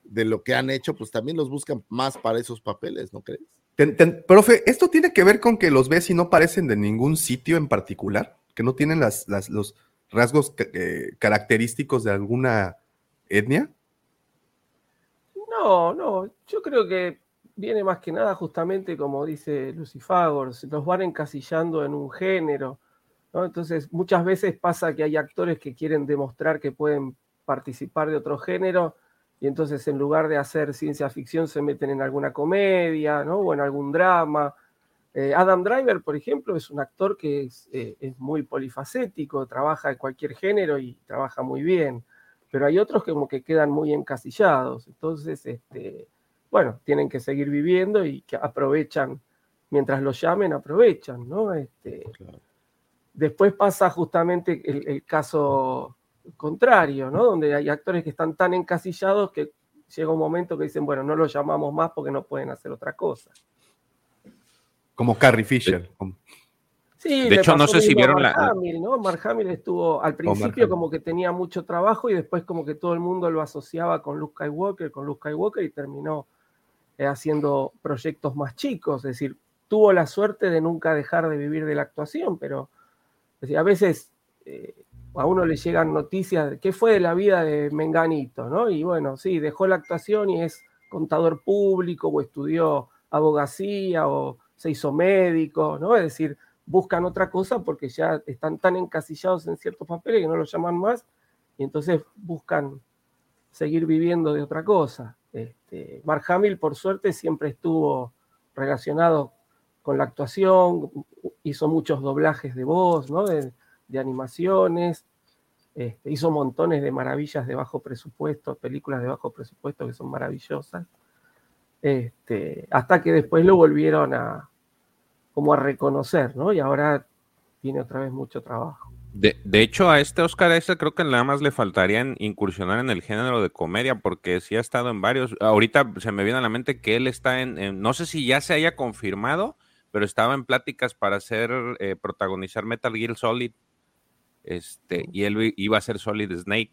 de lo que han hecho, pues también los buscan más para esos papeles, ¿no crees? Ten- ten- profe, ¿esto tiene que ver con que los ves y no parecen de ningún sitio en particular? ¿Que no tienen las, los rasgos eh, característicos de alguna etnia? No, no, yo creo que viene más que nada justamente como dice Lucifagor, los van encasillando en un género, ¿no? Entonces muchas veces pasa que hay actores que quieren demostrar que pueden participar de otro género y entonces en lugar de hacer ciencia ficción se meten en alguna comedia, ¿no? O en algún drama. Eh, Adam Driver, por ejemplo, es un actor que es, eh, es muy polifacético, trabaja en cualquier género y trabaja muy bien pero hay otros que como que quedan muy encasillados. Entonces, este, bueno, tienen que seguir viviendo y que aprovechan, mientras los llamen, aprovechan, ¿no? Este, Después pasa justamente el, el caso contrario, ¿no? Donde hay actores que están tan encasillados que llega un momento que dicen, bueno, no los llamamos más porque no pueden hacer otra cosa. Como Carrie Fisher. Sí, De hecho, no sé si vieron Mark la- Hamill, ¿no? Mark Hamill estuvo al Mark principio como que tenía mucho trabajo y después como que todo el mundo lo asociaba con Luke Skywalker, con Luke Skywalker y terminó eh, haciendo proyectos más chicos. Es decir, tuvo la suerte de nunca dejar de vivir de la actuación, pero es decir, a veces eh, a uno le llegan noticias de qué fue de la vida de Menganito, ¿no? Y bueno, sí, dejó la actuación y es contador público o estudió abogacía o se hizo médico, ¿no? Es decir, buscan otra cosa porque ya están tan encasillados en ciertos papeles que no los llaman más y entonces buscan seguir viviendo de otra cosa. Este, Mark Hamill, por suerte, siempre estuvo relacionado con la actuación, hizo muchos doblajes de voz, ¿no? de, animaciones, este, hizo montones de maravillas de bajo presupuesto, películas de bajo presupuesto que son maravillosas, este, hasta que después lo volvieron a como a reconocer, ¿no? Y ahora tiene otra vez mucho trabajo. De, de hecho, a este Oscar creo que nada más le faltaría incursionar en el género de comedia, porque sí ha estado en varios. Ahorita se me viene a la mente que él está en, en- no sé si ya se haya confirmado, pero estaba en pláticas para hacer, eh, protagonizar Metal Gear Solid. Este, y él iba a ser Solid Snake.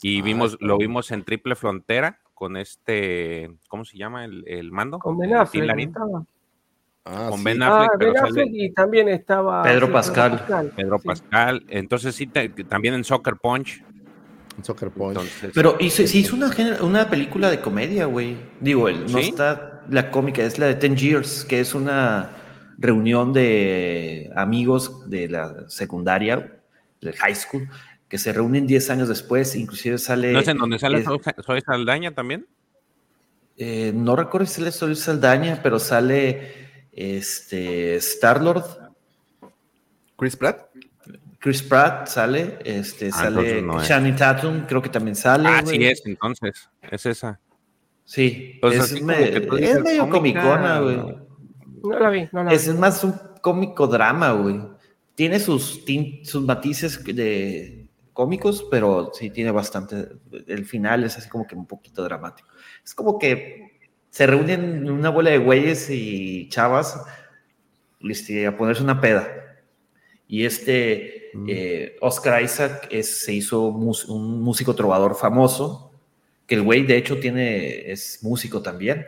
Y Ah, vimos, lo vimos en Triple Frontera con este, ¿cómo se llama? El, el mando. Con Ben Eh, Affleck. Ah, Con sí. Ben Ah, Affleck, pero Ben sale- Affleck y también estaba Pedro sí, Pascal. Pedro sí. Pascal. Entonces sí, te- también en Soccer Punch. Soccer Punch. Entonces, Pero hizo, sí hizo una, una película de comedia, güey. Digo, el- no ¿Sí? está la cómica, es la de Ten Years, que es una reunión de amigos de la secundaria, del high school, que se reúnen 10 años después, inclusive sale... ¿No es en donde sale es- Soy, Soy Saldaña también? eh, no recuerdo si sale Sol Saldaña, pero sale este Star-Lord, Chris Pratt. Chris Pratt sale, este, Ah, sale no es. Channing Tatum, creo que también sale. Ah, güey. sí es, entonces. Es esa. Sí, Pues es, me- es medio cómica, comicona, güey. No la vi, no la vi. Es más un cómico drama, güey. Tiene sus, tin- sus matices de cómicos, pero sí tiene bastante. El final es así como que un poquito dramático. Es como que se reúnen una bola de güeyes y chavas este, a ponerse una peda. Y este eh, Oscar Isaac es- se hizo mus- un músico trovador famoso, que el güey de hecho tiene, es músico también.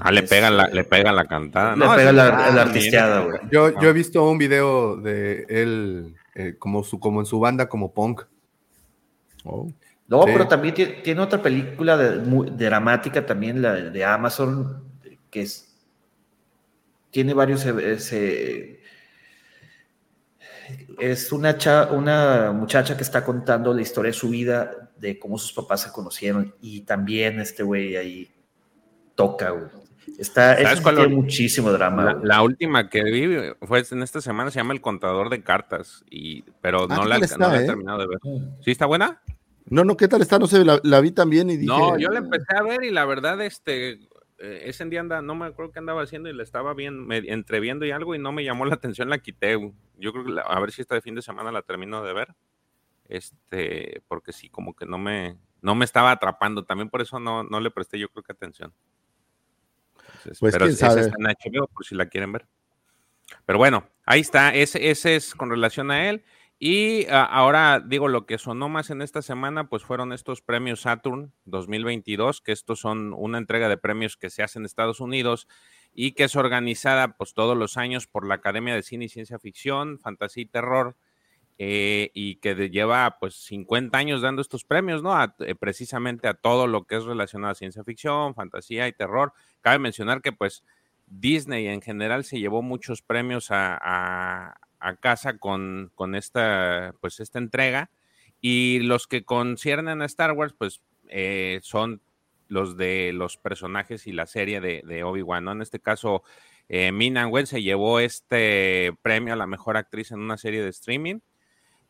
Ah, le Es- pega la, le pega la cantada. Le No, pega la, ah, la artisteada, güey. Yo, Ah. yo he visto un video de él eh, como, su, como en su banda como punk. Oh. No, Sí. pero también tiene, tiene otra película de, muy dramática también, la de Amazon, que es, tiene varios, eh, se- es una, cha- una muchacha que está contando la historia de su vida, de cómo sus papás se conocieron, y también este güey ahí toca, güey. Está, ¿Sabes cuál tiene lo- muchísimo drama, La, última que vi fue en esta semana, se llama El Contador de Cartas, y, pero Ah, no ¿qué la, no la he eh? terminado de ver. ¿Sí está buena? No, no, ¿qué tal está? No sé, la, la vi también y dije. No, yo la empecé a ver y la verdad, este, eh, ese día anda, no me acuerdo qué andaba haciendo y la estaba bien, me- entreviendo y algo y no me llamó la atención, la quité. Yo creo que la- a ver si este fin de semana la termino de ver. Este, porque sí, como que no me, no me estaba atrapando. También por eso no, no le presté yo creo que atención. Entonces, Pues, pero quién esa sabe. está en HBO por si la quieren ver. Pero bueno, ahí está. Ese, ese es con relación a él. Y ah, ahora digo, lo que sonó más en esta semana, pues fueron estos premios Saturn 2022, que estos son una entrega de premios que se hace en Estados Unidos y que es organizada pues todos los años por la Academia de Cine y Ciencia Ficción, Fantasía y Terror, eh, y que lleva pues 50 años dando estos premios, ¿no? A- eh, precisamente a todo lo que es relacionado a ciencia ficción, fantasía y terror. Cabe mencionar que pues Disney en general se llevó muchos premios a- a casa con, con esta, pues, esta entrega. Y los que conciernen a Star Wars, pues eh, son los de los personajes y la serie de, Obi-Wan. En este caso, eh, Mina Wen se llevó este premio a la mejor actriz en una serie de streaming.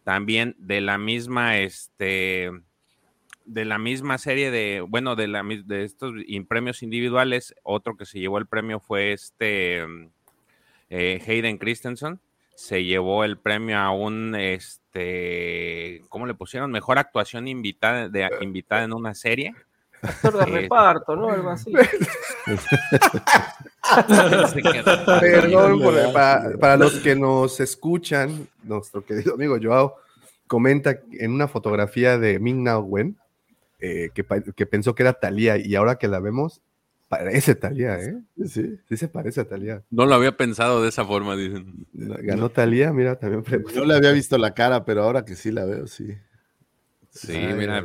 También de la misma, este, de la misma serie de, bueno, de, la, de estos premios individuales, otro que se llevó el premio fue este mm, eh, Hayden Christensen. Se llevó el premio a un, este, ¿cómo le pusieron? Mejor actuación invitada, de, invitada en una serie. Actor de Eh, reparto, ¿no? Algo así. Perdón, por- para, para los que nos escuchan, nuestro querido amigo Joao comenta en una fotografía de Ming Na Wen eh, que, que pensó que era Talía y ahora que la vemos, parece Talía, ¿eh? Sí. Sí se parece a Talía. No lo había pensado de esa forma, dicen. Ganó Talía, mira, también preguntó. No le había visto la cara, pero ahora que sí la veo, sí. Sí, Ay, mira,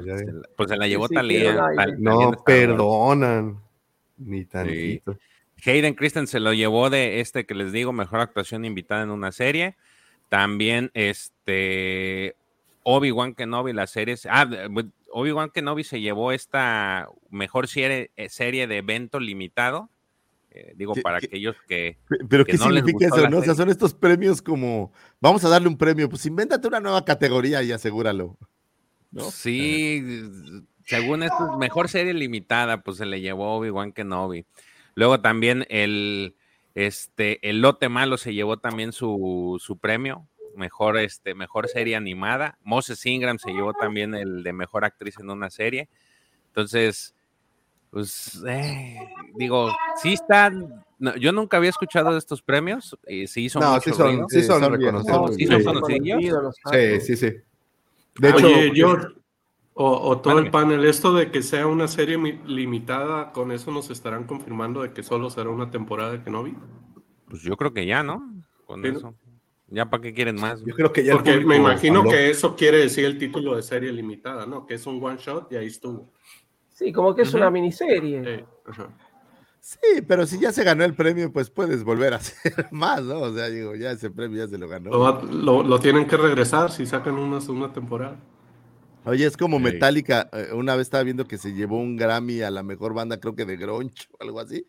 pues se la llevó Sí, Talía. Tal- no, perdonan, ni tantito. Hayden Christensen se lo llevó de este que les digo, mejor actuación invitada en una serie. También este Obi-Wan Kenobi, la serie. Ah, Obi-Wan Kenobi se llevó esta mejor serie, eh, serie de evento limitado. Eh, digo, ¿Qué- para qué- aquellos que. Pe- Pero que ¿qué no les significa gustó eso? O sea, son estos premios como, vamos a darle un premio, pues invéntate una nueva categoría y asegúralo. ¿no? Sí, según esto, es mejor serie limitada, pues se le llevó Obi-Wan Kenobi. Luego también el, este, el lote malo se llevó también su, su premio, mejor, este, mejor serie animada. Moses Ingram se llevó también el de mejor actriz en una serie. Entonces, pues, eh, digo, sí están, no, yo nunca había escuchado de estos premios, y sí hizo No, mucho sí son, sí son son reconocidos. No, sí sí, son son Sí, actores. sí, sí. De hecho, Oye, George, o, o todo el panel, esto de que sea una serie mi- limitada, con eso nos estarán confirmando de que solo será una temporada de Kenobi. Pues yo creo que ya, ¿no? Con eso. Ya para qué quieren más. yo creo que ya Porque me imagino habló. que eso quiere decir el título de serie limitada, ¿no? Que es un one shot y ahí estuvo. Sí, como que es una miniserie. Sí, pero si ya se ganó el premio, pues puedes volver a hacer más, ¿no? O sea, digo, ya ese premio ya se lo ganó. Lo, va- lo- lo tienen que regresar si sacan una segunda temporada. Oye, es como Sí. Metallica. eh, Una vez estaba viendo que se llevó un Grammy a la mejor banda, creo que de Grunge o algo así.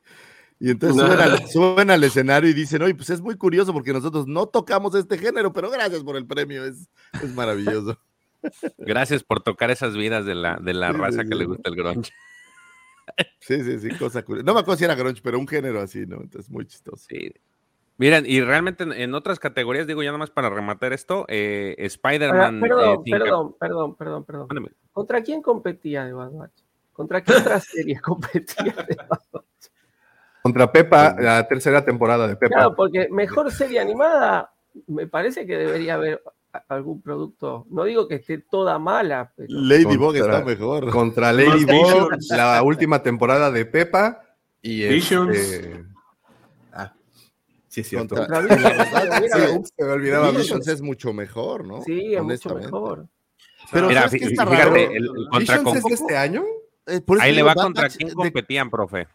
Y entonces suben al, suben al escenario y dicen, oye, pues es muy curioso porque nosotros no tocamos este género, pero gracias por el premio, es, es maravilloso. Gracias por tocar esas vidas de la, de la Sí, sí, raza que sí. le gusta el grunge. Sí, sí, sí, cosa curiosa. No me acuerdo si era Grunge, pero un género así, ¿no? Entonces, muy chistoso. Sí. Miren, y realmente en, en otras categorías, digo ya nomás para rematar esto, eh, Spider-Man. perdón, eh, perdón, perdón, perdón, perdón. Mándame. ¿Contra quién competía de Bad Batch? ¿Contra qué otra serie competía de Bad Batch? Contra Pepa, la tercera temporada de Pepa. Claro, porque mejor serie animada, me parece que debería haber algún producto. No digo que esté toda mala, pero Ladybug está mejor. Contra Ladybug, Visions. la última temporada de Pepa y Visions. este... Ah, sí es cierto. Contra- Contra la verdad, Mira, sí, se me olvidaba Visions es mucho mejor, ¿no? sí, es mucho mejor. Pero Mira, ¿sabes qué fí- está fíjate, raro? el, el contra ¿Visions es Coco- de este año? Eh, por eso ahí le va contra quién de- competían, profe.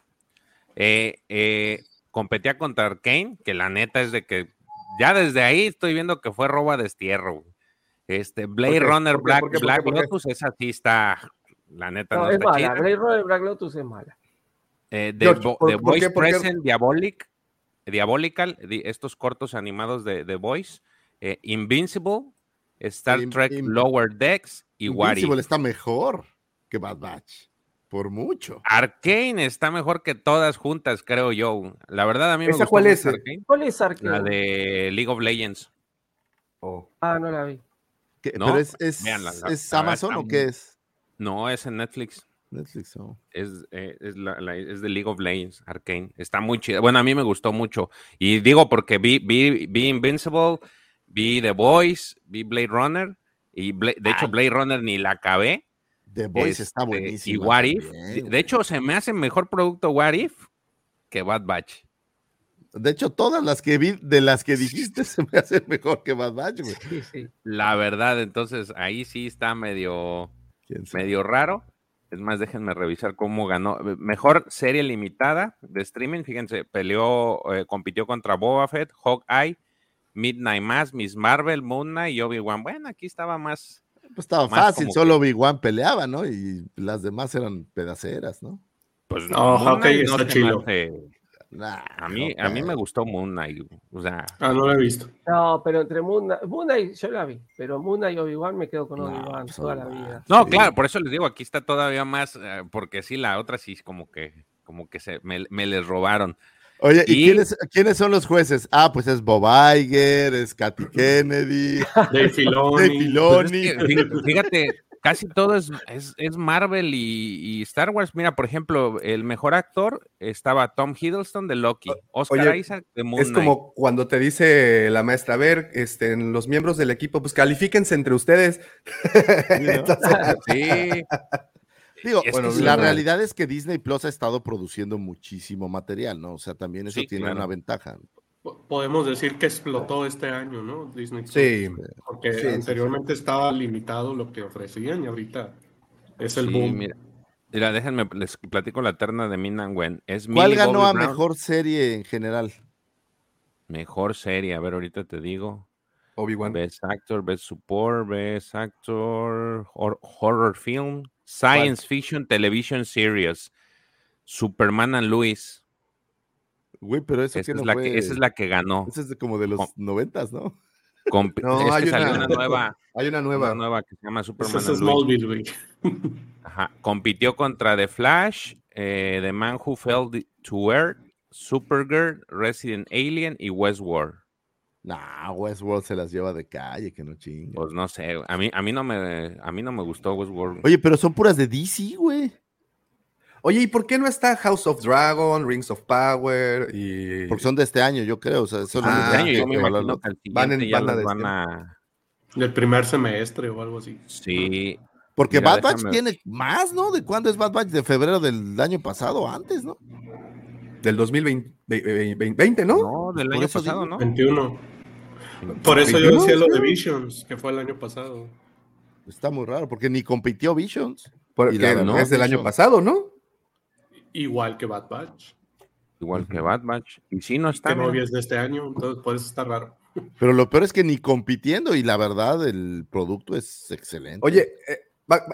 Eh, eh, competía contra Arkane, que la neta es de que ya desde ahí estoy viendo que fue roba destierro. güey. Este, Blade ¿Por? Runner ¿Por? Black, ¿Por qué? ¿Por qué? Black. Lotus, esa sí está, la neta no, No, es está mala. chida. Blade Runner Black Lotus es mala. Eh, The, George, ¿por- The Voice qué? Present Diabolic, Diabolical, di- estos cortos animados de The Voice, eh, Invincible, Star In- Trek in- Lower Decks y What If. Invincible está mejor que Bad Batch. Por mucho. Arcane está mejor que todas juntas, creo yo. La verdad, a mí me ¿Esa gustó cuál es? Arcane, ¿Cuál es Arcane? la de League of Legends. Oh. Ah, no la vi. ¿Qué- ¿No? ¿Pero es, es, Véanla, la- es la Amazon o qué es? No, es en Netflix. Netflix, oh. Es, eh, es, la, la- es de League of Legends, Arcane. Está muy chido. Bueno, a mí me gustó mucho. Y digo porque vi, vi, vi Invincible, vi The Boys, vi Blade Runner. Y Bla- de hecho, Blade Runner ni la acabé. The Voice está Este, buenísimo. Y What If. De- De hecho, se me hace mejor producto What If que Bad Batch. De hecho, todas las que vi, de las que dijiste, se me hacen mejor que Bad Batch, güey. Sí, sí. La verdad, entonces ahí sí está medio, medio raro. Es más, déjenme revisar cómo ganó. Mejor serie limitada de streaming. Fíjense, peleó, eh, compitió contra Boba Fett, Hawkeye, Midnight Mass, Miss Marvel, Moon Knight y Obi-Wan. Bueno, aquí estaba más. Pues estaba Más fácil, solo Big peleaba, ¿no? Y las demás eran pedaceras, ¿no? Pues No, Hawkeye Knight no está hace- Nah, A mí, a mí me gustó Moon Knight. O sea, Ah, no lo he visto. No, pero entre Moon Knight, Moon Knight yo la vi, pero Moon Knight y Obi-Wan me quedo con No, Obi-Wan pues, toda la Obi-Wan. vida. No, Sí. claro, por eso les digo, aquí está todavía más, eh, porque sí, la otra sí, como que, como que se me, me les robaron. Oye, ¿y, Y- quiénes, quiénes son los jueces? Ah, pues es Bob Iger, es Katy Kennedy, Dave Filoni. Pues es que, fí- fíjate, casi todo es, es, es Marvel y, y Star Wars. Mira, por ejemplo, el mejor actor estaba Tom Hiddleston de Loki, Oscar oye, Isaac de Moon Es Knight. como cuando te dice la maestra, a ver, este, los miembros del equipo, pues califíquense entre ustedes. Entonces, Sí, Digo, Es Bueno, la realidad es que Disney Plus ha estado produciendo muchísimo material, ¿no? O sea, también eso Sí, tiene claro. una ventaja. Po- Podemos decir que explotó este año, ¿no? Disney. Plus. sí, Porque Sí, sí, sí. anteriormente estaba limitado lo que ofrecían y ahorita es el sí, boom. mira. Mira, déjenme, les platico la terna de Min and Wen. Es ¿Cuál Millie ganó Bobby a Brown. mejor serie en general? Mejor serie, a ver, ahorita te digo. Obi-Wan. Best Actor, Best Support, Best Actor, hor- Horror Film, Science Fiction Television Series, Superman and Louis. Güey, pero eso Esa que es, no la fue... que, esa es la que ganó. Esa es de como de los noventas, ¿no? No, es que hay salió una- una nueva, Hay una una nueva. nueva que se llama Superman es and Louis. Smallville, güey. Ajá. Compitió contra The Flash, eh, The Man Who Fell to Earth, Supergirl, Resident Alien y Westworld. Nah, Westworld se las lleva de calle, que no chinga. Pues no sé, a mí, a mí no me, a mí no me gustó Westworld. Oye, pero son puras de DC, güey. Oye, ¿y por qué no está House of Dragon, Rings of Power y Porque son de este año, yo creo. O sea, son Ah, Este año yo que me evaluarlo. imagino que al Van en ya banda de van este a... Del primer semestre o algo así. Sí, Porque Mira, Bad Batch déjame- tiene más, ¿no? ¿De cuándo es Bad Batch? De febrero del año pasado, antes, ¿no? del 2020, ve- ve- 20, ¿no? no, del año pasado, digo. ¿no? 21. Por eso yo 21, decía lo de. Visions, que fue el año pasado. Está muy raro, porque ni compitió Visions. Porque Y la no, verdad, es del año pasado, ¿no? Igual que Bad Batch, Igual que Bad Batch. Y sí, no está. que no es de este año, entonces por eso está raro. Pero lo peor es que ni compitiendo, y la verdad, el producto es excelente. Oye, eh,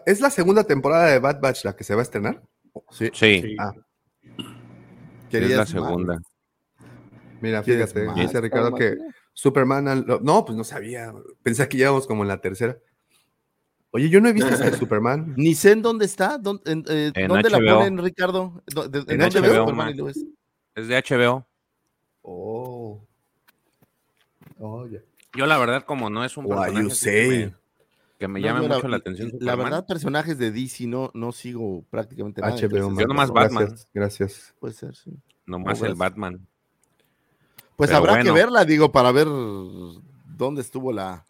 ¿es la segunda temporada de Bad Batch la que se va a estrenar? sí, Sí, Sí. Ah, es la más. segunda. mira, ¿Quieres fíjate, dice Ricardo que Superman. and- No, pues no sabía. Pensé que íbamos como en la tercera. Oye, yo no he visto esa de Superman. Ni sé en dónde está. ¿Dónde, en, eh, En ¿dónde la ponen, Ricardo? ¿Dó- de- ¿En, dónde HBO, ves? Es de HBO. Oh. Oh, ya. Yo la verdad, como no es un personaje you así say? que me, No, llama yo la- mucho la atención. La verdad, personajes de DC no, no sigo prácticamente nada. HBO. Yo nomás Gracias, Batman. Gracias. Puede ser, sí. Nomás No, el gracias. Batman. Pues Pero habrá que verla, digo, para ver dónde estuvo la.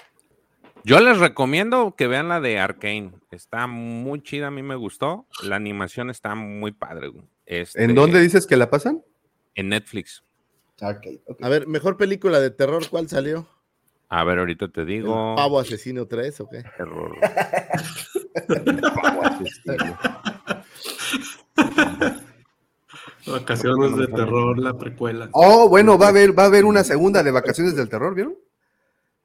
Yo les recomiendo que vean la de Arkane. Está muy chida, a mí me gustó. La animación está muy padre. güey. Este, ¿En dónde dices que la pasan? En Netflix. A ver, mejor película de terror, ¿cuál salió? A ver, ahorita te ¿El digo. Pavo Asesino 3 o qué? Terror. Vacaciones de terror, la precuela. Oh, bueno, va a haber, va a haber una segunda de Vacaciones del Terror, ¿vieron?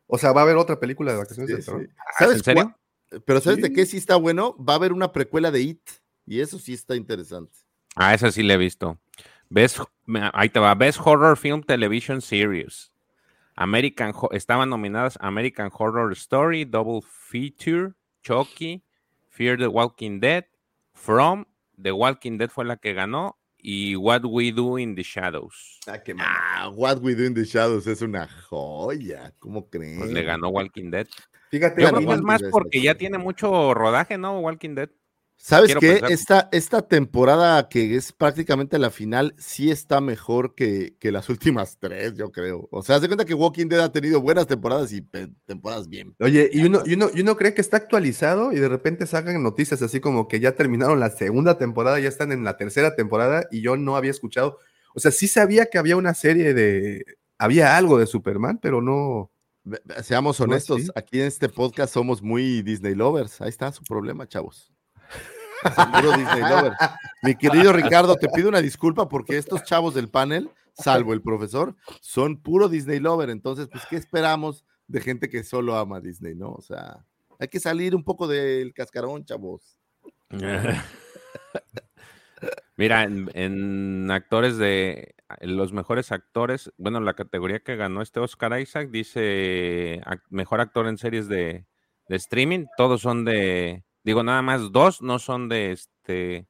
O sea, va a haber otra película de Vacaciones Sí, del Terror. sí. ¿Sabes ¿en serio? cuál? Pero ¿sabes de qué sí está bueno? Va a haber una precuela de It. Y eso sí está interesante. Ah, esa sí la he visto. Best, ahí te va. Best Horror Film Television Series. American, estaban nominadas American Horror Story, Double Feature, Chucky, Fear the Walking Dead, From, The Walking Dead fue la que ganó, y What We Do in the Shadows. Ah, What We Do in the Shadows es una joya. ¿Cómo creen? Pues le ganó Walking Dead. Fíjate, Yo creo que es más porque ya tiene mucho rodaje, ¿no? Walking Dead. ¿Sabes qué? Esta, esta temporada que es prácticamente la final, sí está mejor que, que las últimas tres, yo creo. O sea, haz de cuenta que Walking Dead ha tenido buenas temporadas y pe- temporadas bien. Oye, y uno, y, uno, y uno cree que está actualizado y de repente sacan noticias así como que ya terminaron la segunda temporada, ya están en la tercera temporada y yo no había escuchado. O sea, sí sabía que había una serie de. Había algo de Superman, pero no. Seamos No, honestos, sí. aquí en este podcast somos muy Disney lovers. Ahí está su problema, chavos. Disney lovers. Mi querido Ricardo, te pido una disculpa porque estos chavos del panel, salvo el profesor, son puro Disney lover. Entonces, pues, ¿qué esperamos de gente que solo ama Disney, no? O sea, hay que salir un poco del cascarón, chavos. Mira, en, actores de los mejores actores, bueno, la categoría que ganó este Oscar Isaac dice mejor actor en series de streaming, todos son de, digo, nada más dos no son de este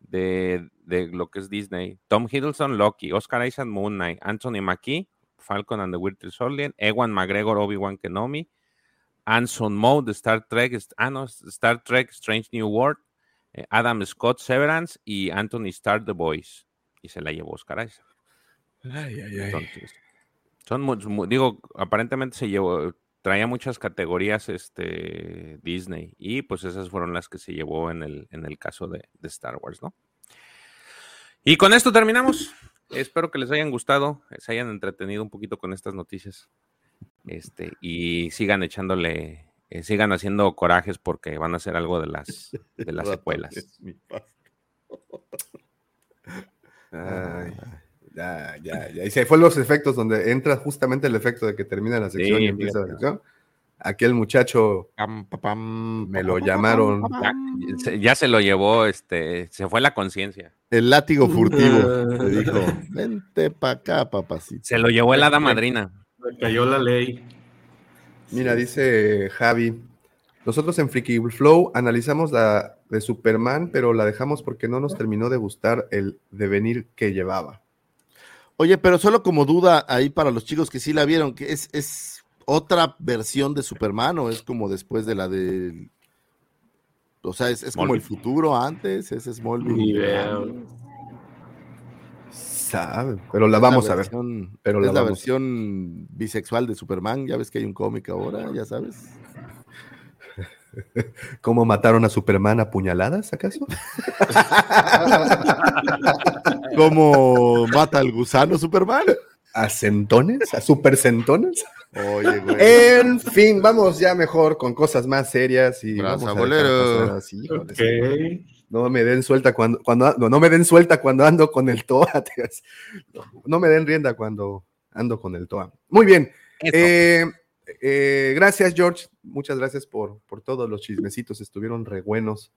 de, de lo que es Disney. Tom Hiddleston, Loki, Oscar Isaac, Moon Knight, Anthony Mackie, Falcon and the Winter Soldier, Ewan McGregor, Obi-Wan Kenobi, Anson Mode de Star Trek, ah, no, Star Trek Strange New World, eh, Adam Scott Severance y Anthony Starr The Voice. Y se la llevó Oscar Isaac. Entonces, son mu- mu- digo, aparentemente se llevó, traía muchas categorías este Disney y pues esas fueron las que se llevó en el, en el caso de, de Star Wars, ¿no? Y con esto terminamos. Espero que les hayan gustado, se hayan entretenido un poquito con estas noticias. Este, y sigan echándole, eh, sigan haciendo corajes porque van a hacer algo de las, de las secuelas. Ay, ya, ya, ya. Y se fue los efectos donde entra justamente el efecto de que termina la sección Sí, y empieza la fíjate. sección. Aquel muchacho me lo llamaron. Ya, se- ya se lo llevó, este, se fue la conciencia. El látigo furtivo. Le dijo, vente para acá, papacito. Se lo llevó el hada madrina. Me cayó la ley. Mira, dice Javi. Nosotros en Freaky Flow analizamos la de Superman, pero la dejamos porque no nos terminó de gustar el devenir que llevaba. Oye, pero solo como duda ahí para los chicos que sí la vieron, que es, es otra versión de Superman o es como después de la del... O sea, es, es como el futuro antes, es Smallville. Ni idea. Sabe, pero la vamos a ver. es la la, vamos- versión bisexual de Superman, ya ves que hay un cómic ahora, ya sabes. ¿Cómo mataron a Superman a puñaladas, acaso? ¿Cómo mata al gusano Superman? ¿A centones? ¿A supercentones? Oye, güey. En fin, vamos ya mejor con cosas más serias y Braza vamos a bolero. así, híjole, Ok. sí. No me den suelta cuando, cuando no, no me den suelta cuando ando con el TOA. No me den rienda cuando ando con el TOA. Muy bien. Eh, eh, gracias, George. Muchas gracias por, por todos los chismecitos. Estuvieron re buenos.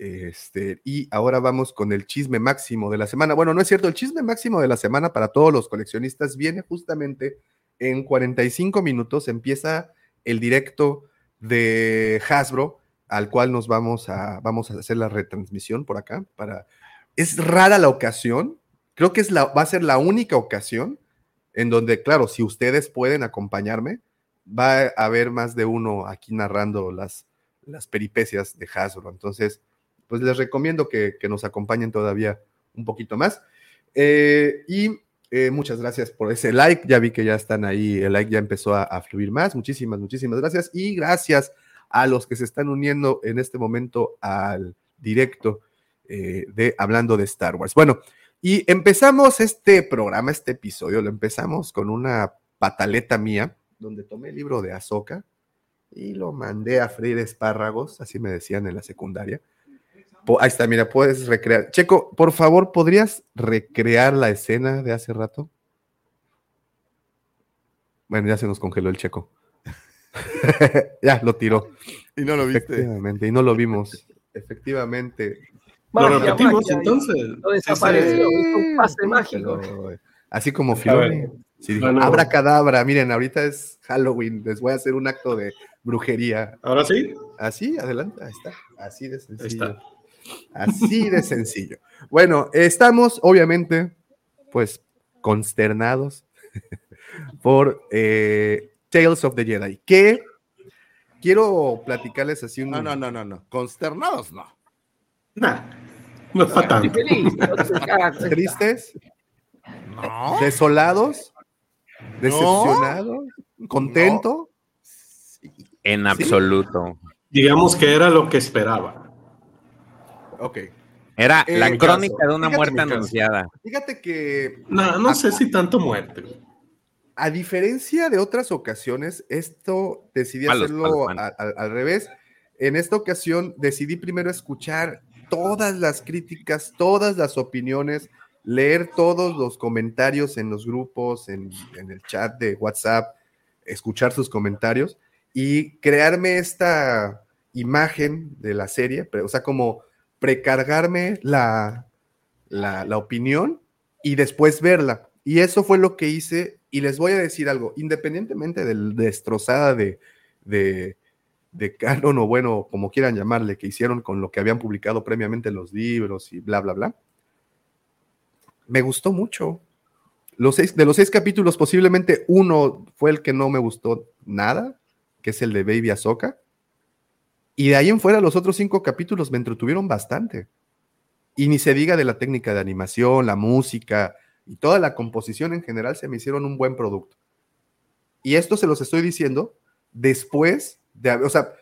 Este, y ahora vamos con el chisme máximo de la semana. Bueno, no es cierto, el chisme máximo de la semana para todos los coleccionistas viene justamente en 45 minutos. Empieza el directo de Hasbro, al cual nos vamos a, vamos a hacer la retransmisión por acá. Para... Es rara la ocasión, creo que es la, va a ser la única ocasión en donde, claro, si ustedes pueden acompañarme, va a haber más de uno aquí narrando las, las peripecias de Hasbro. Entonces, pues les recomiendo que, que nos acompañen todavía un poquito más. Eh, y eh, muchas gracias por ese like. Ya vi que ya están ahí, el like ya empezó a, fluir más. Muchísimas, muchísimas gracias. Y gracias a los que se están uniendo en este momento al directo eh, de Hablando de Star Wars. Bueno, y empezamos este programa, este episodio, lo empezamos con una pataleta mía, donde tomé el libro de Azoka y lo mandé a freír espárragos, así me decían en la secundaria. Ahí está, mira, puedes recrear. Checo, por favor, ¿podrías recrear la escena de hace rato? Bueno, ya se nos congeló el checo. ya, lo tiró. Y no lo viste. Efectivamente, y no lo vimos. Efectivamente. Lo Magia, repetimos magia, entonces. Lo desapareció, Sí, un pase mágico. Pero, así como. Filoni. Sí, dijo, no. Abracadabra, miren, ahorita es Halloween, les voy a hacer un acto de brujería. Ahora sí. Así, adelante, ahí está. Así de Ahí sencillo. está. Así de sencillo. Bueno, estamos obviamente, pues, consternados por eh, Tales of the Jedi, que quiero platicarles así un... No, no, no, no, no. Consternados, no. Nah, no fue tanto. ¿Tristes? No. ¿Desolados? ¿Decepcionados? ¿Contento? En absoluto. Digamos que era lo que esperaba. Ok. Era Eh, la crónica caso. de una Fíjate muerte anunciada. Fíjate que No, no sé si tanto muerte. A diferencia de otras ocasiones, esto decidí Palos, hacerlo palos, a- a- al revés. En esta ocasión decidí primero escuchar todas las críticas, todas las opiniones, leer todos los comentarios en los grupos, en, en el chat de WhatsApp, escuchar sus comentarios y crearme esta imagen de la serie, pero, o sea, como precargarme la, la, opinión y después verla. Y eso fue lo que hice. Y les voy a decir algo, independientemente del destrozada de, de, de canon o bueno, como quieran llamarle, que hicieron con lo que habían publicado previamente en los libros y bla, bla, bla, me gustó mucho. Los seis, de los seis capítulos, posiblemente uno fue el que no me gustó nada, que es el de Baby Ahsoka. Y de ahí en fuera, los otros cinco capítulos me entretuvieron bastante. Y ni se diga de la técnica de animación, la música y toda la composición en general se me hicieron un buen producto. Y esto se los estoy diciendo después de, o sea,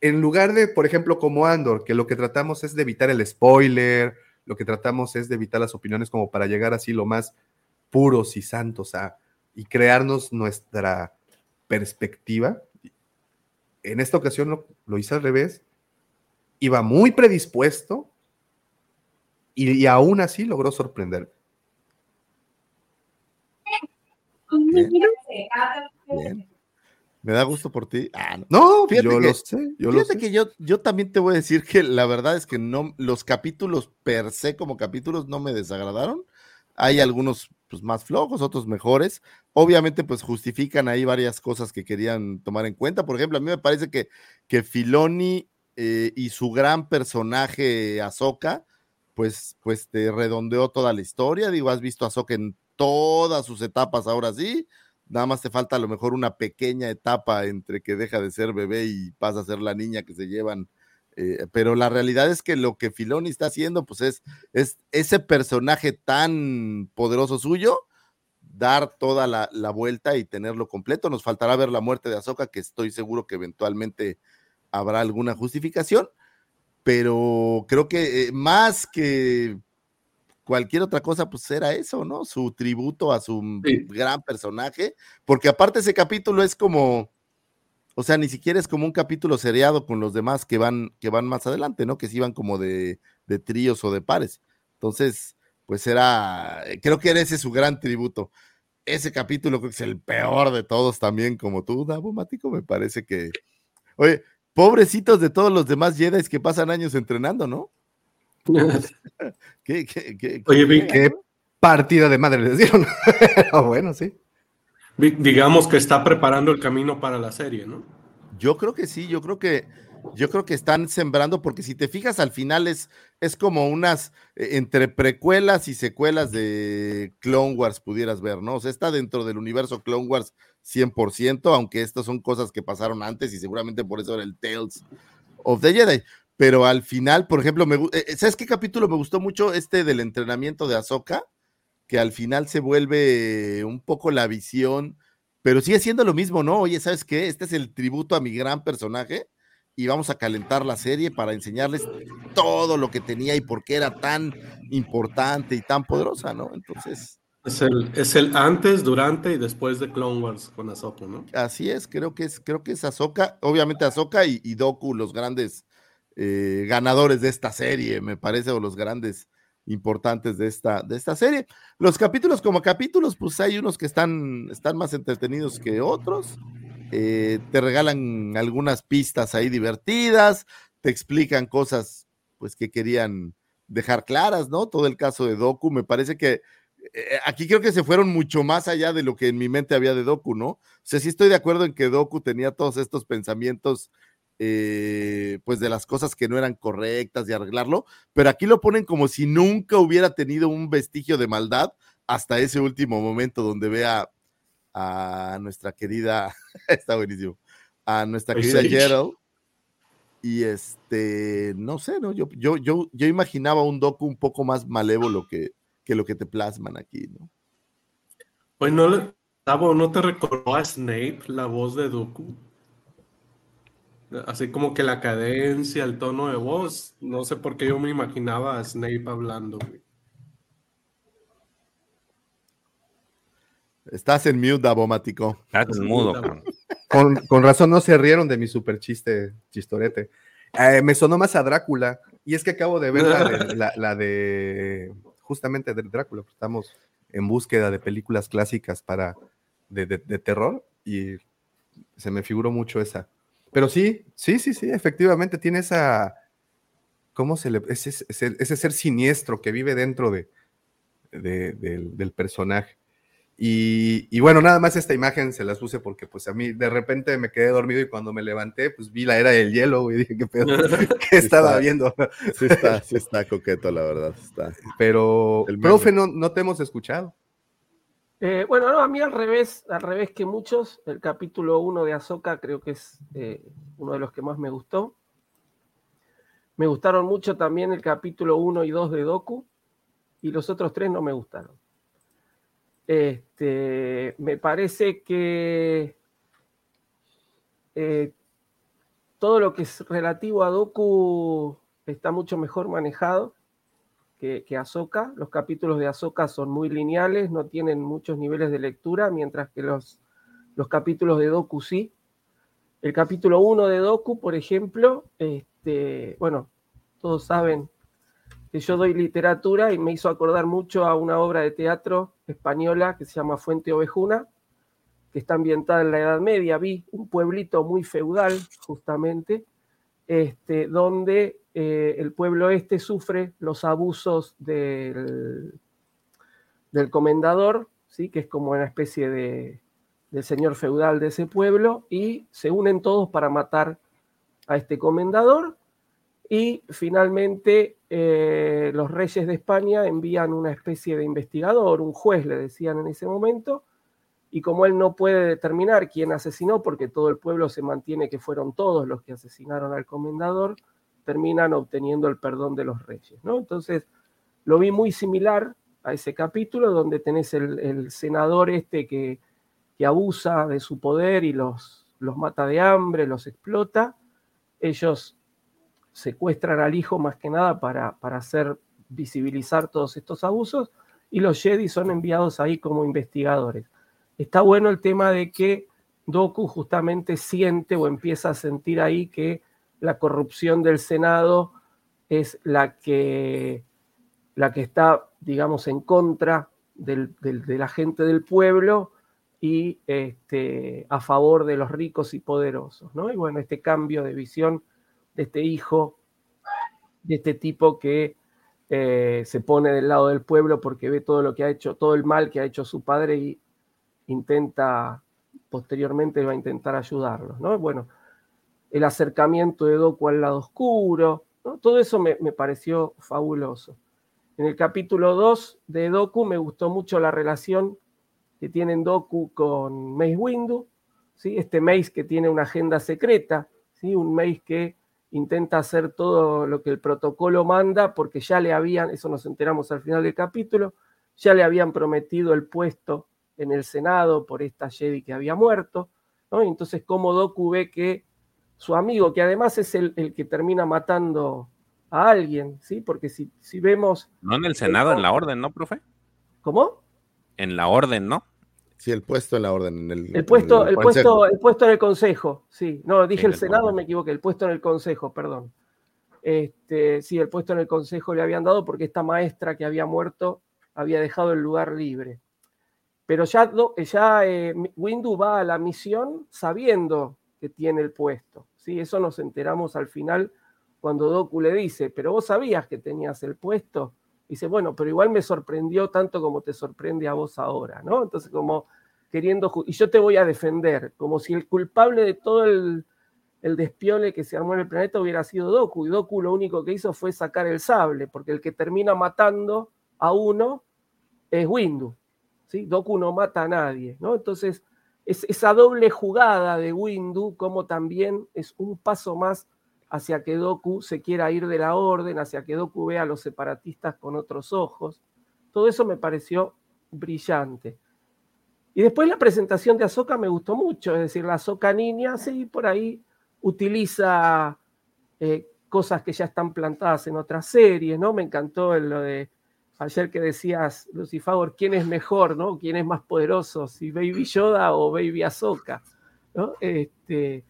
en lugar de, por ejemplo, como Andor, que lo que tratamos es de evitar el spoiler, lo que tratamos es de evitar las opiniones como para llegar así lo más puros y santos a y crearnos nuestra perspectiva. En esta ocasión lo, lo hice al revés. Iba muy predispuesto y, y aún así logró sorprender. Bien. Me da gusto por ti. Ah, no. Fíjate yo que- lo sé, yo lo Fíjate sé. que yo, yo también te voy a decir que la verdad es que no, los capítulos per se como capítulos no me desagradaron. Hay algunos pues, más flojos, otros mejores. Obviamente, pues justifican ahí varias cosas que querían tomar en cuenta. Por ejemplo, a mí me parece que, que Filoni eh, y su gran personaje Ahsoka, pues, pues te redondeó toda la historia. Digo, has visto a Ahsoka en todas sus etapas ahora sí. Nada más te falta a lo mejor una pequeña etapa entre que deja de ser bebé y pasa a ser la niña que se llevan. Eh, pero la realidad es que lo que Filoni está haciendo, pues es, es ese personaje tan poderoso suyo, dar toda la, la vuelta y tenerlo completo. Nos faltará ver la muerte de Ahsoka, que estoy seguro que eventualmente habrá alguna justificación, pero creo que eh, más que cualquier otra cosa, pues era eso, ¿no? Su tributo a su Sí. gran personaje, porque aparte ese capítulo es como, o sea, ni siquiera es como un capítulo seriado con los demás que van, que van más adelante, ¿no? Que se iban como de, de tríos o de pares. Entonces, pues era, creo que era ese su gran tributo. Ese capítulo creo que es el peor de todos también, como tú, Davo Mático, me parece que, oye, pobrecitos de todos los demás Jedi que pasan años entrenando, ¿no? ¿Qué, qué, qué- Oye, qué- Vic, Qué partida de madre les dieron. Pero bueno, sí. Digamos que está preparando el camino para la serie, ¿no? Yo creo que sí, yo creo que yo creo que están sembrando, porque si te fijas al final es, es como unas eh, entre precuelas y secuelas de Clone Wars pudieras ver, ¿no? O sea, está dentro del universo Clone Wars 100%, aunque estas son cosas que pasaron antes y seguramente por eso era el Tales of the Jedi. Pero al final, por ejemplo, me, gu- eh, ¿sabes qué capítulo me gustó mucho? Este del entrenamiento de Ahsoka, que al final se vuelve un poco la visión, pero sigue siendo lo mismo, ¿no? Oye, ¿sabes qué? Este es el tributo a mi gran personaje y vamos a calentar la serie para enseñarles todo lo que tenía y por qué era tan importante y tan poderosa, ¿no? Entonces, Es el, es el antes, durante y después de Clone Wars con Ahsoka, ¿no? así es, creo que es, creo que es Ahsoka, obviamente Ahsoka y, y Doku, los grandes eh, ganadores de esta serie, me parece, o los grandes importantes de esta, de esta serie. Los capítulos como capítulos, pues hay unos que están, están más entretenidos que otros. eh, te regalan algunas pistas ahí divertidas, te explican cosas pues que querían dejar claras, ¿no? Todo el caso de Doku, me parece que eh, aquí creo que se fueron mucho más allá de lo que en mi mente había de Doku, ¿no? O sea, sí estoy de acuerdo en que Doku tenía todos estos pensamientos, eh, pues de las cosas que no eran correctas y arreglarlo, pero aquí lo ponen como si nunca hubiera tenido un vestigio de maldad hasta ese último momento donde vea a nuestra querida, está buenísimo, a nuestra Ice querida. Gerald, Y este, no sé, ¿no? Yo, yo, yo, yo imaginaba un docu un poco más malévolo que, que lo que te plasman aquí, ¿no? Pues no, le- Tavo, ¿no te recordó a Snape la voz de Dooku? Así como que la cadencia, el tono de voz. No sé por qué yo me imaginaba a Snape hablando. güey. Estás en mute, Davomático. Estás en mudo. Con, con razón no se rieron de mi super chiste, chistorete. Eh, me sonó más a Drácula. Y es que acabo de ver la de, la- la de- justamente de Drácula. Estamos en búsqueda de películas clásicas para de, de- de terror y se me figuró mucho esa. Pero sí, sí, sí, sí, efectivamente tiene esa, ¿cómo se le, ese, ese- ese ser siniestro que vive dentro de, de- del, del personaje. Y, y bueno, nada más esta imagen se las puse porque pues a mí de repente me quedé dormido y cuando me levanté pues vi la era del hielo y dije, ¿qué pedo? ¿Qué estaba viendo? Sí está, sí está coqueto, la verdad. Está. Pero, profe, no, no te hemos escuchado. Eh, bueno, no, a mí al revés, al revés que muchos, el capítulo 1 de Ahsoka creo que es eh, uno de los que más me gustó. Me gustaron mucho también el capítulo 1 y 2 de Doku, y los otros tres no me gustaron. Este, me parece que eh, todo lo que es relativo a Doku está mucho mejor manejado que, que. Los capítulos de Ahsoka son muy lineales, no tienen muchos niveles de lectura, mientras que los, los capítulos de Doku sí. El capítulo 1 de Doku, por ejemplo, este, bueno, todos saben que yo doy literatura y me hizo acordar mucho a una obra de teatro española que se llama Fuente Ovejuna, que está ambientada en la Edad Media. Vi un pueblito muy feudal, justamente, este, donde eh, el pueblo este sufre los abusos del, del comendador, ¿sí? que es como una especie de, del señor feudal de ese pueblo, y se unen todos para matar a este comendador. Y finalmente eh, los reyes de España envían una especie de investigador, un juez le decían en ese momento, y como él no puede determinar quién asesinó, porque todo el pueblo se mantiene que fueron todos los que asesinaron al comendador, terminan obteniendo el perdón de los reyes. ¿no? Entonces, lo vi muy similar a ese capítulo donde tenés el, senador este que, que, abusa de su poder y los, los mata de hambre, los explota. Ellos secuestran al hijo más que nada para, para hacer visibilizar todos estos abusos y los Jedi son enviados ahí como investigadores. Está bueno el tema de que Doku justamente siente o empieza a sentir ahí que la corrupción del Senado es la que, la que está, digamos, en contra de la gente del pueblo y este, a favor de los ricos y poderosos. ¿no? Y bueno, este cambio de visión de este hijo, de este tipo que eh, se pone del lado del pueblo porque ve todo lo que ha hecho, todo el mal que ha hecho su padre y intenta, posteriormente va a intentar ayudarlos. ¿no? Bueno, el acercamiento de Doku al lado oscuro, todo eso me, pareció fabuloso. En el capítulo 2 de Doku me gustó mucho la relación que tienen Doku con Mace Windu, ¿sí? este Mace que tiene una agenda secreta, ¿sí? un Mace que intenta hacer todo lo que el protocolo manda porque ya le habían, eso nos enteramos al final del capítulo, ya le habían prometido el puesto en el Senado por esta Jedi que había muerto, ¿no? Entonces como Doku ve que su amigo, que además es el, el, que termina matando a alguien, ¿sí? Porque si, si vemos... No en el Senado, en la orden, ¿no, profe? ¿Cómo? En la orden, ¿no? Sí, el puesto en la orden. En el, el, puesto, en el, puesto, el puesto en el Consejo, sí. No, dije el, el Senado, orden. me equivoqué, el puesto en el Consejo, perdón. Este, sí, el puesto en el Consejo le habían dado porque esta maestra que había muerto había dejado el lugar libre. Pero ya, ya eh, Windu va a la misión sabiendo que tiene el puesto. ¿Sí? Eso nos enteramos al final cuando Doku le dice, pero vos sabías que tenías el puesto. Dice, bueno, pero igual me sorprendió tanto como te sorprende a vos ahora, ¿no? Entonces, como queriendo, y yo te voy a defender, como si el culpable de todo el, el despiole que se armó en el planeta hubiera sido Doku, y Doku lo único que hizo fue sacar el sable, porque el que termina matando a uno es Windu, ¿sí? Doku no mata a nadie, ¿no? Entonces, es esa doble jugada de Windu como también es un paso más hacia que Doku se quiera ir de la orden, hacia que Doku vea a los separatistas con otros ojos. Todo eso me pareció brillante. Y después la presentación de Ahsoka me gustó mucho, es decir, la Ahsoka niña, sí, por ahí utiliza eh, cosas que ya están plantadas en otras series, ¿no? Me encantó lo de ayer que decías, Lucifagor, ¿quién es mejor, no? ¿Quién es más poderoso? Si Baby Yoda o Baby Ahsoka, ¿no? Este,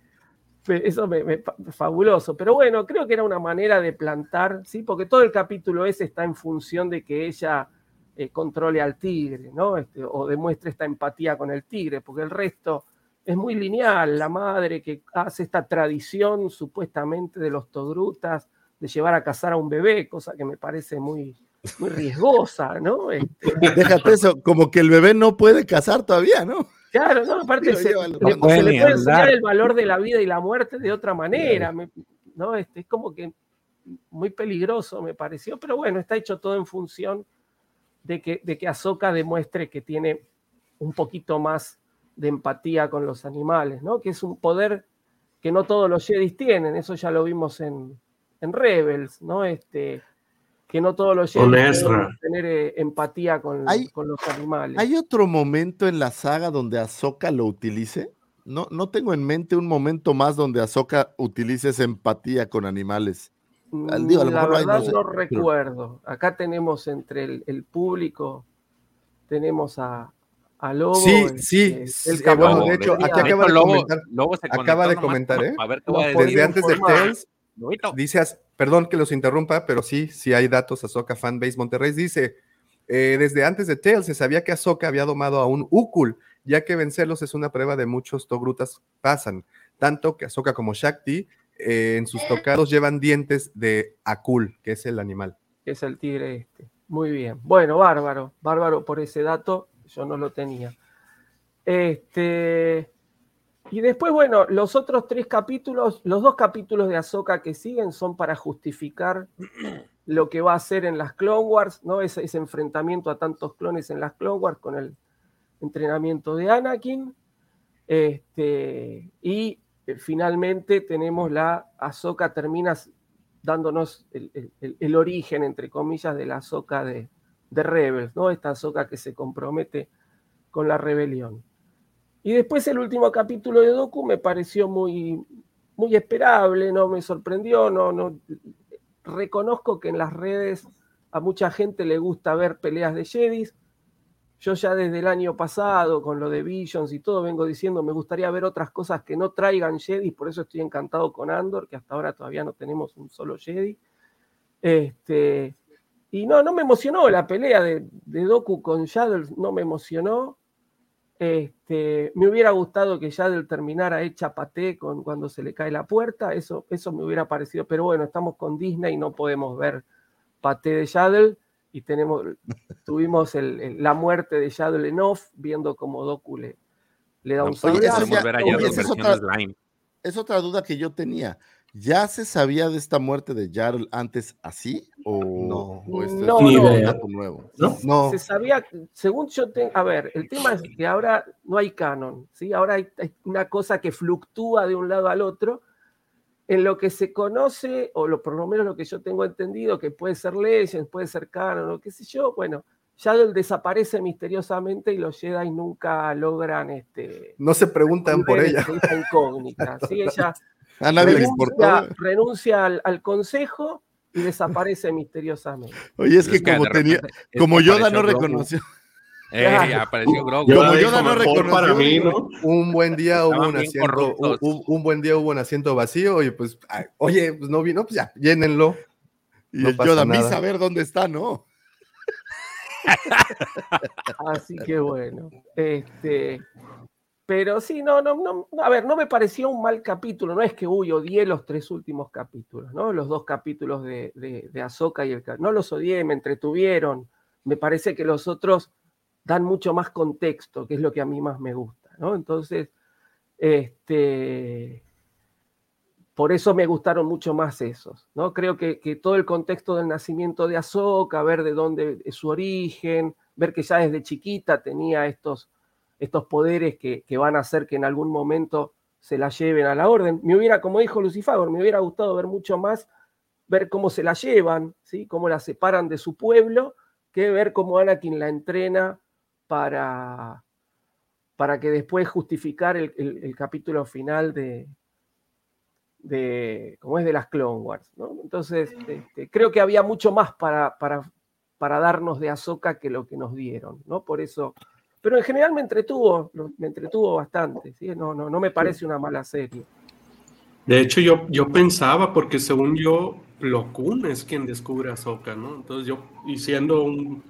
eso me, fabuloso. Pero bueno, creo que era una manera de plantar, ¿sí? Porque todo el capítulo ese está en función de que ella eh, controle al tigre, ¿no? Este, o demuestre esta empatía con el tigre, porque el resto es muy lineal. La madre que hace esta tradición supuestamente de los togrutas de llevar a cazar a un bebé, cosa que me parece muy, muy riesgosa, ¿no? Este, Déjate eso, como que el bebé no puede cazar todavía, ¿no? Claro, no, aparte se, le, puede enseñar el valor de la vida y la muerte de otra manera, ¿no? Este, es como que muy peligroso me pareció, pero bueno, está hecho todo en función de que, de que Ahsoka demuestre que tiene un poquito más de empatía con los animales, ¿no? Que es un poder que no todos los Jedi tienen, eso ya lo vimos en, en Rebels, ¿no? Este, que no todos los Jedi pueden tener eh, empatía con, con, los animales. ¿Hay otro momento en la saga donde Ahsoka lo utilice? No, no tengo en mente un momento más donde Ahsoka utilice esa empatía con animales. Al, digo, la verdad no, recuerdo. Acá tenemos entre el, público, tenemos a, a Lobo. Sí, sí. El, bueno, de hecho, aquí acaba de comentar. acaba de comentar, ¿eh? A ver, Desde antes de Tales, dice, perdón que los interrumpa, pero sí, sí hay datos. Azoka Fanbase Monterrey dice, eh, desde antes de Tales se sabía que Azoka había domado a un Ukul, ya que vencerlos es una prueba de muchos Togrutas pasan, tanto que Azoka como Shakti eh, en sus tocados llevan dientes de Akul, que es el animal. Es el tigre este. Muy bien. Bueno, bárbaro, bárbaro por ese dato, yo no lo tenía. Este, y después, bueno, los otros tres capítulos, los dos capítulos de Ahsoka que siguen son para justificar lo que va a hacer en las Clone Wars, ¿no? Ese, ese enfrentamiento a tantos clones en las Clone Wars con el entrenamiento de Anakin. Este, y eh, finalmente tenemos la Ahsoka, termina dándonos el, origen, entre comillas, de la Ahsoka de, de Rebels, ¿no? Esta Ahsoka que se compromete con la rebelión. Y después el último capítulo de Doku me pareció muy, muy esperable, no me sorprendió, no, no. Reconozco que en las redes a mucha gente le gusta ver peleas de Jedis. Yo ya desde el año pasado, con lo de Visions y todo, vengo diciendo, me gustaría ver otras cosas que no traigan Jedi, por eso estoy encantado con Andor, que hasta ahora todavía no tenemos un solo Jedi. Este, y no, no me emocionó la pelea de, de Doku con Yaddle, no me emocionó. Este, me hubiera gustado que Yaddle terminara hecha paté con, cuando se le cae la puerta, eso, eso me hubiera parecido, pero bueno, estamos con Disney y no podemos ver paté de Yaddle y tenemos, tuvimos la muerte de Yaddle en off, viendo cómo Doku le, da un salto. es otra duda que yo tenía. ¿Ya se sabía de esta muerte de Jarl antes así? ¿O no? Este no, no, nuevo? ¿No? Se sabía, según yo tengo, a ver, el tema es que ahora no hay canon, ¿sí? Ahora hay, una cosa que fluctúa de un lado al otro. En lo que se conoce, o lo, por lo menos lo que yo tengo entendido, que puede ser Legends, puede ser canon, o qué sé yo, bueno, Yaddle desaparece misteriosamente y los Jedi nunca logran este. No se preguntan por ella. incógnita. ¿sí? Ella a nadie renuncia, Renuncia al, consejo y desaparece misteriosamente. Oye, es que como tenía, como Yoda no reconoció. Eh, apareció Grogu. Como Yoda no reconoció. Para mí, ¿no? Un buen día hubo un asiento, un, buen día hubo un asiento vacío y pues, oye, pues no vino, pues ya, llénenlo. Y el Yoda, mí saber dónde está, ¿no? Así que bueno, este, pero sí, no, no, no, a ver, no me pareció un mal capítulo, no es que, uy, odié los tres últimos capítulos, ¿no? Los dos capítulos de, de, Ahsoka y el... No los odié, me entretuvieron, me parece que los otros dan mucho más contexto, que es lo que a mí más me gusta, ¿no? Entonces, este, por eso me gustaron mucho más esos, ¿no? Creo que, que todo el contexto del nacimiento de Ahsoka, ver de dónde es su origen, ver que ya desde chiquita tenía estos estos poderes que, van a hacer que en algún momento se la lleven a la orden. Me hubiera, como dijo Lucifer, me hubiera gustado ver mucho más, ver cómo se la llevan, ¿sí? cómo la separan de su pueblo, que ver cómo Anakin la entrena para, para que después justificar el, capítulo final de, de, como es de las Clone Wars. Entonces, este, creo que había mucho más para, para, para darnos de Ahsoka que lo que nos dieron, ¿no? Por eso pero en general me entretuvo, me entretuvo bastante, ¿sí? no, no, no me parece una mala serie. De hecho, yo, yo pensaba, porque según yo, Koon es quien descubre a Ahsoka, ¿no? Entonces yo, y siendo un,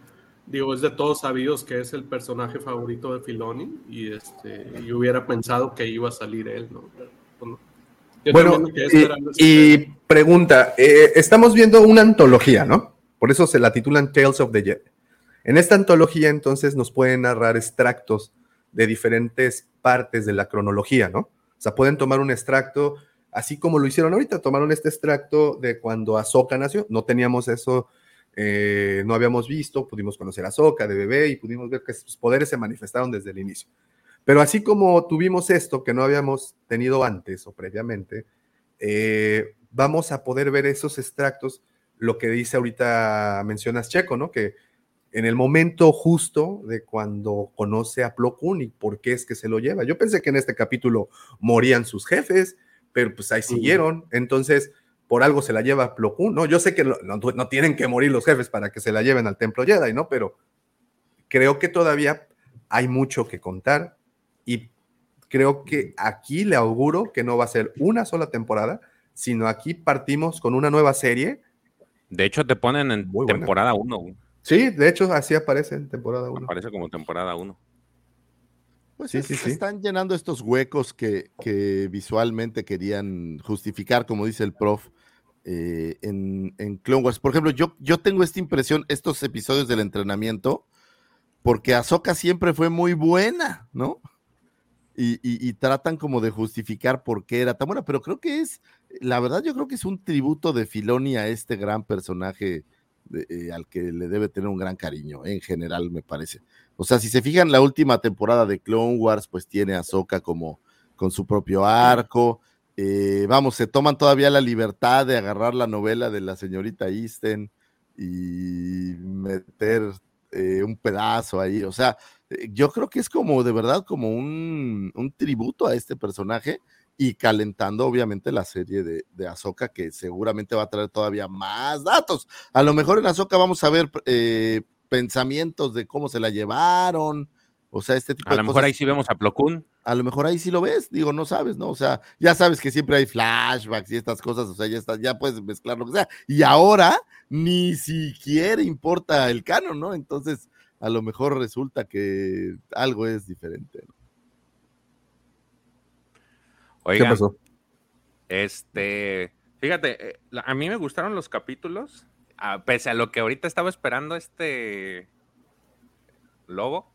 digo, es de todos sabidos que es el personaje favorito de Filoni, y este, yo hubiera pensado que iba a salir él, ¿no? bueno, y, pregunta, eh, estamos viendo una antología, ¿no? Por eso se la titulan Tales of the Jedi. En esta antología entonces nos pueden narrar extractos de diferentes partes de la cronología, ¿no? O sea, pueden tomar un extracto, así como lo hicieron ahorita, tomaron este extracto de cuando Ahsoka nació, no teníamos eso, eh, no habíamos visto, pudimos conocer a Ahsoka de bebé y pudimos ver que sus poderes se manifestaron desde el inicio. Pero así como tuvimos esto que no habíamos tenido antes o previamente, eh, vamos a poder ver esos extractos, lo que dice ahorita, mencionas Checo, ¿no? Que en el momento justo de cuando conoce a Plo Koon y por qué es que se lo lleva. Yo pensé que en este capítulo morían sus jefes, pero pues ahí siguieron. Entonces, por algo se la lleva Plo Koon, ¿no? Yo sé que no, no, tienen que morir los jefes para que se la lleven al Templo Jedi, ¿no? Pero creo que todavía hay mucho que contar y creo que aquí le auguro que no va a ser una sola temporada, sino aquí partimos con una nueva serie. De hecho, te ponen en temporada 1. Sí, de hecho, así aparece en temporada 1. Aparece como temporada 1. Pues sí, sí, sí. están llenando estos huecos que, que, visualmente querían justificar, como dice el prof, eh, en, en, Clone Wars. Por ejemplo, yo, yo tengo esta impresión, estos episodios del entrenamiento, porque Ahsoka siempre fue muy buena, ¿no? Y, y, y, tratan como de justificar por qué era tan buena, pero creo que es, la verdad, yo creo que es un tributo de Filoni a este gran personaje eh, al que le debe tener un gran cariño, en general, me parece. O sea, si se fijan, la última temporada de Clone Wars, pues tiene a Soka como con su propio arco. Eh, vamos, se toman todavía la libertad de agarrar la novela de la señorita Easton y meter eh, un pedazo ahí. O sea, yo creo que es como de verdad como un, un tributo a este personaje y calentando obviamente la serie de, de Ahsoka que seguramente va a traer todavía más datos. A lo mejor en Ahsoka vamos a ver eh, pensamientos de cómo se la llevaron, o sea, este tipo a de cosas. A lo mejor ahí sí vemos a Plo Koon. A lo mejor ahí sí lo ves, digo, no sabes, ¿no? O sea, ya sabes que siempre hay flashbacks y estas cosas, o sea, ya, está, ya puedes mezclar lo que sea. Y ahora ni siquiera importa el canon, ¿no? Entonces, a lo mejor resulta que algo es diferente, ¿no? ¿Qué pasó? Este, fíjate, eh, a mí me gustaron los capítulos, pese a lo que ahorita estaba esperando este lobo.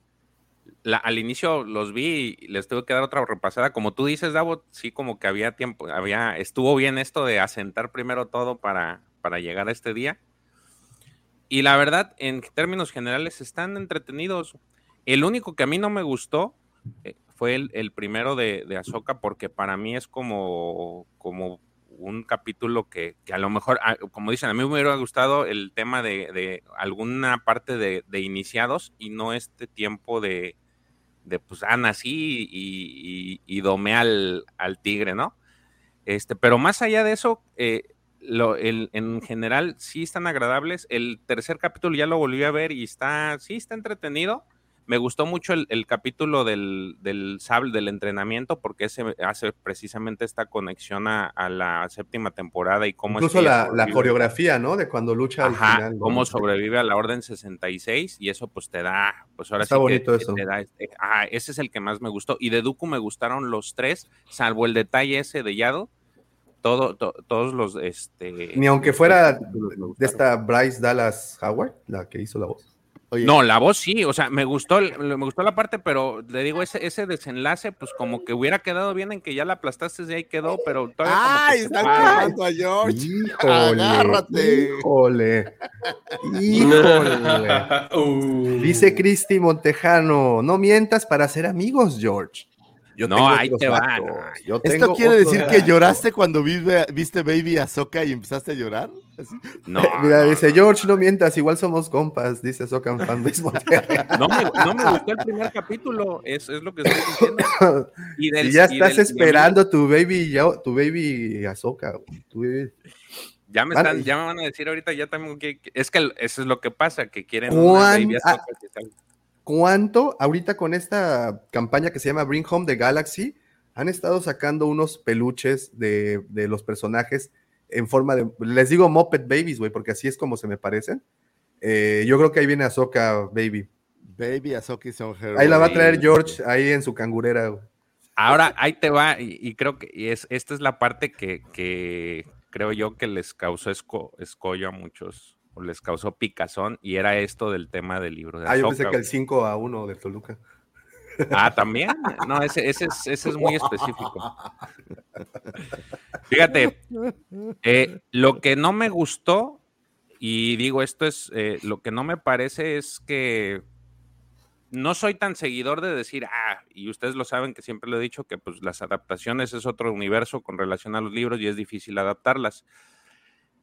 al inicio los vi y les tuve que dar otra repasada. Como tú dices, Davo, sí, como que había tiempo, había, estuvo bien esto de asentar primero todo para, para llegar a este día. Y la verdad, en términos generales, están entretenidos. El único que a mí no me gustó eh, fue el, primero de, de porque para mí es como, como un capítulo que, a lo mejor, ah, como dicen, a mí me hubiera gustado el tema de, alguna parte de, iniciados y no este tiempo de, de pues, ah, nací y, y, domé al, tigre, ¿no? Este, pero más allá de eso, eh, lo, el, en general sí están agradables. El tercer capítulo ya lo volví a ver y está, sí está entretenido me gustó mucho el, capítulo del, del sable del entrenamiento porque ese hace precisamente esta conexión a, la séptima temporada y cómo Incluso la, la, coreografía, ¿no? De cuando lucha al final. Cómo sobrevive a la Orden 66 y eso pues te da, pues ahora Está bonito eso. Este, ah, ese es el que más me gustó. Y de Dooku me gustaron los tres, salvo el detalle ese de Yado. Todo, todos los, este... Ni aunque fuera de esta Bryce Dallas Howard, la que hizo la voz. No, la voz sí, o sea, me gustó, me gustó la parte, pero le digo, ese, ese desenlace, pues como que hubiera quedado bien en que ya la aplastaste y ahí quedó, pero todavía ¡Ay! Están quemando a George. Híjole, Agárrate. Híjole. Híjole. Uh. Dice Cristi Montejano, no mientas para ser amigos, George. Yo No, tengo ahí te va, no. Yo ¿Esto tengo quiere decir que lloraste cuando viste, viste Baby Azoka y empezaste a llorar? Así. No, Mira, no, dice George, no mientas, igual somos compas, dice Socan Fanbase Monterrey. no me, no me gustó el primer capítulo, es, es lo que estoy diciendo. Y del- ya estás y esperando tu baby, ya- tu baby Azoka. Ya me, están, ya me van a decir ahorita, ya también que, es que eso es lo que pasa, que quieren ¿Cuán- una baby ah, Ahsoka que. ¿Cuánto ahorita con esta campaña que se llama Bring Home the Galaxy han estado sacando unos peluches de, de los personajes en forma de, les digo Muppet Babies, güey, porque así es como se me parecen. Eh, yo creo que ahí viene Azoka Baby. Baby Azoka is on her Ahí la va a traer George ahí en su cangurera. güey. Ahora, ahí te va, y, y creo que y es, esta es la parte que, que creo yo que les causó esco- escollo a muchos, o les causó picazón, y era esto del tema del libro de Ah, yo pensé que el güey. 5 a 1 de Toluca. Ah, también. No, ese, ese, es, ese es muy específico. Fíjate, eh, lo que no me gustó, y digo esto es, eh, lo que no me parece es que no soy tan seguidor de decir, ah, y ustedes lo saben que siempre lo he dicho, que pues las adaptaciones es otro universo con relación a los libros y es difícil adaptarlas.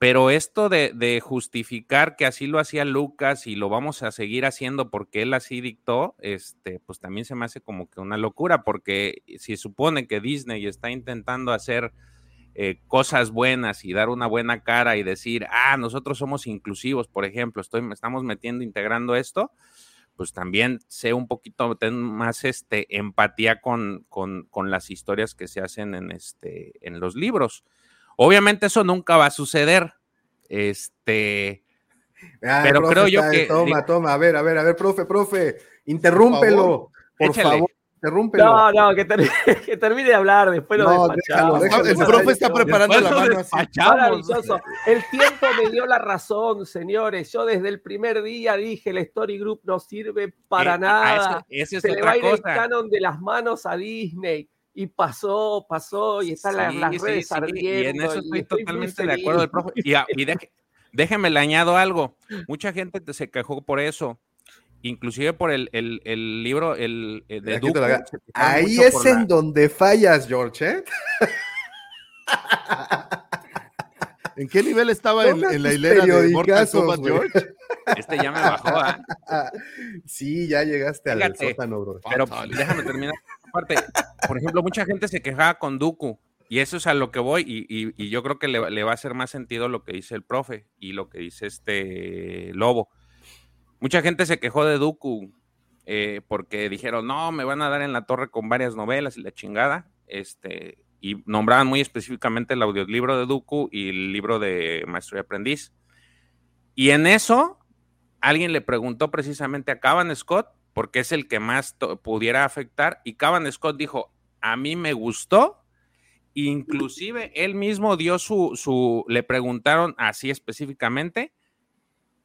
Pero esto de, justificar que así lo hacía Lucas y lo vamos a seguir haciendo porque él así dictó, este, pues también se me hace como que una locura, porque si supone que Disney está intentando hacer eh, cosas buenas y dar una buena cara y decir, ah, nosotros somos inclusivos, por ejemplo, estoy, estamos metiendo, integrando esto, pues también sé un poquito ten más este, empatía con, con, con las historias que se hacen en, este, en los libros. Obviamente eso nunca va a suceder. Este, Ah, pero profe, creo yo está- que Toma, toma, a ver, a ver, a ver, profe, profe, interrúmpelo, por favor, interrúmpelo. No, no, que, ter- que termine de hablar, después lo No, despachamos. déjalo, déjalo. El profe está preparando la mano así. Maravilloso. El tiempo me dio la razón, señores. Yo desde el primer día dije, el Story Group no sirve para Eh, nada. eso- es Se le otra va a ir el cosa. canon de las manos a Disney. Y pasó, pasó, y están las, Sí, las sí, redes sí, y en ardiendo. eso estoy totalmente de acuerdo del profe. Y, y déjeme le añado algo. Mucha gente te- se quejó por eso. Inclusive por el, el- el libro el, el de ga- se quejaron Ahí es en la- donde fallas, George, ¿eh? ¿En qué nivel estaba en, en la hilera de Mortal Kombat. George? Este ya me bajó, ¿ah? Sí, ya llegaste al Fíjate, sótano, bro. Pero déjame terminar. Por ejemplo, mucha gente se quejaba con Dooku. Y eso es a lo que voy. Y, yo creo que le, va a hacer más sentido lo que dice el profe y lo que dice este Lobo. Mucha gente se quejó de Dooku eh, porque dijeron, no, me van a dar en la torre con varias novelas y la chingada. Este, y nombraban muy específicamente el audiolibro de Dooku y el libro de Maestro y Aprendiz. Y en eso, alguien le preguntó precisamente a Cavan Scott, porque es el que más pudiera afectar, y Cavan Scott dijo, a mí me gustó, inclusive él mismo dio su, su le preguntaron así específicamente,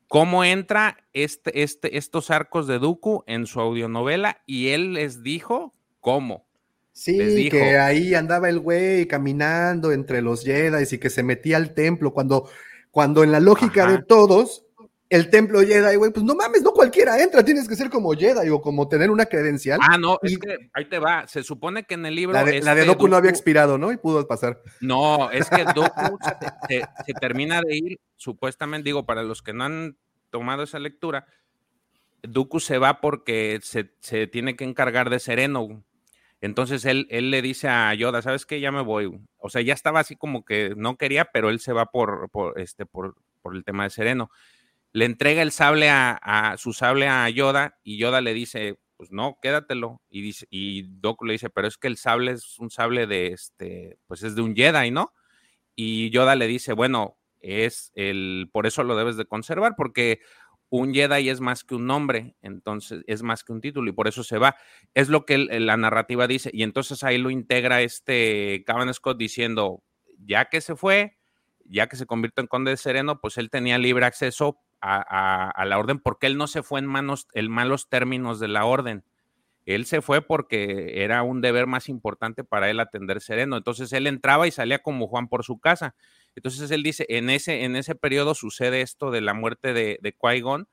cómo entra este, este, estos arcos de Dooku en su audionovela, y él les dijo cómo. Sí, les dijo. que ahí andaba el güey caminando entre los Jedi y que se metía al templo cuando, cuando en la lógica Ajá. de todos, el templo Jedi, güey, pues no mames, no cualquiera entra, tienes que ser como Jedi o como tener una credencial. Ah, no, es que ahí te va. Se supone que en el libro. la, de, la de este Doku no había expirado, ¿no? Y pudo pasar. No, es que Doku se, se- se termina de ir, supuestamente, digo, para los que no han tomado esa lectura, Dooku se va porque se, se tiene que encargar de Sereno. Entonces él, él le dice a Yoda, ¿sabes qué? Ya me voy. O sea, ya estaba así como que no quería, pero él se va por, por, este, por, por el tema de Sereno. Le entrega el sable a, su sable a Yoda y Yoda le dice, pues no, quédatelo. Y, dice, y Doku le dice, pero es que el sable es un sable de este, pues es de un Jedi, ¿no? Y Yoda le dice, bueno, es el, por eso lo debes de conservar, porque un Jedi es más que un nombre, entonces es más que un título y por eso se va. Es lo que la narrativa dice y entonces ahí lo integra este Cavan Scott diciendo, ya que se fue, ya que se convirtió en conde de Sereno, pues él tenía libre acceso a, la orden porque él no se fue en manos, en malos términos de la orden. Él se fue porque era un deber más importante para él atender Sereno. Entonces él entraba y salía como Juan por su casa. Entonces él dice, en ese, en ese periodo sucede esto de la muerte de, de Qui-Gon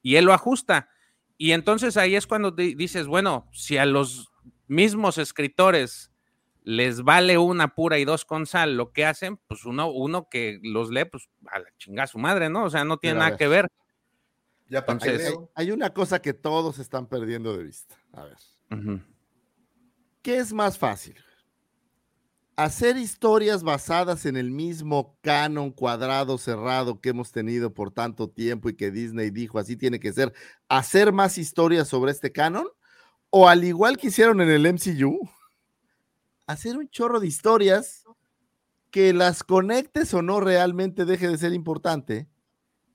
y él lo ajusta. Y entonces ahí es cuando di- dices, bueno, si a los mismos escritores les vale una pura y dos con sal lo que hacen, pues uno, uno que los lee, pues a la chingada su madre, ¿no? O sea, no tiene nada que ver. Ya Entonces- hay- hay una cosa que todos están perdiendo de vista. A ver. ¿Qué es más fácil? ¿Hacer historias basadas en el mismo canon cuadrado cerrado que hemos tenido por tanto tiempo y que Disney dijo así tiene que ser? ¿Hacer más historias sobre este canon? ¿O al igual que hicieron en el MCU, hacer un chorro de historias que las conectes o no realmente deje de ser importante,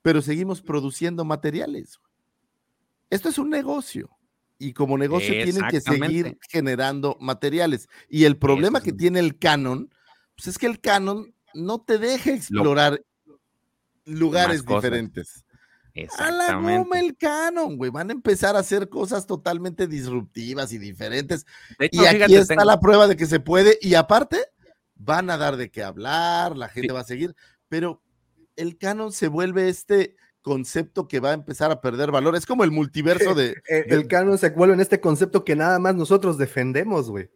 pero seguimos produciendo materiales? Esto es un negocio y como negocio tienen que seguir generando materiales. Y el problema que tiene el canon, pues es que el canon no te deja explorar lugares diferentes. A la goma el canon, güey. Van a empezar a hacer cosas totalmente disruptivas y diferentes. De hecho, y aquí fíjate, está tengo- la prueba de que se puede. Y aparte, van a dar de qué hablar, la gente Sí. va a seguir. Pero el canon se vuelve este concepto que va a empezar a perder valor. Es como el multiverso de. Eh, del- el canon se vuelve en este concepto que nada más nosotros defendemos, güey.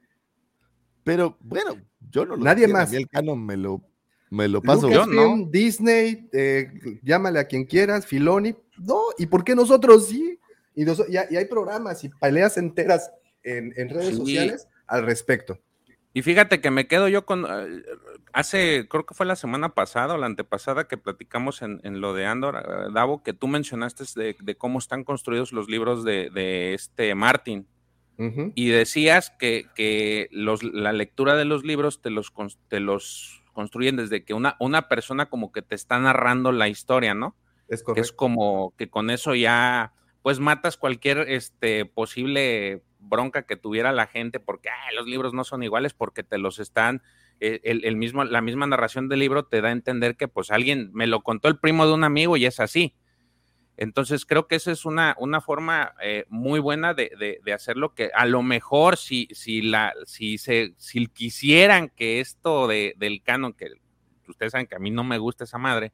Pero bueno, yo no lo Nadie a más. mí el canon me lo, me lo paso. Lucasfilm, Disney, eh, llámale a quien quieras, Filoni. No, ¿y por qué nosotros sí? Y, nos- y hay y hay programas y peleas enteras en, en redes Sí. sociales al respecto. Y fíjate que me quedo yo con. eh, Hace, creo que fue la semana pasada o la antepasada que platicamos en, en lo de Andor, eh, Davo, que tú mencionaste de, de cómo están construidos los libros de, de este Martin. Y decías que, que los, la lectura de los libros te los, te los construyen desde que una, una persona como que te está narrando la historia, ¿no? Es Que es como que con eso ya, pues matas cualquier este, posible bronca que tuviera la gente porque "Ah, los libros no son iguales porque te los están, eh, el, el mismo, la misma narración del libro te da a entender que pues alguien me lo contó el primo de un amigo y es así. Entonces creo que esa es una, una forma eh, muy buena de, de- de hacerlo que a lo mejor si, si, la, si, se, si quisieran que esto de, del canon, que ustedes saben que a mí no me gusta esa madre,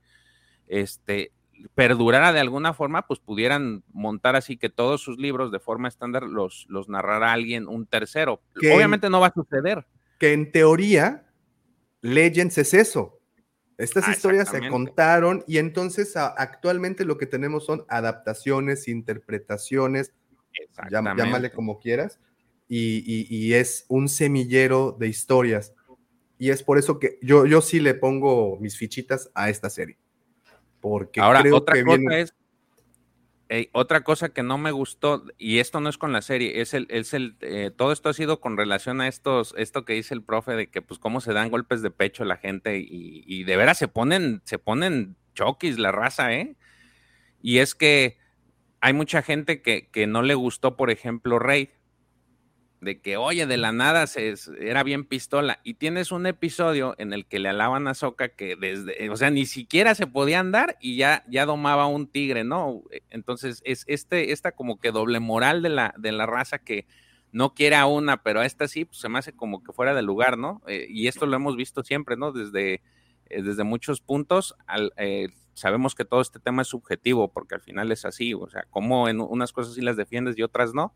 este, perdurara de alguna forma, pues pudieran montar así que todos sus libros de forma estándar los, los narrara alguien, un tercero. Que- Obviamente no va a suceder. Que en teoría, Legends es eso. Estas Ah, historias se contaron y entonces a- actualmente lo que tenemos son adaptaciones, interpretaciones, llam- llámale como quieras, y, y- y es un semillero de historias. Y es por eso que yo, yo sí le pongo mis fichitas a esta serie. Porque Ahora, creo otra que cosa viene- es, eh, otra cosa que no me gustó, y esto no es con la serie, es el, es el, eh, todo esto ha sido con relación a estos, esto que dice el profe de que pues cómo se dan golpes de pecho la gente y, de veras se ponen, se ponen choquis la raza, ¿eh? Y es que hay mucha gente que, que no le gustó, por ejemplo, Rey, de que, oye, de la nada se, era bien pistola. Y tienes un episodio en el que le alaban a Soca que desde, o sea, ni siquiera se podía andar y ya, ya domaba un tigre, ¿no? Entonces, es este, esta como que doble moral de la, de la raza que no quiere a una, pero a esta sí, pues se me hace como que fuera de lugar, ¿no? Eh, y esto lo hemos visto siempre, ¿no? Desde, eh, desde muchos puntos, al, eh, sabemos que todo este tema es subjetivo, porque al final es así, o sea, como en unas cosas sí las defiendes y otras no,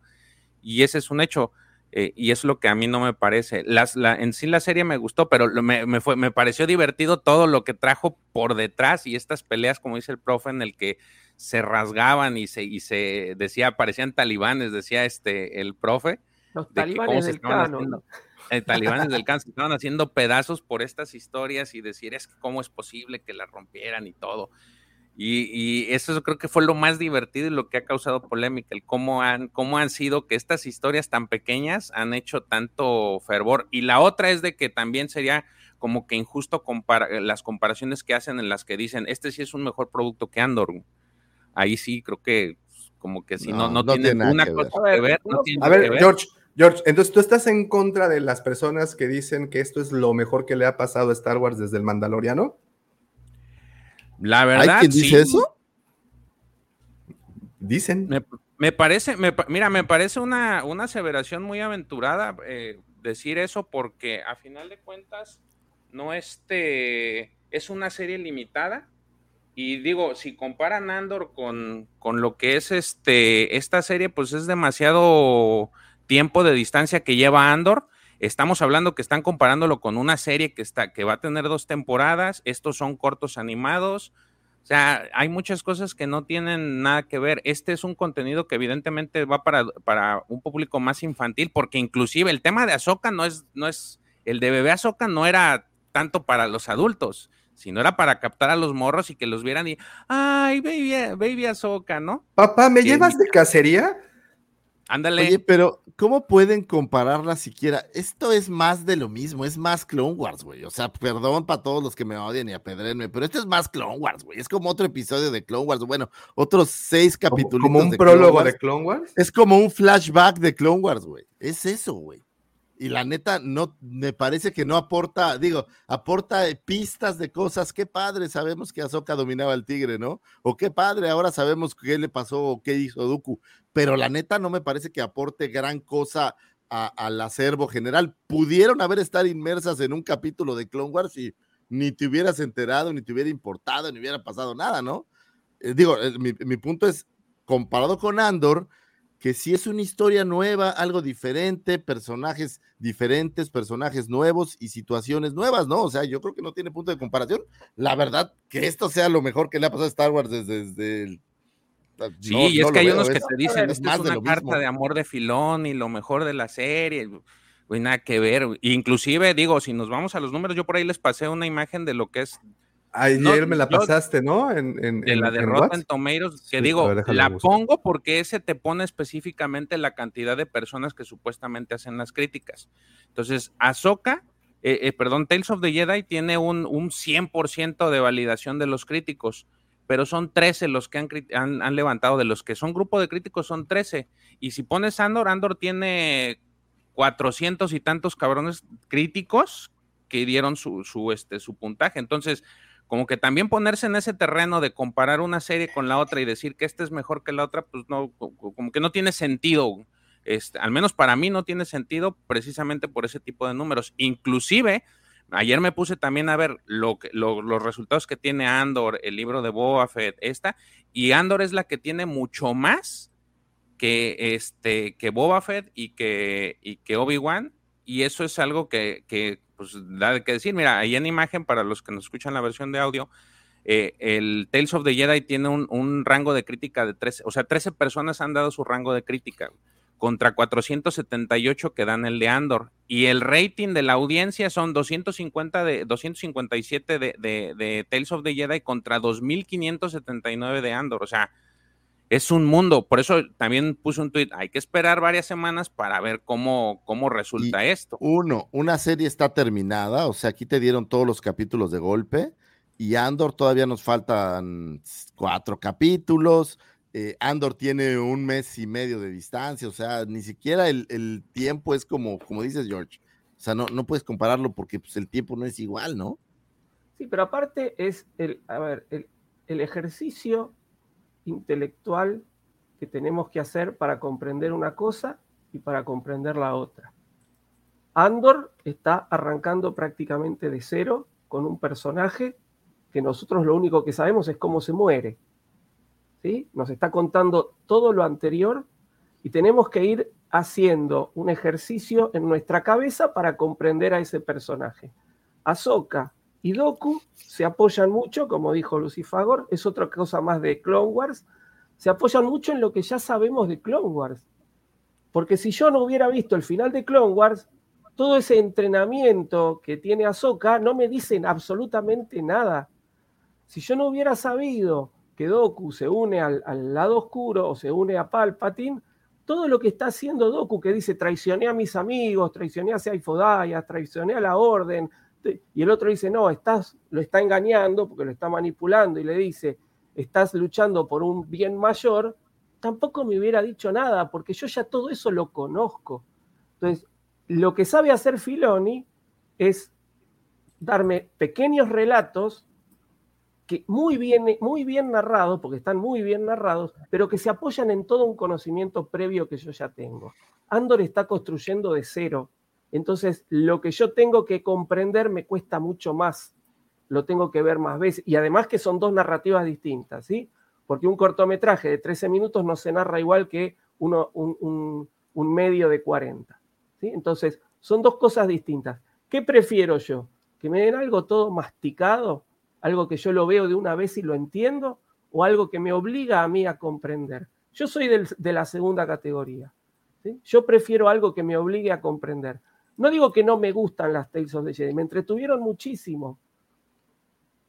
y ese es un hecho. Eh, y es lo que a mí no me parece. Las, la, en sí la serie me gustó, pero me, me, fue, me pareció divertido todo lo que trajo por detrás y estas peleas, como dice el profe, en el que se rasgaban y se, y se decía, parecían talibanes, decía este el profe. Los de que talibanes del haciendo- eh, talibanes del estaban haciendo pedazos por estas historias y decir es que cómo es posible que las rompieran y todo. Y, y eso creo que fue lo más divertido y lo que ha causado polémica, el cómo han, cómo han sido que estas historias tan pequeñas han hecho tanto fervor. Y la otra es de que también sería como que injusto compara- las comparaciones que hacen en las que dicen, este sí es un mejor producto que Andor. Ahí sí creo que pues, como que si no, No, no, no tiene una que cosa ver. que ver, no A ver, ver. George, George, entonces tú estás en contra de las personas que dicen que esto es lo mejor que le ha pasado a Star Wars desde el Mandaloriano. La verdad, ¿Hay quien sí. dice eso? Dicen. Me, me parece, me mira, me parece una, una aseveración muy aventurada eh, decir eso porque a final de cuentas no este es una serie limitada y digo, si comparan Andor con, con lo que es este esta serie, pues es demasiado tiempo de distancia que lleva Andor. Estamos hablando que están comparándolo con una serie que, está, que va a tener dos temporadas. Estos son cortos animados. O sea, hay muchas cosas que no tienen nada que ver. Este es un contenido que evidentemente va para, para un público más infantil, porque inclusive el tema de Ahsoka no es, no es, el de bebé Ahsoka no era tanto para los adultos, sino era para captar a los morros y que los vieran y, ay, baby, baby Ahsoka, ¿no? Papá, ¿me llevas de cacería? Ándale. Oye, pero ¿cómo pueden compararla siquiera? Esto es más de lo mismo, es más Clone Wars, güey. O sea, perdón para todos los que me odian y apedrenme, pero esto es más Clone Wars, güey. Es como otro episodio de Clone Wars. Bueno, otros seis capítulos. como un prólogo de Clone Wars. Es como un flashback de Clone Wars, güey. Es eso, güey. Y la neta, no, me parece que no aporta, digo, aporta pistas de cosas. Qué padre, sabemos que Ahsoka dominaba al tigre, ¿no? O qué padre, ahora sabemos qué le pasó o qué hizo Dooku. Pero la neta no me parece que aporte gran cosa al acervo general. Pudieron haber estar inmersas en un capítulo de Clone Wars y ni te hubieras enterado, ni te hubiera importado, ni hubiera pasado nada, ¿no? Eh, digo, eh, mi punto es, comparado con Andor, que si es una historia nueva, algo diferente, personajes diferentes, personajes nuevos y situaciones nuevas, ¿no? O sea, yo creo que no tiene punto de comparación. La verdad, que esto sea lo mejor que le ha pasado a Star Wars desde, desde el... Sí, no- y es no que hay unos que te dicen, es más es de una lo carta mismo. de amor de Filón y lo mejor de la serie. Güey, nada que ver. Inclusive, digo, si nos vamos a los números, yo por ahí les pasé una imagen de lo que es Ayer No, me la pasaste, ¿no? En, en- de en- la en derrota Whats? en Tomatoes, que Sí, digo, ver, la pongo porque ese te pone específicamente la cantidad de personas que supuestamente hacen las críticas. Entonces, Ahsoka, eh, eh, perdón, Tales of the Jedi tiene un, un 100% de validación de los críticos, pero son 13 los que han, han, han levantado, de los que son grupo de críticos son 13. Y si pones Andor, Andor tiene 400 y tantos cabrones críticos que dieron su, su, este, su puntaje. Entonces, como que también ponerse en ese terreno de comparar una serie con la otra y decir que esta es mejor que la otra, pues no, co- co- como que no tiene sentido. Este, al menos para mí no tiene sentido precisamente por ese tipo de números. Inclusive, ayer me puse también a ver lo que, lo- los resultados que tiene Andor, el libro de Boba Fett, esta, y Andor es la que tiene mucho más que, este, que Boba Fett y que, y que Obi-Wan, y eso es algo que, que, pues da que decir. Mira, ahí en imagen, para los que nos escuchan la versión de audio, eh, el Tales of the Jedi tiene un, un rango de crítica de 13, o sea, 13 personas han dado su rango de crítica contra 478 que dan el de Andor. Y el rating de la audiencia son 250 de, 257 de, de, de Tales of the Jedi contra 2579 de Andor. O sea, es un mundo. Por eso también puse un tweet. Hay que esperar varias semanas para ver cómo, cómo resulta esto. Uno, una serie está terminada, o sea, aquí te dieron todos los capítulos de golpe y Andor todavía nos faltan cuatro capítulos. eh, Andor tiene un mes y medio de distancia, o sea, ni siquiera el, el tiempo es como, como dices, George. O sea, no, no puedes compararlo porque pues, el tiempo no es igual, ¿no? Sí, pero aparte es el, a ver, el, el ejercicio intelectual que tenemos que hacer para comprender una cosa y para comprender la otra. Andor está arrancando prácticamente de cero con un personaje que nosotros lo único que sabemos es cómo se muere. ¿sí? Nos está contando todo lo anterior y tenemos que ir haciendo un ejercicio en nuestra cabeza para comprender a ese personaje. Ahsoka y Doku se apoyan mucho, como dijo Lucifagor, es otra cosa más de Clone Wars, se apoyan mucho en lo que ya sabemos de Clone Wars. Porque si yo no hubiera visto el final de Clone Wars, todo ese entrenamiento que tiene Ahsoka no me dicen absolutamente nada. Si yo no hubiera sabido que Doku se une al, lado oscuro o se une a Palpatine, todo lo que está haciendo Doku, que dice traicioné a mis amigos, traicioné a Saifodaya, traicioné a la orden, y el otro dice, no, estás, lo está engañando porque lo está manipulando y le dice, estás luchando por un bien mayor, tampoco me hubiera dicho nada, porque yo ya todo eso lo conozco. Entonces, lo que sabe hacer Filoni es darme pequeños relatos que muy bien, muy bien narrados, porque están muy bien narrados, pero que se apoyan en todo un conocimiento previo que yo ya tengo. Andor está construyendo de cero, entonces lo que yo tengo que comprender me cuesta mucho más, lo tengo que ver más veces, y además que son dos narrativas distintas, ¿sí? Porque un cortometraje de 13 minutos no se narra igual que uno, un, medio de 40. ¿sí? Entonces, son dos cosas distintas. ¿Qué prefiero yo? ¿Que me den algo todo masticado? ¿Algo que yo lo veo de una vez y lo entiendo? ¿O algo que me obliga a mí a comprender? Yo soy de la segunda categoría. Yo prefiero algo que me obligue a comprender. No digo que no me gustan las Tales of the Jedi, me entretuvieron muchísimo.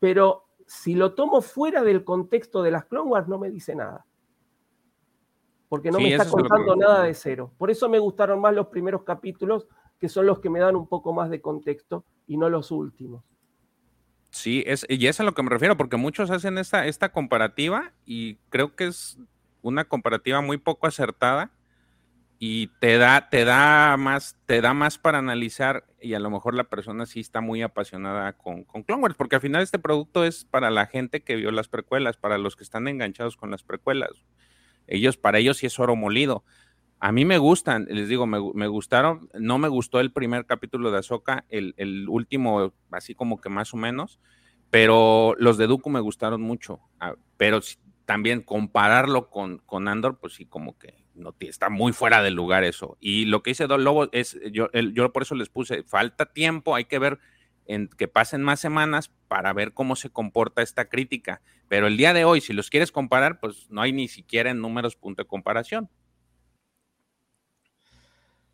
Pero si lo tomo fuera del contexto de las Clone Wars, no me dice nada. Porque no Sí, me está es contando nada de cero. Por eso me gustaron más los primeros capítulos, que son los que me dan un poco más de contexto, y no los últimos. Sí, es, y es a lo que me refiero, porque muchos hacen esta, esta comparativa y creo que es una comparativa muy poco acertada y te da, te da más, te da más para analizar y a lo mejor la persona sí está muy apasionada con, con Clone Wars, porque al final este producto es para la gente que vio las precuelas, para los que están enganchados con las precuelas. Ellos, para ellos sí es oro molido. A mí me gustan, les digo, me, me gustaron, no me gustó el primer capítulo de Ahsoka, el, el último así como que más o menos, pero los de Dooku me gustaron mucho, Ah, pero también compararlo con, con Andor, pues sí como que no está muy fuera de lugar eso. Y lo que dice Don Lobo es, yo, el- yo por eso les puse, falta tiempo, hay que ver en que pasen más semanas para ver cómo se comporta esta crítica. Pero el día de hoy, si los quieres comparar, pues no hay ni siquiera en números punto de comparación.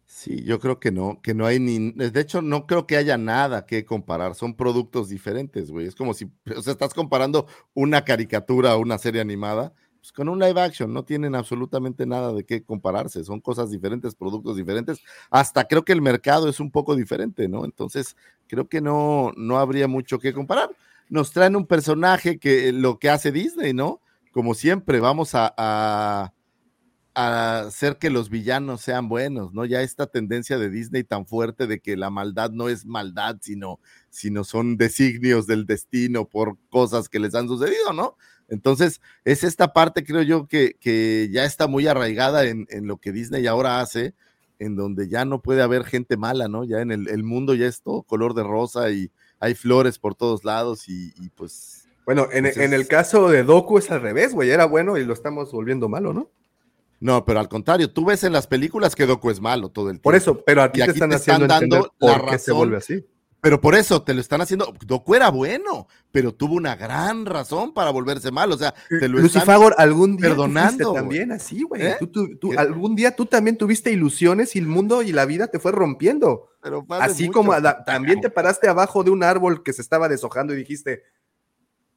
Sí, yo creo que no, que no hay ni, de hecho no creo que haya nada que comparar, son productos diferentes, güey. Es como si, estás comparando una caricatura o una serie animada, pues con un live action, no tienen absolutamente nada de qué compararse, son cosas diferentes, productos diferentes, hasta creo que el mercado es un poco diferente, ¿no? Entonces, creo que no, no habría mucho que comparar. Nos traen un personaje que lo que hace Disney, ¿no? Como siempre, vamos a, a a hacer que los villanos sean buenos, ¿no? Ya esta tendencia de Disney tan fuerte de que la maldad no es maldad, sino, sino son designios del destino por cosas que les han sucedido, ¿no? Entonces, es esta parte, creo yo, que, que ya está muy arraigada en, en lo que Disney ahora hace, en donde ya no puede haber gente mala, ¿no? Ya en el, el mundo ya es todo color de rosa y hay flores por todos lados y, y pues... Bueno, en, pues en el caso de Doku es al revés, güey. Era bueno y lo estamos volviendo malo, ¿no? No, pero al contrario, tú ves en las películas que Doku es malo todo el tiempo. Por eso, pero aquí Y te están haciendo entender por qué se vuelve así. Pero por eso te lo están haciendo. Doku era bueno, pero tuvo una gran razón para volverse malo. O sea, te lo están Lucifagor, algún día perdonando. también así, güey. ¿Eh? Tú- tú- tú- algún día tú también tuviste ilusiones y el mundo y la vida te fue rompiendo. Pero Así mucho. como la- también te paraste abajo de un árbol que se estaba deshojando y dijiste,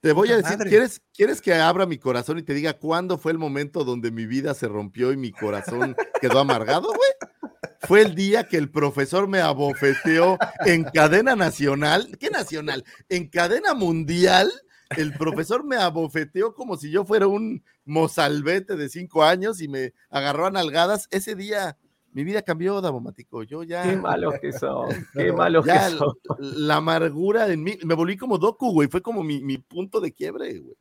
Te voy a decir, madre. ¿quieres, ¿quieres que abra mi corazón y te diga cuándo fue el momento donde mi vida se rompió y mi corazón quedó amargado, güey? Fue el día que el profesor me abofeteó en cadena nacional. ¿Qué nacional? En cadena mundial. El profesor me abofeteó como si yo fuera un mozalbete de cinco años y me agarró a nalgadas. Ese día mi vida cambió, Davomático. Yo ya. Qué malos que son, qué malos que son. La amargura en mí. Me volví como Doku, güey. Fue como mi, mi punto de quiebre, güey.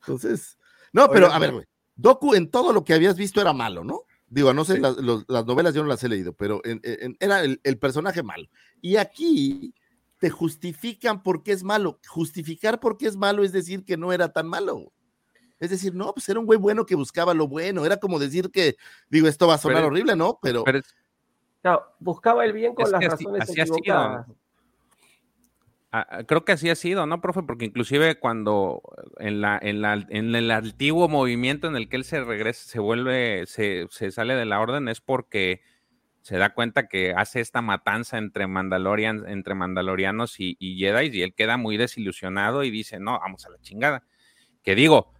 Entonces. No, pero a ver, güey. Doku en todo lo que habías visto era malo, ¿no? Digo, no sé, las, los- las novelas yo no las he leído, pero en- en- era el, el personaje malo. Y aquí te justifican por qué es malo. Justificar por qué es malo es decir que no era tan malo. Es decir, no, pues era un güey bueno que buscaba lo bueno. Era como decir que, digo, esto va a sonar Pero- horrible, ¿no? Pero, Pero es- Claro, buscaba el bien con las así- razones así ha sido. Creo que así ha sido, ¿no, profe? Porque inclusive cuando en la, en la, en el antiguo movimiento en el que él se regresa, se vuelve, se, se sale de la orden, es porque se da cuenta que hace esta matanza entre Mandalorian, entre Mandalorianos y, y Jedi, y él queda muy desilusionado y dice, no, vamos a la chingada. Que digo,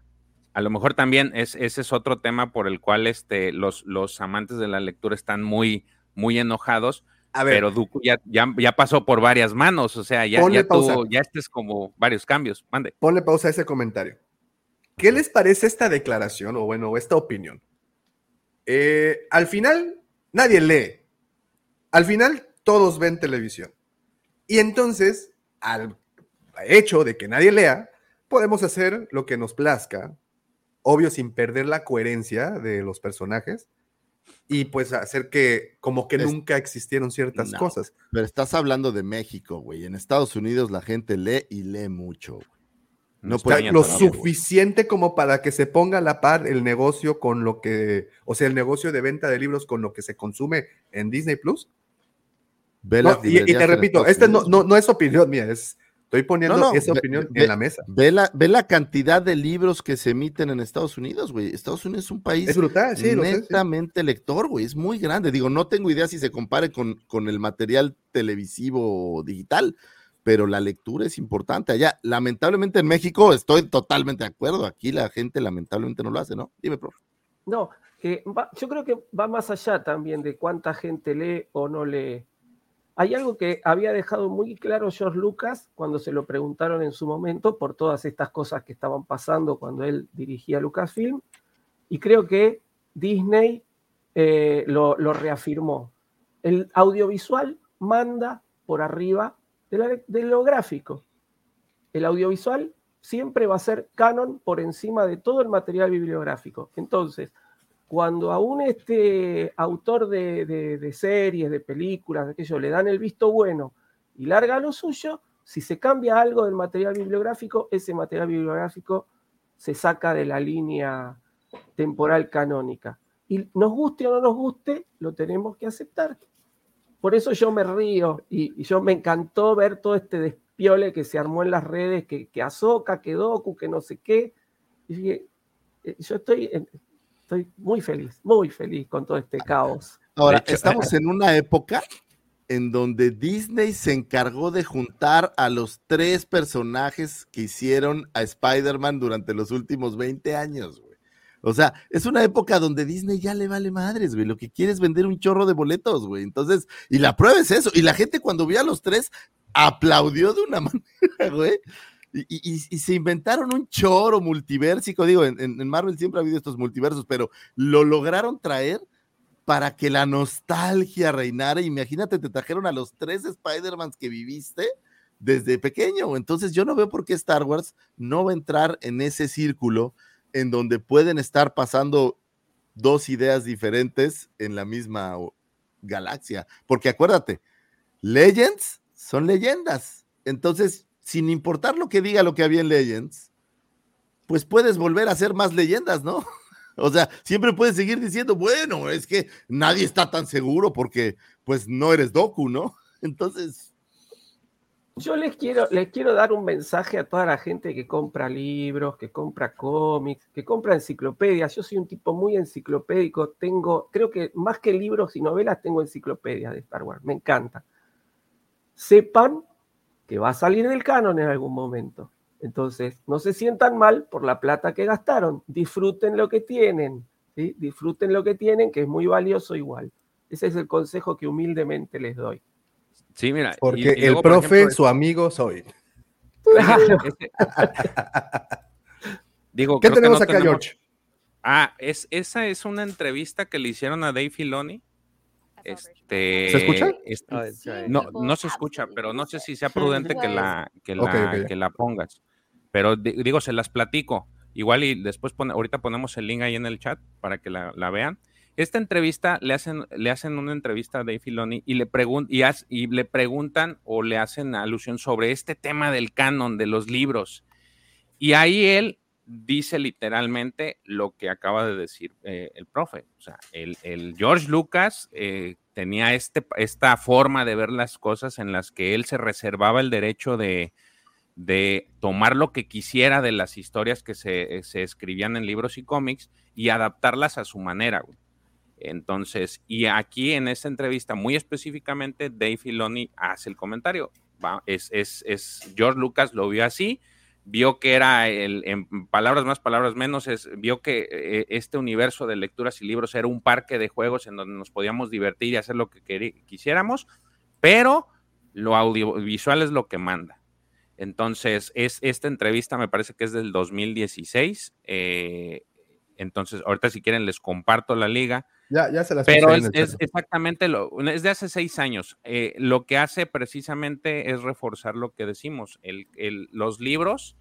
a lo mejor también es, ese es otro tema por el cual este, los, los amantes de la lectura están muy, muy enojados. A ver. Pero ya, ya, ya pasó por varias manos, o sea, ya, ya tuvo, ya este es como varios cambios. Mande. ponle pausa a ese comentario. ¿Qué les parece esta declaración o bueno, esta opinión? Eh, al final, nadie lee. Al final, todos ven televisión. Y entonces, al hecho de que nadie lea, podemos hacer lo que nos plazca, obvio sin perder la coherencia de los personajes, y pues hacer que como que Es- nunca existieron ciertas No. cosas. Pero estás hablando de México, güey. En Estados Unidos la gente lee y lee mucho. güey. No, lo suficiente como para que se ponga a la par el negocio con lo que, o sea, el negocio de venta de libros con lo que se consume en Disney Plus. y, te repito, este no, no, no, es opinión mía, es, estoy poniendo esa opinión en la mesa. Ve la, ve la cantidad de libros que se emiten en Estados Unidos, güey. Estados Unidos es un país es brutal, sí, netamente lector, güey. Es muy grande. Digo, no tengo idea si se compare con, con el material televisivo digital, pero la lectura es importante allá. Lamentablemente en México estoy totalmente de acuerdo. Aquí la gente lamentablemente no lo hace, ¿no? Dime, profe. No, yo creo que va más allá también de cuánta gente lee o no lee. Hay algo que había dejado muy claro George Lucas cuando se lo preguntaron en su momento por todas estas cosas que estaban pasando cuando él dirigía Lucasfilm, y creo que Disney eh, lo, lo reafirmó. El audiovisual manda por arriba de, lo gráfico. El audiovisual siempre va a ser canon por encima de todo el material bibliográfico. Entonces, cuando a un este autor de, series, de películas, de aquello, le dan el visto bueno y larga lo suyo, si se cambia algo del material bibliográfico, ese material bibliográfico se saca de la línea temporal canónica. Y nos guste o no nos guste, lo tenemos que aceptar. Por eso yo me río y, yo me encantó ver todo este despiole que se armó en las redes, que, que Azoka, que Doku, que no sé qué. Eh, yo estoy, estoy muy feliz, muy feliz con todo este caos. Ahora, estamos en una época en donde Disney se encargó de juntar a los tres personajes que hicieron a Spider-Man durante los últimos 20 años. O sea, es una época donde Disney ya le vale madres, güey. Lo que quiere es vender un chorro de boletos, güey. Entonces, y la prueba es eso. Y la gente cuando vio a los tres aplaudió de una manera, güey. Y, se inventaron un choro multiversico. Digo, en, en, Marvel siempre ha habido estos multiversos, pero lo lograron traer para que la nostalgia reinara. Imagínate, te trajeron a los tres Spider-Mans que viviste desde pequeño. Entonces, yo no veo por qué Star Wars no va a entrar en ese círculo en donde pueden estar pasando dos ideas diferentes en la misma galaxia. Porque acuérdate, Legends son leyendas. Entonces, sin importar lo que diga lo que había en Legends, pues puedes volver a hacer más leyendas, ¿no? O sea, siempre puedes seguir diciendo, bueno, es que nadie está tan seguro porque pues no eres Doku, ¿no? Entonces, yo les quiero, les quiero dar un mensaje a toda la gente que compra libros, que compra cómics, que compra enciclopedias. Yo soy un tipo muy enciclopédico. Tengo, creo que más que libros y novelas, tengo enciclopedias de Star Wars. Me encanta. Sepan que va a salir del canon en algún momento. Entonces, no se sientan mal por la plata que gastaron. Disfruten lo que tienen. ¿sí? Disfruten lo que tienen, que es muy valioso igual. Ese es el consejo que humildemente les doy. Sí, mira. Porque el profe, su amigo, soy. Digo, ¿Qué tenemos acá, George? Ah, es, esa es una entrevista que le hicieron a Dave Filoni. Este, ¿Se escucha? no, no se escucha, pero no sé si sea prudente que la, que la, Que la pongas. Pero digo, se las platico. Igual y después pone, ahorita ponemos el link ahí en el chat para que la, la vean. Esta entrevista le hacen, le hacen una entrevista a Dave Filoni y le, y, le preguntan o le hacen alusión sobre este tema del canon, de los libros. Y ahí él dice literalmente lo que acaba de decir eh, el profe. O sea, el, George Lucas eh, tenía este, esta forma de ver las cosas en las que él se reservaba el derecho de, tomar lo que quisiera de las historias que se, se, escribían en libros y cómics y adaptarlas a su manera. Güey. Entonces, y aquí en esta entrevista, muy específicamente, Dave Filoni hace el comentario. es, es, George Lucas lo vio así, vio que era, el, en palabras más, palabras menos, es, vio que eh, este universo de lecturas y libros era un parque de juegos en donde nos podíamos divertir y hacer lo que quisiéramos, pero lo audiovisual es lo que manda. Entonces, es, esta entrevista me parece que es del 2016. Eh, entonces, ahorita si quieren les comparto la liga. Ya, ya se las Pero es, exactamente lo, es de hace seis años. Eh, lo que hace precisamente es reforzar lo que decimos. El, los libros,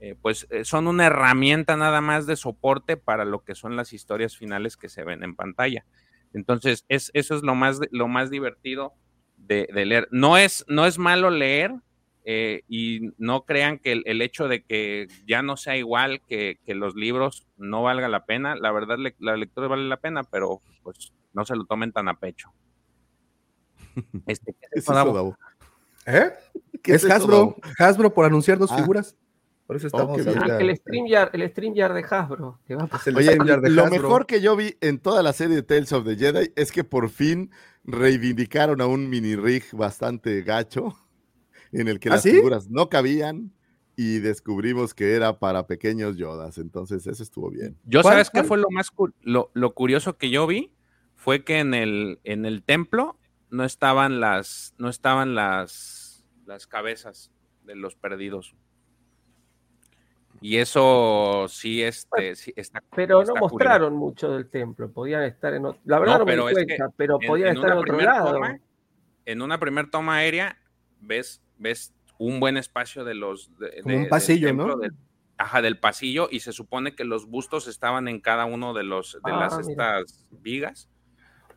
eh, pues eh, son una herramienta nada más de soporte para lo que son las historias finales que se ven en pantalla. Entonces, es, eso es lo más, lo más divertido de, leer. No es, no es malo leer, eh, y no crean que el, el hecho de que ya no sea igual que, que los libros no valga la pena. La verdad, le- la lectura vale la pena, pero pues no se lo tomen tan a pecho. Este, ¿qué ¿Qué es es eso, Davo? ¿Eh? ¿Qué Es es eso, Hasbro, Davo? Hasbro por anunciar dos Ah. figuras. Por eso estamos ahorita- Ah, el StreamYard, el StreamYard de Hasbro. te va a Es el Oye, StreamYard de lo Hasbro. mejor que yo vi en toda la serie de Tales of the Jedi es que por fin reivindicaron a un mini rig bastante gacho en el que ¿Ah, las sí? figuras no cabían y descubrimos que era para pequeños Yodas. Entonces, eso estuvo bien. Yo ¿Cuál, sabes qué cuál? fue lo más cu- lo, lo curioso que yo vi fue que en el en el templo no estaban las no estaban las las cabezas de los perdidos. Y eso sí este sí está Pero no está curioso. mostraron mucho del templo, podían estar en otro, la verdad No, no, me pero di es que cuenta, pero en- podían en estar en otro lado. toma- en una primera toma aérea ves ves un buen espacio de los de- Como de- un del pasillo, templo, ¿no? del- ajá, del pasillo y se supone que los bustos estaban en cada uno de los de Ah, las mira. estas vigas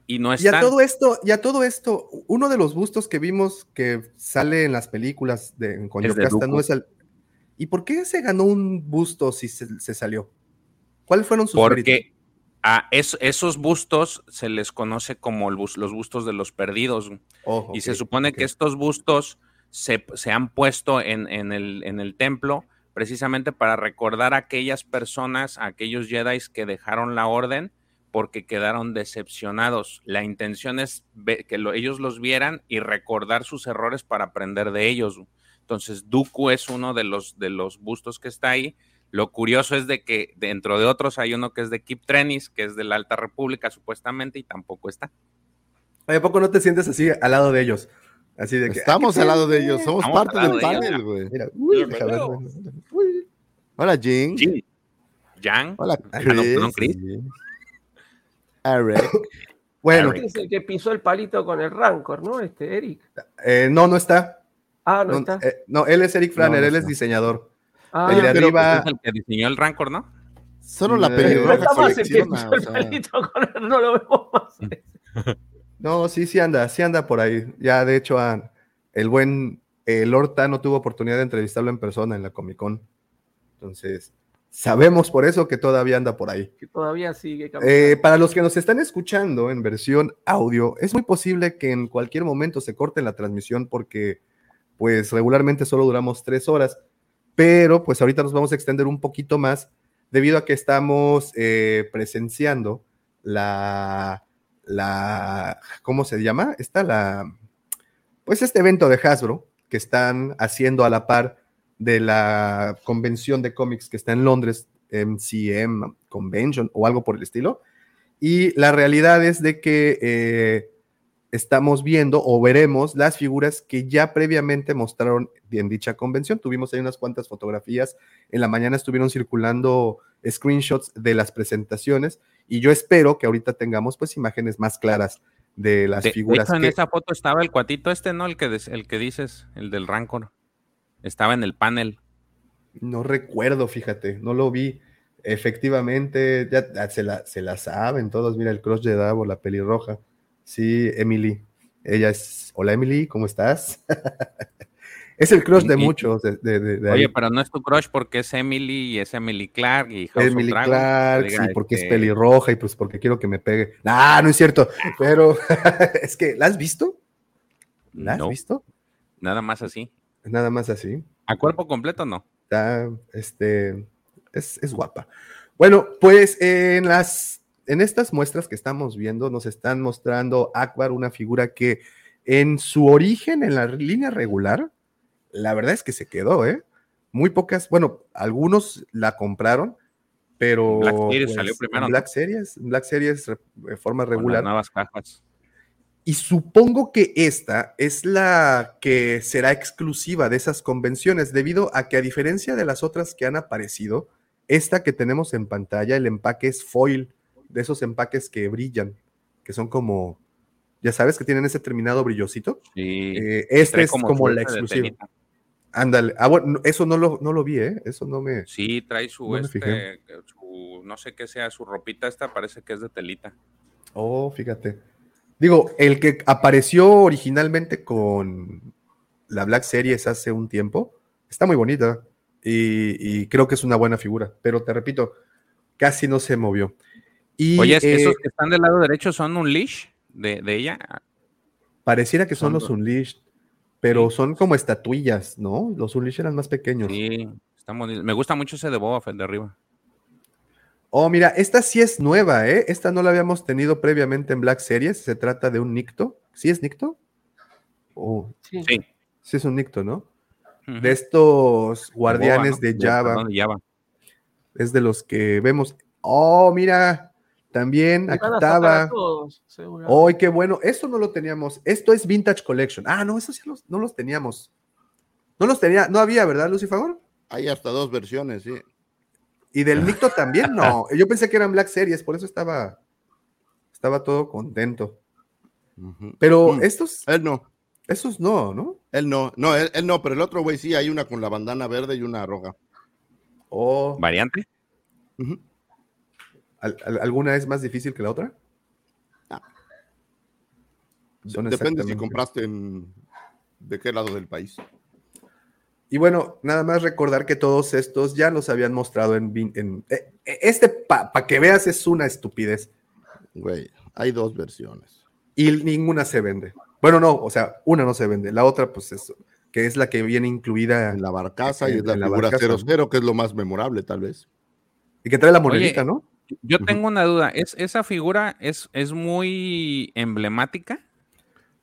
y no Y a están. todo esto, y a todo esto, uno de los bustos que vimos que sale en las películas de, con Es de Yocasta no es el. ¿Y por qué se ganó un busto si se, se salió? ¿Cuáles fueron sus méritos? Porque a es- esos bustos se les conoce como el bus- los bustos de los perdidos. Oh, y se supone que estos bustos se, se han puesto en, en el, en el templo precisamente para recordar a aquellas personas, a aquellos Jedi que dejaron la orden porque quedaron decepcionados. La intención es que lo- ellos los vieran y recordar sus errores para aprender de ellos. Entonces, Dooku es uno de los, de los bustos que está ahí. Lo curioso es de que dentro de otros hay uno que es de Kip Trenis, que es de la Alta República supuestamente, y tampoco está. ¿A poco no te sientes así al lado de ellos? Así de que. Estamos al lado de ellos, somos Estamos parte del de panel, güey. Mira, uy, Yo ver. Hola, Jin. Jin, Yang, Hola, Ah, no, Chris. perdón, Chris. Eric. Bueno, Eric. Este es el que pisó el palito con el Rancor, ¿no? Este Eric. eh, no, no está. Ah, no, No, está. eh, no, él es Eric No, no él es está. diseñador. Ah, el de pero- arriba. es el que diseñó el Rancor, ¿no? Solo la Eh, no pelirroja está más el que colecciona, pisó o el sea, palito con el, no lo vemos más. No, sí, sí anda, sí anda por ahí. Ya, de hecho, ah, el buen eh, Lord no tuvo oportunidad de entrevistarlo en persona en la Comic Con. Entonces, sabemos por eso que todavía anda por ahí. Que todavía sigue caminando. Eh, para los que nos están escuchando en versión audio, es muy posible que en cualquier momento se corte la transmisión porque, pues, regularmente solo duramos tres horas, pero pues ahorita nos vamos a extender un poquito más debido a que estamos eh, presenciando la, la, ¿cómo se llama? Está la, pues este evento de Hasbro que están haciendo a la par de la convención de cómics que está en Londres, MCM Convention o algo por el estilo. Y la realidad es de que eh, estamos viendo o veremos las figuras que ya previamente mostraron en dicha convención. Tuvimos ahí unas cuantas fotografías. En la mañana estuvieron circulando screenshots de las presentaciones y yo espero que ahorita tengamos pues imágenes más claras de las De, de figuras. hecho, en que- esa foto estaba el cuatito este, ¿no? El que, des- el que dices, el del Rancor. Estaba en el panel. No recuerdo, fíjate, no lo vi. Efectivamente, ya, ya se, la, se la saben todos. Mira el crush de Davo, la pelirroja. Sí, Emily. Ella es. Hola, Emily, ¿cómo estás? es el crush de Y- muchos. De, de- de- Oye, pero no es tu crush porque es Emily y es Emily Clark y House Emily Dragon. Clark, Oiga, sí, porque es este, pelirroja y pues porque quiero que me pegue. Nah, no es cierto. Pero es que, ¿la has visto? ¿La has No. visto? Nada más así. Nada más así. A cuerpo completo, no. Está, este, es, es guapa. Bueno, pues en las, en estas muestras que estamos viendo, nos están mostrando Akbar, una figura que en su origen, en la línea regular, la verdad es que se quedó, ¿eh? Muy pocas, bueno, algunos la compraron, pero Black Series pues. Black Series, Black Series de forma Con las regular. nuevas cajas. Y supongo que esta es la que será exclusiva de esas convenciones, debido a que a diferencia de las otras que han aparecido, esta que tenemos en pantalla, el empaque es foil, de esos empaques que brillan, que son como, ya sabes, que tienen ese terminado brillosito. Sí. Eh, este es como, la exclusiva. Ándale. Ah, bueno, no, eso no lo, no lo vi, ¿eh? Eso no me... Sí, trae su, No este, su, no sé qué sea, su ropita esta parece que es de telita. Oh, fíjate. Digo, el que apareció originalmente con, la Black Series hace un tiempo. Está muy bonita y, y creo que es una buena figura, pero te repito, casi no se movió. Y, Oye, eh, esos que están del lado derecho son un leash de, de ella. pareciera que son son los. Unleashed, pero son como estatuillas, ¿no? Los Unleashed eran más pequeños. Sí, están bonitos. Me gusta mucho ese de Boba Fett de arriba. Oh, mira, esta sí es nueva, ¿eh? Esta no la habíamos tenido previamente en Black Series. Se trata de un Nicto. ¿Sí es Nicto? Oh, Sí. Sí. sí es un Nicto, ¿no? De estos Boba, guardianes ¿no? de Java. perdón, de Java. Es de los que vemos. Oh, mira, también. ¡Ay, qué bueno! Eso no lo teníamos. Esto es Vintage Collection. Ah, no, esos sí los, no los teníamos. No los tenía, no había, ¿verdad, Lucifagor? Hay hasta dos versiones, sí. Y del Nicto también, no. Yo pensé que eran Black Series, por eso estaba, estaba todo contento. Pero Mm. estos, Él no, esos no, ¿no? él no, no, él, él no, pero el otro güey sí, hay una con la bandana verde y una roja. O ¿Variante? ¿al- al- ¿alguna es más difícil que la otra? Son Depende si compraste en de qué lado del país. Y bueno, nada más recordar que todos estos ya los habían mostrado en... eh, este, para que veas, es una estupidez. Güey, hay dos versiones. Y ninguna se vende. Bueno, no, o sea, una no se vende. La otra, pues, es, que es la que viene incluida En la barcaza y es la figura barcaza, 00, que es lo más memorable, tal vez. y que trae la Oye, monedita, ¿no? Yo tengo una duda. ¿Es, ¿Esa figura es, es muy emblemática?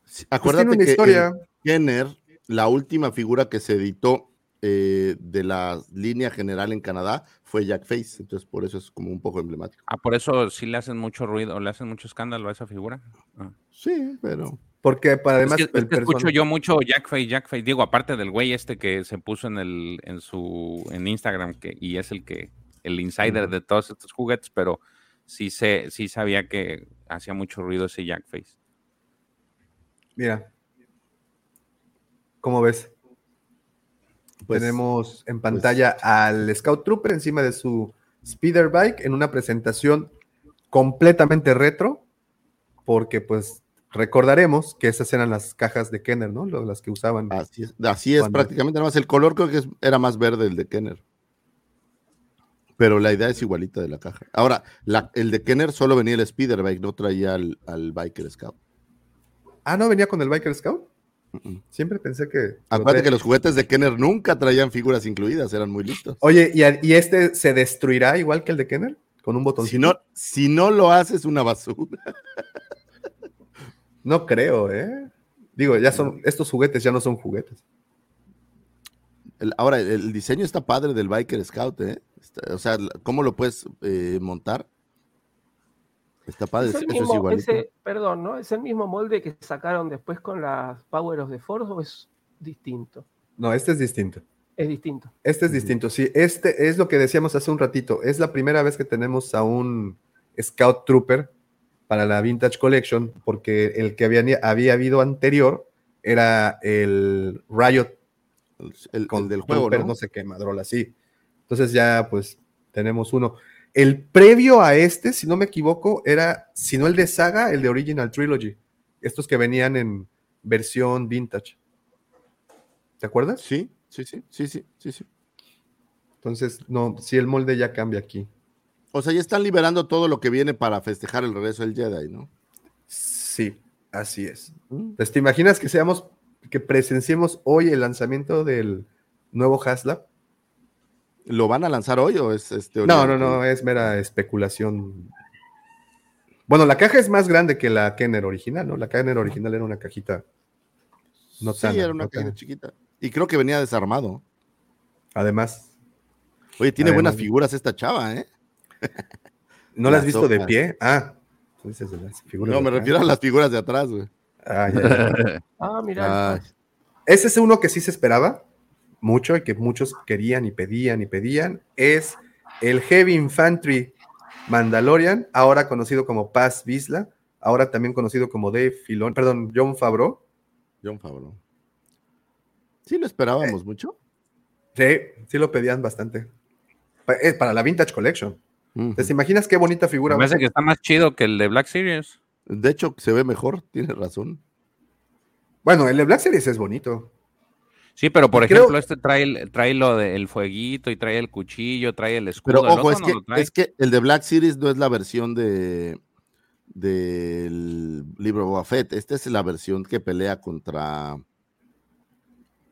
Sí, Pues Acuérdate una que historia. en Kenner, la última figura que se editó eh, de la línea general en Canadá fue Jack Face, entonces por eso es como un poco emblemático. Ah, por eso sí le hacen mucho ruido, le hacen mucho escándalo a esa figura. Ah. Sí, pero Porque para además es que, es el que escucho yo mucho Jackface, Jackface. Digo, aparte del güey este que se puso en el en su en Instagram que y es el que el insider de todos estos juguetes, pero sí sé, sí sabía que hacía mucho ruido ese Jackface. Mira. ¿Cómo ves? pues, Tenemos en pantalla al Scout Trooper encima de su Speeder Bike en una presentación completamente retro, porque pues recordaremos que esas eran las cajas de Kenner, ¿no? Las que usaban. así es, así es Cuando- prácticamente, nada más el color creo que era más verde el de Kenner. Pero la idea es igualita de la caja. Ahora, la- el de Kenner solo venía el Speeder Bike, no traía al, al Biker Scout. Ah, ¿no venía con el Biker Scout? Siempre pensé que... Acuérdate que los juguetes de Kenner nunca traían figuras incluidas, eran muy listos. Oye, ¿y, a- y este se destruirá igual que el de Kenner? Con un botón. Si no, si no lo haces, una basura. No creo, ¿eh? Digo, ya son, estos juguetes ya no son juguetes. El- ahora, el, el diseño está padre del Biker Scout, ¿eh? Está- o sea, ¿cómo lo puedes eh, montar? Está padre, Es el eso es mismo, igualito. ese- perdón, ¿no? ¿Es el mismo molde que sacaron después con las Power of the Force o es distinto? No, este es distinto. Es distinto. Este es distinto, sí. Este es lo que decíamos hace un ratito. Es la primera vez que tenemos a un Scout Trooper para la Vintage Collection, porque el que había, había habido anterior era el Riot El, el con del juego, Trooper, ¿no? no sé qué, madrola, sí. Entonces ya, pues, tenemos uno. El previo a este, si no me equivoco, era, si no el de Saga, el de Original Trilogy. Estos que venían en versión vintage. ¿Te acuerdas? Sí, sí, sí, sí, sí, sí, sí. Entonces, no, si el molde ya cambia aquí. O sea, ya están liberando todo lo que viene para festejar el regreso del Jedi, ¿no? Sí, así es. Mm. Pues, ¿te imaginas que seamos, que presenciemos hoy el lanzamiento del nuevo Haslab? ¿Lo van a lanzar hoy o es este? No, no, no, es mera especulación. Bueno, la caja es más grande que la Kenner original, ¿no? La Kenner original era una cajita. No sí, tan- era una no tan- caja chiquita. Y creo que venía desarmado. Además, Oye, tiene Además- buenas figuras esta chava, ¿eh? ¿no la has visto de pie? Ah, tú dices de las figuras No, de me refiero a las figuras de atrás, güey. Ah, ya, ya. Ah, mira. Ah, Ese es uno que sí se esperaba mucho y que muchos querían y pedían y pedían. Es el Heavy Infantry Mandalorian, ahora conocido como Paz Vizla, ahora también conocido como Dave Filon, perdón, John Favreau. John Favreau. Sí, lo esperábamos Eh. mucho. Sí, sí lo pedían bastante. Pa- Es para la Vintage Collection. ¿Te imaginas qué bonita figura? Me parece que está más chido que el de Black Series. De hecho, se ve mejor, tiene razón. Bueno, el de Black Series es bonito. Sí, pero por Creo- ejemplo, este trae, el- trae lo del fueguito y trae el cuchillo, trae el escudo. Pero el ojo, otro es no que, lo trae. es que el de Black Series no es la versión de del libro de Boba Fett. Esta es la versión que pelea contra.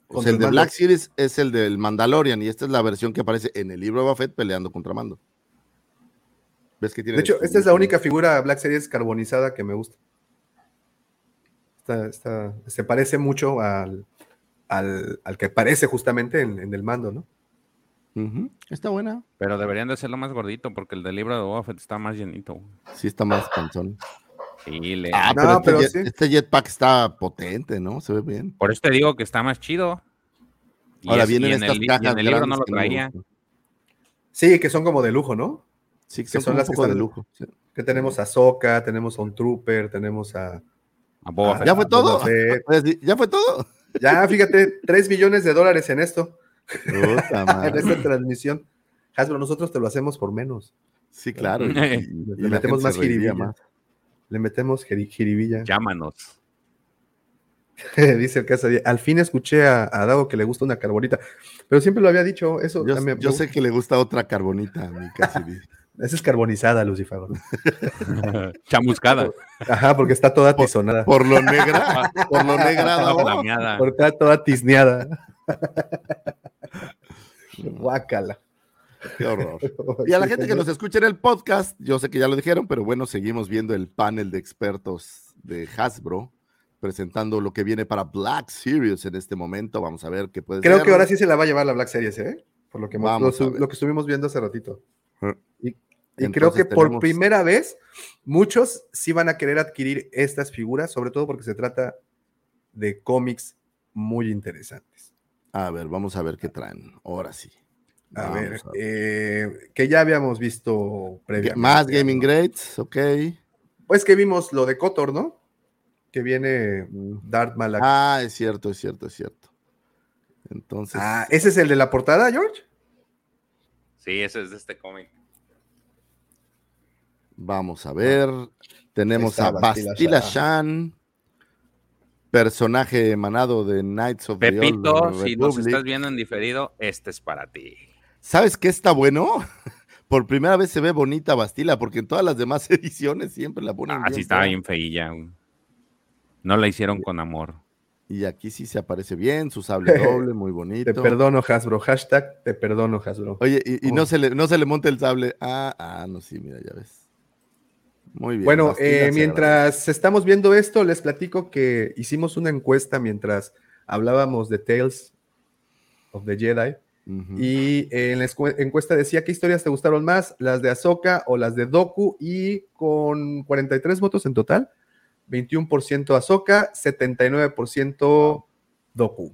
O sea, el de. Black Series es el del Mandalorian y esta es la versión que aparece en el libro de Boba Fett peleando contra Mando. ¿Ves que tiene De hecho, su- esta es la única figura Black Series carbonizada que me gusta. Está- está- se parece mucho al, al, al que aparece justamente en, en el mando, ¿no? Está buena. Pero deberían de hacerlo más gordito porque el del libro de Boba Fett está más llenito. Sí, está más panzón. Sí, le- Ah, No, pero, este, pero jet- sí. este jetpack está potente, ¿no? Se ve bien. Por eso te digo que está más chido. Y Ahora es- y vienen en estas el, y cajas en el libro no lo traía. Sí, que son como de lujo, ¿no? Sí, que Que son, las que poco de están- lujo. sí. Que tenemos a Soka, tenemos a un Trooper, tenemos a. A Boba a- Fett. ¿Ya fue a todo? ¿Ya fue todo? Ya, fíjate, 3 billones de dólares en esto, Puta en esta transmisión. Hasbro, nosotros te lo hacemos por menos. Sí, claro. y- y- y Le metemos más jiribilla. Le metemos jiri- jiribilla. Llámanos. Dice el casa Al fin escuché a, a Dago que le gusta una carbonita. Pero siempre lo había dicho. Eso, Yo, me- yo me- sé que le gusta otra carbonita a mi Cassidy. Esa es carbonizada, Lucifer. Chamuscada. Ajá, porque está toda tizonada. Por lo negra, por lo negra, Davo. Flameada. Porque está toda tizneada. Guácala. Qué horror. Y a la gente que nos escucha en el podcast, yo sé que ya lo dijeron, pero bueno, seguimos viendo el panel de expertos de Hasbro presentando lo que viene para Black Series en este momento. Vamos a ver qué puede Creo ser. que ahora sí se la va a llevar la Black Series, ¿eh? Por lo que, hemos- lo que estuvimos viendo hace ratito. Y, creo que por tenemos- primera vez muchos sí van a querer adquirir estas figuras, sobre todo porque se trata de cómics muy interesantes. A ver, vamos a ver qué traen. Ahora sí. A ver, a ver. eh, que ya habíamos visto previamente. Más Gaming Grades, ok. Pues que vimos lo de Kotor, ¿no? Que viene Darth Malak. Ah, es cierto, es cierto, es cierto. Entonces, Ah, ¿ese es el de la portada, George? Sí, ese es de este cómic. vamos a ver. Tenemos Está a Bastila Bastila Shan. Personaje emanado de Knights of the Old Pepito, si nos estás viendo en diferido, este es para ti. ¿Sabes qué está bueno? Por primera vez se ve bonita Bastila, porque en todas las demás ediciones siempre la ponen Ah, bien sí estaba bien feilla. No la hicieron con amor. Y aquí sí se aparece bien, su sable doble, muy Te bonito. perdono, Hasbro. Hashtag te perdono, Hasbro. Oye, y, y no, se le, no se le monta el sable. Ah, ah, no, sí, mira, ya ves. Muy bien. Bueno, eh, mientras estamos viendo esto, les platico que hicimos una encuesta mientras hablábamos de Tales of the Jedi. Y eh, en la encuesta decía qué historias te gustaron más, las de Ahsoka o las de Doku, y con 43 votos en total, 21% Ahsoka, 79% Doku.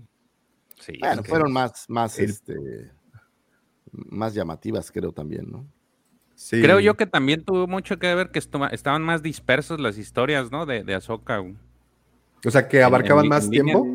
Sí, Bueno, que- fueron más, más, El- este, más llamativas, creo también, ¿no? Sí. Creo yo que también tuvo mucho que ver que estaban más dispersas las historias, ¿no? De, de Ahsoka. O sea, que abarcaban en- más en tiempo.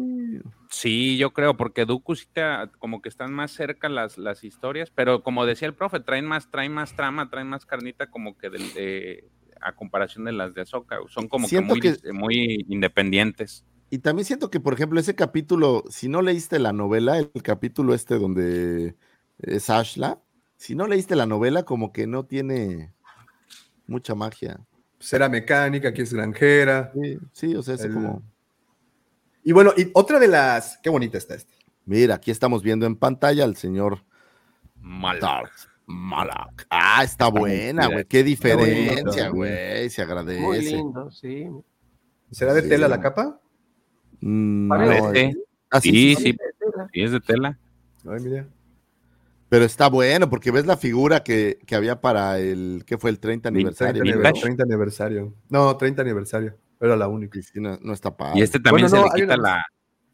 Sí, yo creo, porque Dooku sí te, como que están más cerca las, las historias, pero como decía el profe, traen más, traen más trama, traen más carnita como que del- de- a comparación de las de Ahsoka. Son como que Siento muy, que- muy independientes. Y también siento que, por ejemplo, ese capítulo, si no leíste la novela, el capítulo este donde es Ashla, si no leíste la novela, como que no tiene mucha magia. Será mecánica, aquí es granjera. Sí, sí, o sea, es El- como... Y bueno, y otra de las. Qué bonita está esta. Mira, aquí estamos viendo en pantalla al señor Mal. Darth Malak. Ah, está buena, güey. Qué diferencia, güey. Se agradece. Muy lindo, sí. ¿Será de Sí. tela la capa? Mm, Parece. no, ah, sí, Sí, sí, sí, sí, es de tela. Ay, mira. Pero está bueno, porque ves la figura que, que había para el, ¿qué fue? El 30 30 aniversario. Vintage. ¿no? aniversario, 30 aniversario. No, 30 aniversario. Era la única. Sí, no, no está padre. Y este también Bueno, se le quita una- la,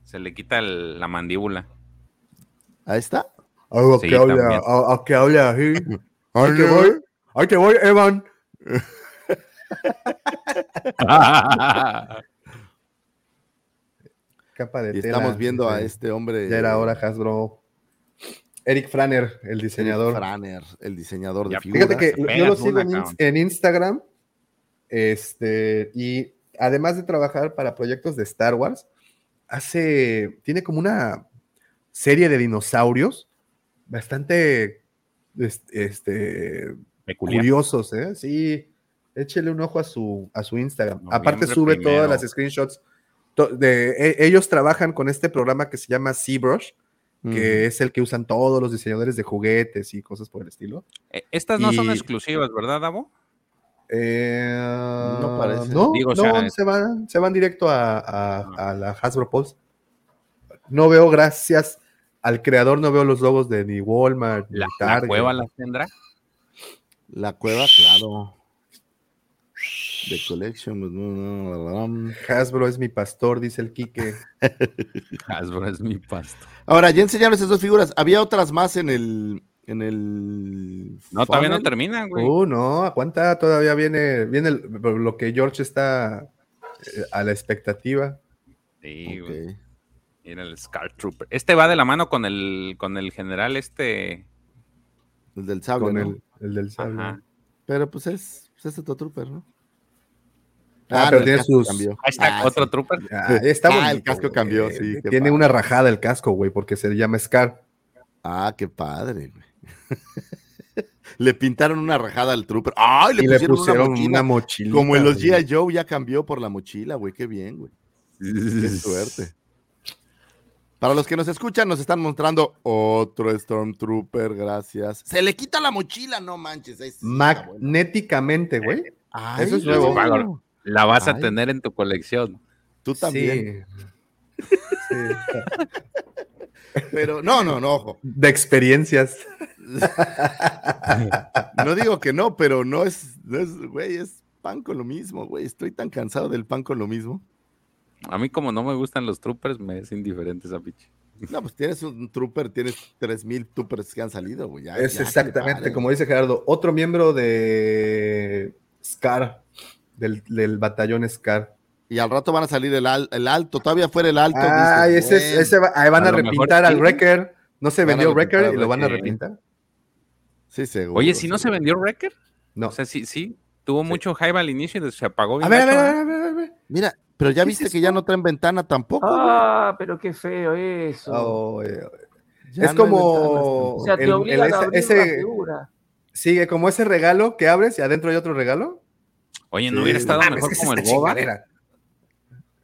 se le quita el- la mandíbula. Ahí está. Ah, Sí, que habla, a, a que habla así. Ahí te voy, ahí te voy, Evan. Capa de Y tela. estamos viendo a este hombre. Ya era hora, Hasbro. Eric Franner, el diseñador. Franner, el diseñador de Ya, figuras. Fíjate que yo lo sigo en, en Instagram. Este, y además de trabajar para proyectos de Star Wars, hace, tiene como una, serie de dinosaurios bastante es- este, Peculiar. curiosos, ¿eh? Sí, échele un ojo a su, a su Instagram. Aparte sube primero. todas las screenshots. to- De, e- ellos trabajan con este programa que se llama ZBrush, que es el que usan todos los diseñadores de juguetes y cosas por el estilo. Eh, Estas no son exclusivas, ¿verdad, Davo? Eh, No parece. No, Digo, o no, sea, es- se, van, se van directo a, a- a la Hasbro Pulse. No veo, gracias al creador, no veo los logos de ni Walmart, ni La, la Target. cueva las tendrá. La cueva, claro. The Collection. pues, no, no, no, no. Hasbro es mi pastor, dice el Quique. Hasbro es mi pasto. Ahora, ya enseñaron esas dos figuras. Había otras más en el. En el. No, todavía no funnel? terminan, güey. Uh, no, aguanta, todavía viene, viene el- lo que George está eh, a la expectativa. Sí, güey. Mira el Scar Trooper. Este va de la mano con el, con el general este. El del sable, Con ¿no? el, el del sable. Ajá. Pero pues es, pues es otro trooper, ¿no? Ah, no, pero tiene sus- está Ah, otro sí. trooper. Ah, está Ah, bonito, el casco güey. cambió, sí, Tiene padre. una rajada el casco, güey, porque se llama Scar. Ah, qué padre, güey. le pintaron una rajada al trooper. ¡Ay! Le y le pusieron, pusieron una mochila. una mochila. Como en los G.I. Joe ya cambió por la mochila, güey. Qué bien, güey. Qué suerte. Para los que nos escuchan, nos están mostrando otro Stormtrooper, gracias. Se le quita la mochila, no manches. Magnéticamente, güey. Ay, Eso es nuevo. La vas a tener en tu colección. Tú también. Sí. Sí. Pero no, no, no, ojo. De experiencias. No digo que no, pero no es, no es, güey, es pan con lo mismo, güey. Estoy tan cansado del pan con lo mismo. A mí, como no me gustan los troopers, me es indiferente esa piche. No, pues tienes un trooper, tienes 3000 troopers que han salido, güey. ya- Es ya, exactamente como dice Gerardo. Otro miembro de Scar, del, del batallón Scar. Y al rato van a salir el, al- el alto, todavía fuera el alto. Ay, dices, ese, bueno. ese va- ahí van A a, lo mejor repintar al. Wrecker. No se vendió Wrecker y lo van a repintar. Sí, seguro. Oye, si no se vendió Wrecker, No. o sea, sí, sí, tuvo mucho hype al inicio y se apagó. A bien ver, a ver, gacho, a ver, a ver, a ver. Mira, pero ya ¿Qué viste es que ya no traen ventana tampoco. güey. Ah, pero qué feo eso. Oh, Ya es no como- o sea, te el- el- obligan ese- a abrir ese- la figura. Sigue como ese regalo que abres y adentro hay otro regalo. Oye, no Sí. hubiera estado Mames, mejor es que como el Boba. chingadera.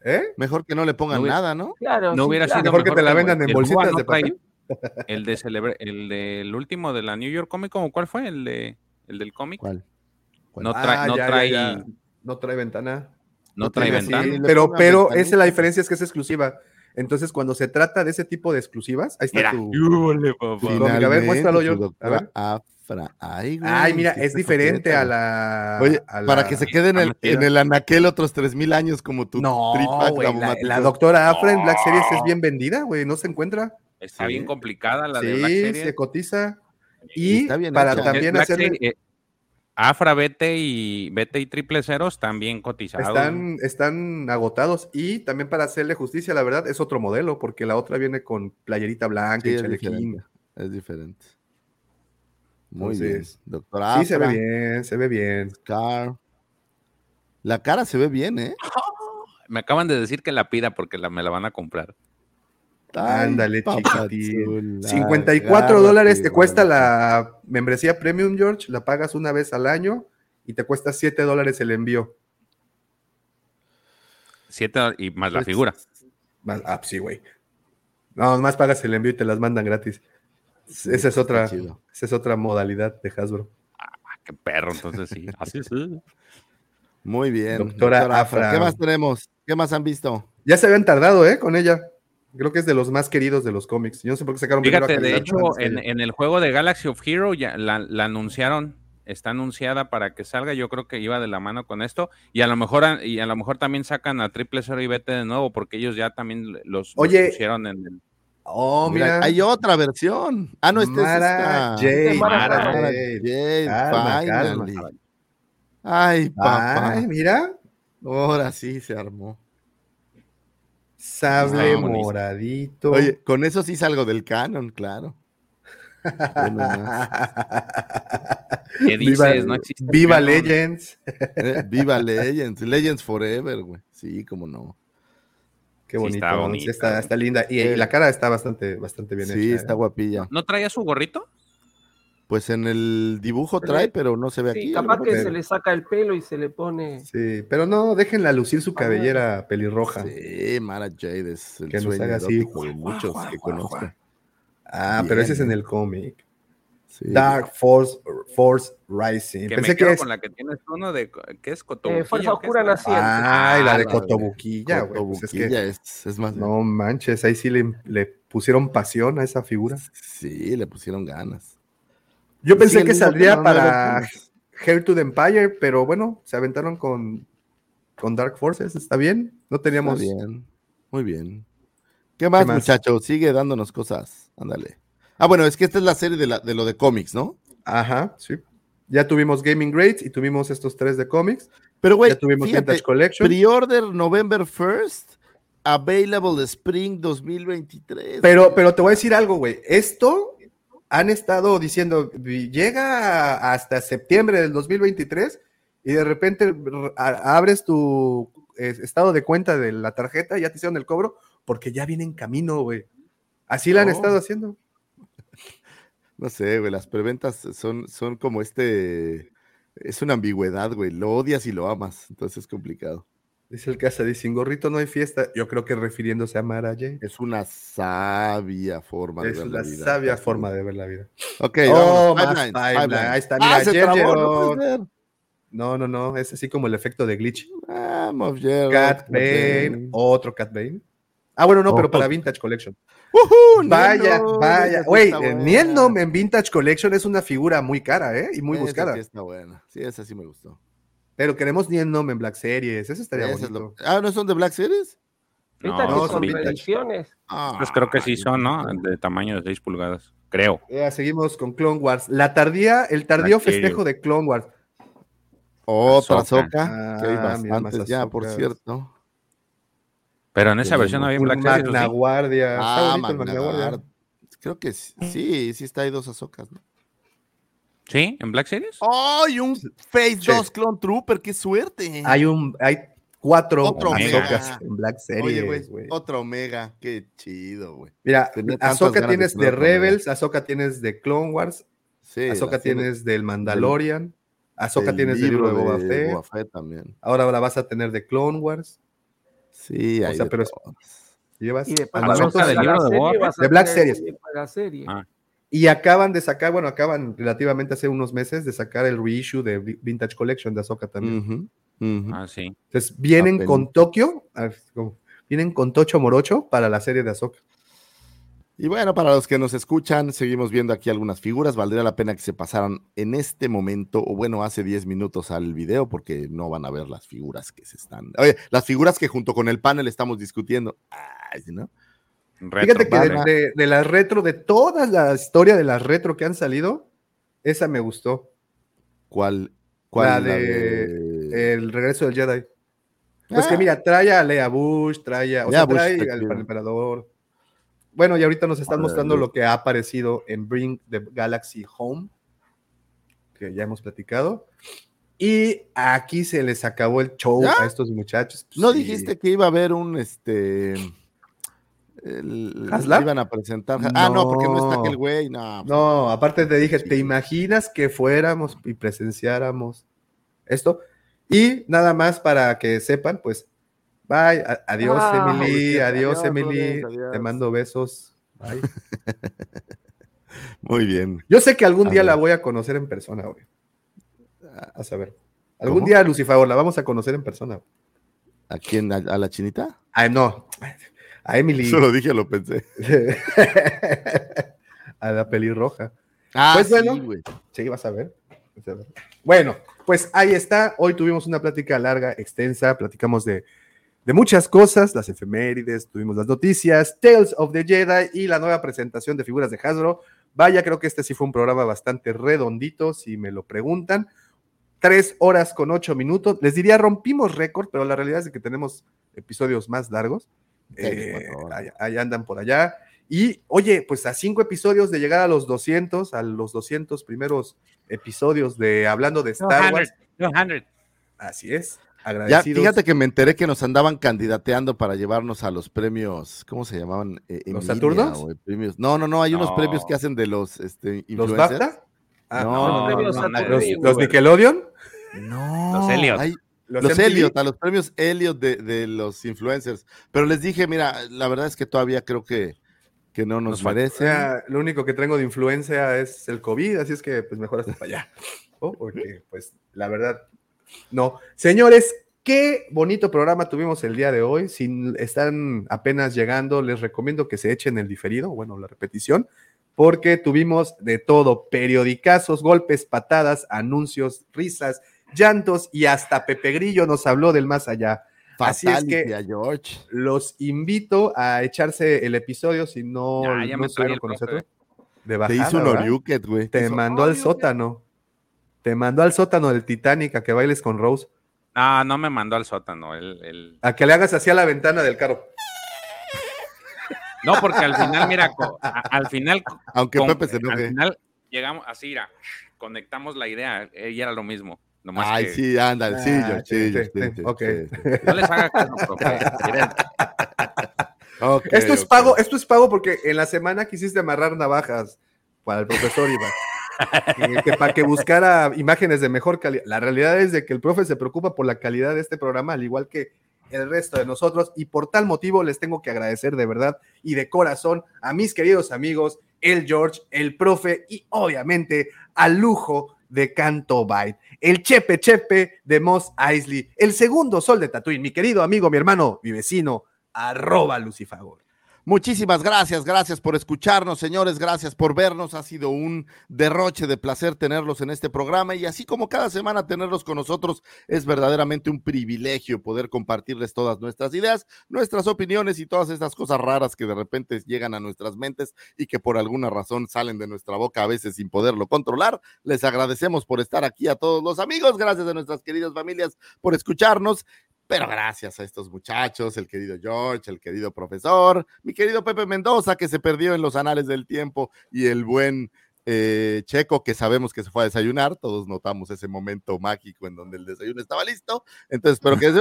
¿Eh? Mejor que no le pongan No hubiera- nada, ¿no? Claro, No sí, hubiera claro. sido Mejor que te la vendan en bolsitas no de papel. trae- El de celebre, el del último de la New York Comic, ¿cómo cuál fue? El de el del cómic. ¿Cuál? No trae, Ah, no ya, ya, trae, ya. No trae ventana. No trae ventana. pero, pero esa es la diferencia, es que es exclusiva. Entonces, cuando se trata de ese tipo de exclusivas, ahí está Mira, tu. cómic. A ver, muéstralo, George. A ver. Afra. Ay, güey, Ay, mira, es diferente a la. Oye, a la- para que se quede en el, en el anaquel otros 3000 años como tu No, güey, la, la doctora Afra en Black. Series es bien vendida, güey, no se encuentra. Está Sí. bien complicada la de Black Sí, Series. se cotiza. Y Y está bien para hecha. también eh, Afra, BT y BT y triple cero están bien cotizados. Están, están agotados y también para hacerle justicia, la verdad, es otro modelo, porque la otra viene con playerita blanca Sí, y es diferente. Es diferente. Muy Entonces, bien. Doctora Sí, se ve Afra, bien, se ve bien. Scar. La cara se ve bien, ¿eh? Me acaban de decir que la pida porque la, me la van a comprar. Ándale, chiquitín. 54 agárrate, dólares te cuesta la membresía Premium, George. La pagas una vez al año y te cuesta 7 dólares el envío. Siete y más la Pues, figura. Más- Ah, sí, güey. No, más pagas el envío y te las mandan gratis. Sí, esa, es otra, chido. esa es otra modalidad de Hasbro. Ah, qué perro, entonces sí. Así sí. Muy bien. Doctora Afra. ¿Qué más tenemos? ¿Qué más han visto? Ya se habían tardado, ¿eh? Con ella. Creo que es de los más queridos de los cómics. Yo no sé por qué sacaron primero a Fíjate, de hecho, en, el juego de Galaxy of Hero ya la, la anunciaron, está anunciada para que salga. Yo creo que iba de la mano con esto. Y a lo mejor, a- y a lo mejor también sacan a Triple Zero y BT de nuevo, porque ellos ya también los, pusieron en el. Oh, Mira, mira. hay otra versión. Ah, no, este Mara es esta. Jade. Mara Mara Jade. Jade, Calma, finally. calma. Ay, papá. Ay, mira. Ahora sí se armó. Está bien bonito. moradito. Oye, con eso sí salgo del canon, claro. ¿Qué Viva, dices? No existe. Viva. Legends. Eh, Viva Legends, Legends Forever, güey. Sí, cómo no. Qué Sí, bonito. está Sí, está, güey. está linda. Y, y la cara está bastante, bastante bien Sí, hecha. está ¿eh? guapilla. ¿No traía su gorrito? Pues en el dibujo Pero- trae, pero no se ve Sí, aquí. capaz que se le saca el pelo y se le pone. Sí, pero no, déjenla lucir su cabellera pelirroja. Sí, Mara Jade es el Que nos sueño haga así. de muchos que conozco. Ah, Bien, pero ese es en ¿eh? el cómic. Sí. Dark Force, Force Rising. Que Pensé me que quedo es. con la que tienes uno de ¿qué es Cotobuquilla? Eh, Fuerza ¿o qué es? Oscura Naciente. Ay, la de Ah, Cotobuquilla, güey. pues es que- Cotobuquilla es, es más. No manches, ahí sí le, le pusieron pasión a esa figura. Sí, le pusieron ganas. Yo pensé que saldría para Hair to the Empire, pero bueno, se aventaron con, con Dark Forces. ¿Está bien? No teníamos. Está bien. Muy bien. ¿Qué más, más? muchachos? Sigue dándonos cosas. Ándale. Ah, bueno, es que esta es la serie de, la, de lo de cómics, ¿no? Ajá, sí. Ya tuvimos Gaming Grades y tuvimos estos tres de cómics. Pero, güey, ya tuvimos fíjate, Vintage Collection. Pre-order November 1st, available Spring 2023. Pero, pero te voy a decir algo, güey. Esto han estado diciendo, llega hasta septiembre del 2023 y de repente abres tu estado de cuenta de la tarjeta, ya te hicieron el cobro, porque ya viene en camino, güey. Así la han Oh. estado haciendo. No sé, güey, las preventas son, son como este. Es una ambigüedad, güey. Lo odias y lo amas. Entonces es complicado. Dice el casa, dice, sin gorrito no hay fiesta. Yo creo que refiriéndose a Mara Jane. Es una sabia forma de Es ver una la vida. sabia forma de ver la vida. Ok, Oh, más timeline. pipelines. Ahí está, Ah, trabó, no. No, no, no, es así como el efecto de glitch. Moff Gerald, Cat Bane, otro Cat Bane. Ah, bueno, no, pero para Vintage Collection. ¡Ujú! Vaya, Niendo, vaya. Güey, eh. Niendom en Vintage Collection es una figura muy cara, ¿eh? Y muy Esa buscada. sí está buena. Sí, esa sí me gustó. Pero queremos Niendom en Black Series. Eso estaría Esa es bonito. lo- Ah, ¿no son de Black Series? No, que son vintage. reediciones. Ah, Pues creo que sí son, ¿no? De tamaño de 6 pulgadas. Creo. Ya, seguimos con Clone Wars. La tardía, el tardío Black Series. festejo de Clone Wars. Otra Ahsoka. Soca, que hay Ah, bastantes ya, por cierto. Pero en esa Sí, versión no había Black Series. ¿o Magna sí? Guardia. Está Ah, bonito el Magna Guardia. Guard. Creo que sí, sí, sí está, hay dos Azocas, ¿no? ¿Sí? ¿En Black Series? ¡Ay, un Phase Sí. 2 Clone Trooper! ¡Qué suerte! Hay un, hay cuatro Otro en Black Oye, Series, güey, güey. otra Omega. ¡Qué chido, güey! Mira, Ahsoka de tienes de. Rebels, Ahsoka tienes de Clone Wars, Sí, Ahsoka tienes del Mandalorian, Ahsoka tienes del libro de Boba de Fett, Boba Fett también. ahora la vas a tener de Clone Wars. Sí, O hay sea, de pero. Llevas Y momento Ahsoka de- del libro de Boba Fett. De Black Series. de. Ah. Y acaban de sacar, bueno, acaban relativamente hace unos meses de sacar el reissue de Vi- Vintage Collection de Ahsoka también. Ujú. Ah, sí. Entonces, vienen con Tokio, vienen con Tocho Morocho para la serie de Ahsoka. Y bueno, para los que nos escuchan, seguimos viendo aquí algunas figuras. Valdría la pena que se pasaran en este momento, o bueno, hace 10 minutos al video, porque no van a ver las figuras que se están. Oye, las figuras que junto con el panel estamos discutiendo. Ay, ¿no? Retro, Fíjate que de, de- de las retro, de toda la historia de las retro que han salido, esa me gustó. ¿Cuál? cuál la la de, de- El regreso del Jedi. Pues que Ah. mira, trae a Lea Bush, trae a, o Lea sea, Bush trae al emperador. Bueno, y ahorita nos están mostrando lo que ha aparecido en Bring the Galaxy Home, que ya hemos platicado. Y aquí se les acabó el show ¿Ya? a estos muchachos. Pues ¿No sí. dijiste que iba a haber un este. El- ¿Haslab? iban a presentar. Ah, no, porque no está aquel güey. No, pues, No, aparte te dije, Sí. ¿te imaginas que fuéramos y presenciáramos esto? Y nada más para que sepan, pues, bye, a- adiós Ah, Emily, adiós, adiós, Emily, adiós. te mando besos. bye. Muy bien. Yo sé que algún A día ver. la voy a conocer en persona, güey. A, a saber. Algún ¿Cómo? día, Lucifer, la vamos a conocer en persona. ¿A quién? ¿A, a la chinita? Ah, no, a Emily. Solo dije, lo pensé. a la pelirroja. Ah, Pues sí, bueno. güey. Sí, vas a ver. Vas a ver. Bueno, pues ahí está. Hoy tuvimos una plática larga, extensa. Platicamos de, de muchas cosas, las efemérides, tuvimos las noticias, Tales of the Jedi y la nueva presentación de figuras de Hasbro. Vaya, creo que este sí fue un programa bastante redondito, si me lo preguntan. Tres horas con ocho minutos. Les diría, rompimos récord, pero la realidad es que tenemos episodios más largos. Eh, andan por allá. Y oye, pues a cinco episodios de llegar a los 200, a los 200 primeros episodios de hablando de Star Wars. 200. Así es. Ya, agradecidos. fíjate que me enteré que nos andaban candidateando para llevarnos a los premios, ¿cómo se llamaban? Eh, ¿Los Saturnos? o premios. No, no, no, hay unos No. premios que hacen de los este, ¿Los influencers. BAFTA? Ah, no, Los no, ¿Los, los. Nickelodeon? no, Los Elliot. hay- ¿Los, Los? Elliot, a los premios Elliot de, de los influencers. Pero les dije, mira, la verdad es que todavía creo que, que no nos, Nos falta- O merece. sea, lo único que tengo de influencia es el COVID, así es que pues mejor hasta para allá. ¿no? Porque, pues, la verdad, no. Señores, qué bonito programa tuvimos el día de hoy. Si están apenas llegando, les recomiendo que se echen el diferido, bueno, la repetición, porque tuvimos de todo: periodicazos, golpes, patadas, anuncios, risas, llantos y hasta Pepe Grillo nos habló del más allá. Así es Fatality que George. los invito a echarse el episodio si no, Ya, ya no me estuvieron trae con el profe. nosotros. De Te hizo un. Oriuket, güey. Te hizo- mandó al sótano. Te mandó al sótano del Titanic a que bailes con Rose. No, no me mandó al sótano. Él, él- A que le hagas hacia la ventana del carro. No, porque al final, mira, co- a- al final. Aunque con- Pepe se Al enoje. final llegamos así, mira, conectamos la idea. Y era lo mismo. Nomás Ay, que sí, ándale, sí, Ah, George, sí, sí, sí, George, sí, sí, sí, ok. sí. no les haga caso, profe. Miren, Ok, esto es pago, esto es pago porque en la semana quisiste amarrar navajas para el profesor Iván. Que- que para que buscara imágenes de mejor calidad. La realidad es de que el profe se preocupa por la calidad de este programa, al igual que el resto de nosotros, y por tal motivo les tengo que agradecer de verdad y de corazón a mis queridos amigos, el George, el profe y obviamente al lujo de Canto el Chepe Chepe de Moss Eisley, el segundo sol de Tatooine, mi querido amigo, mi hermano, mi vecino, arroba Lucifagor. Muchísimas gracias, gracias por escucharnos, señores, gracias por vernos. Ha sido un derroche de placer tenerlos en este programa y así como cada semana tenerlos con nosotros es verdaderamente un privilegio poder compartirles todas nuestras ideas, nuestras opiniones y todas estas cosas raras que de repente llegan a nuestras mentes y que por alguna razón salen de nuestra boca a veces sin poderlo controlar. Les agradecemos por estar aquí a todos los amigos, gracias a nuestras queridas familias por escucharnos pero gracias a estos muchachos, el querido George, el querido profesor, mi querido Pepe Mendoza, que se perdió en los anales del tiempo, y el buen eh, Checo, que sabemos que se fue a desayunar. Todos notamos ese momento mágico en donde el desayuno estaba listo. Entonces, pero que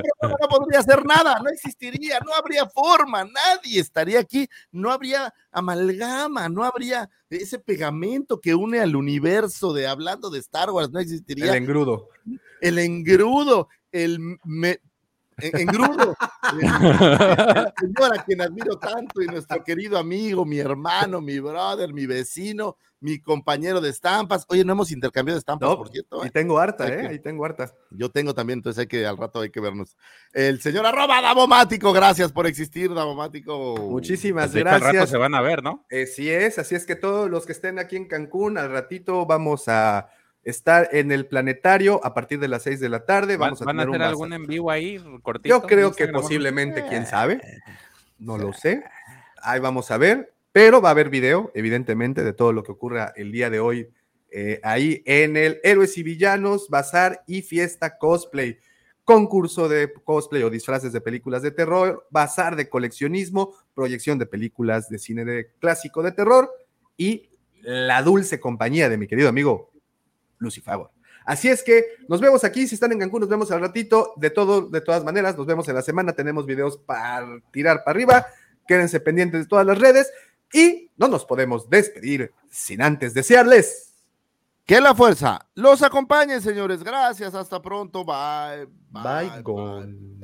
este no podría hacer nada, no existiría, no habría forma, nadie estaría aquí, no habría amalgama, no habría ese pegamento que une al universo de hablando de Star Wars, no existiría El engrudo. el engrudo, el me- en- engrudo, el, el señor a quien admiro tanto y nuestro querido amigo, mi hermano, mi brother, mi vecino, mi compañero de estampas. Oye, no hemos intercambiado estampas, No, por cierto. Y ¿eh? tengo harta, Hay ¿eh? que- Ahí tengo harta. Yo tengo también, entonces hay que al rato hay que vernos. El señor arroba Davomático, gracias por existir, Davomático. Muchísimas hecho, al rato gracias. se van a ver, ¿no? Así es, así es que todos los que estén aquí en Cancún, al ratito vamos a estar en el planetario a partir de las 6 de la tarde. ¿Van, Vamos a van a tener hacer un algún en vivo ahí cortito? Yo creo que posiblemente, quién sabe. No lo sé. Ahí vamos a ver. Pero va a haber video, evidentemente, de todo lo que ocurra el día de hoy eh, ahí en el Héroes y Villanos, Bazar y Fiesta Cosplay. Concurso de cosplay o disfraces de películas de terror, bazar de coleccionismo, proyección de películas de cine de clásico de terror y la dulce compañía de mi querido amigo Lucifago. Así es que nos vemos aquí, si están en Cancún, nos vemos al ratito, de todo, de todas maneras, nos vemos en la semana, tenemos videos para tirar para arriba, quédense pendientes de todas las redes y no nos podemos despedir sin antes desearles Que la fuerza los acompañe, señores. Gracias, hasta pronto. Bye. bye, gone.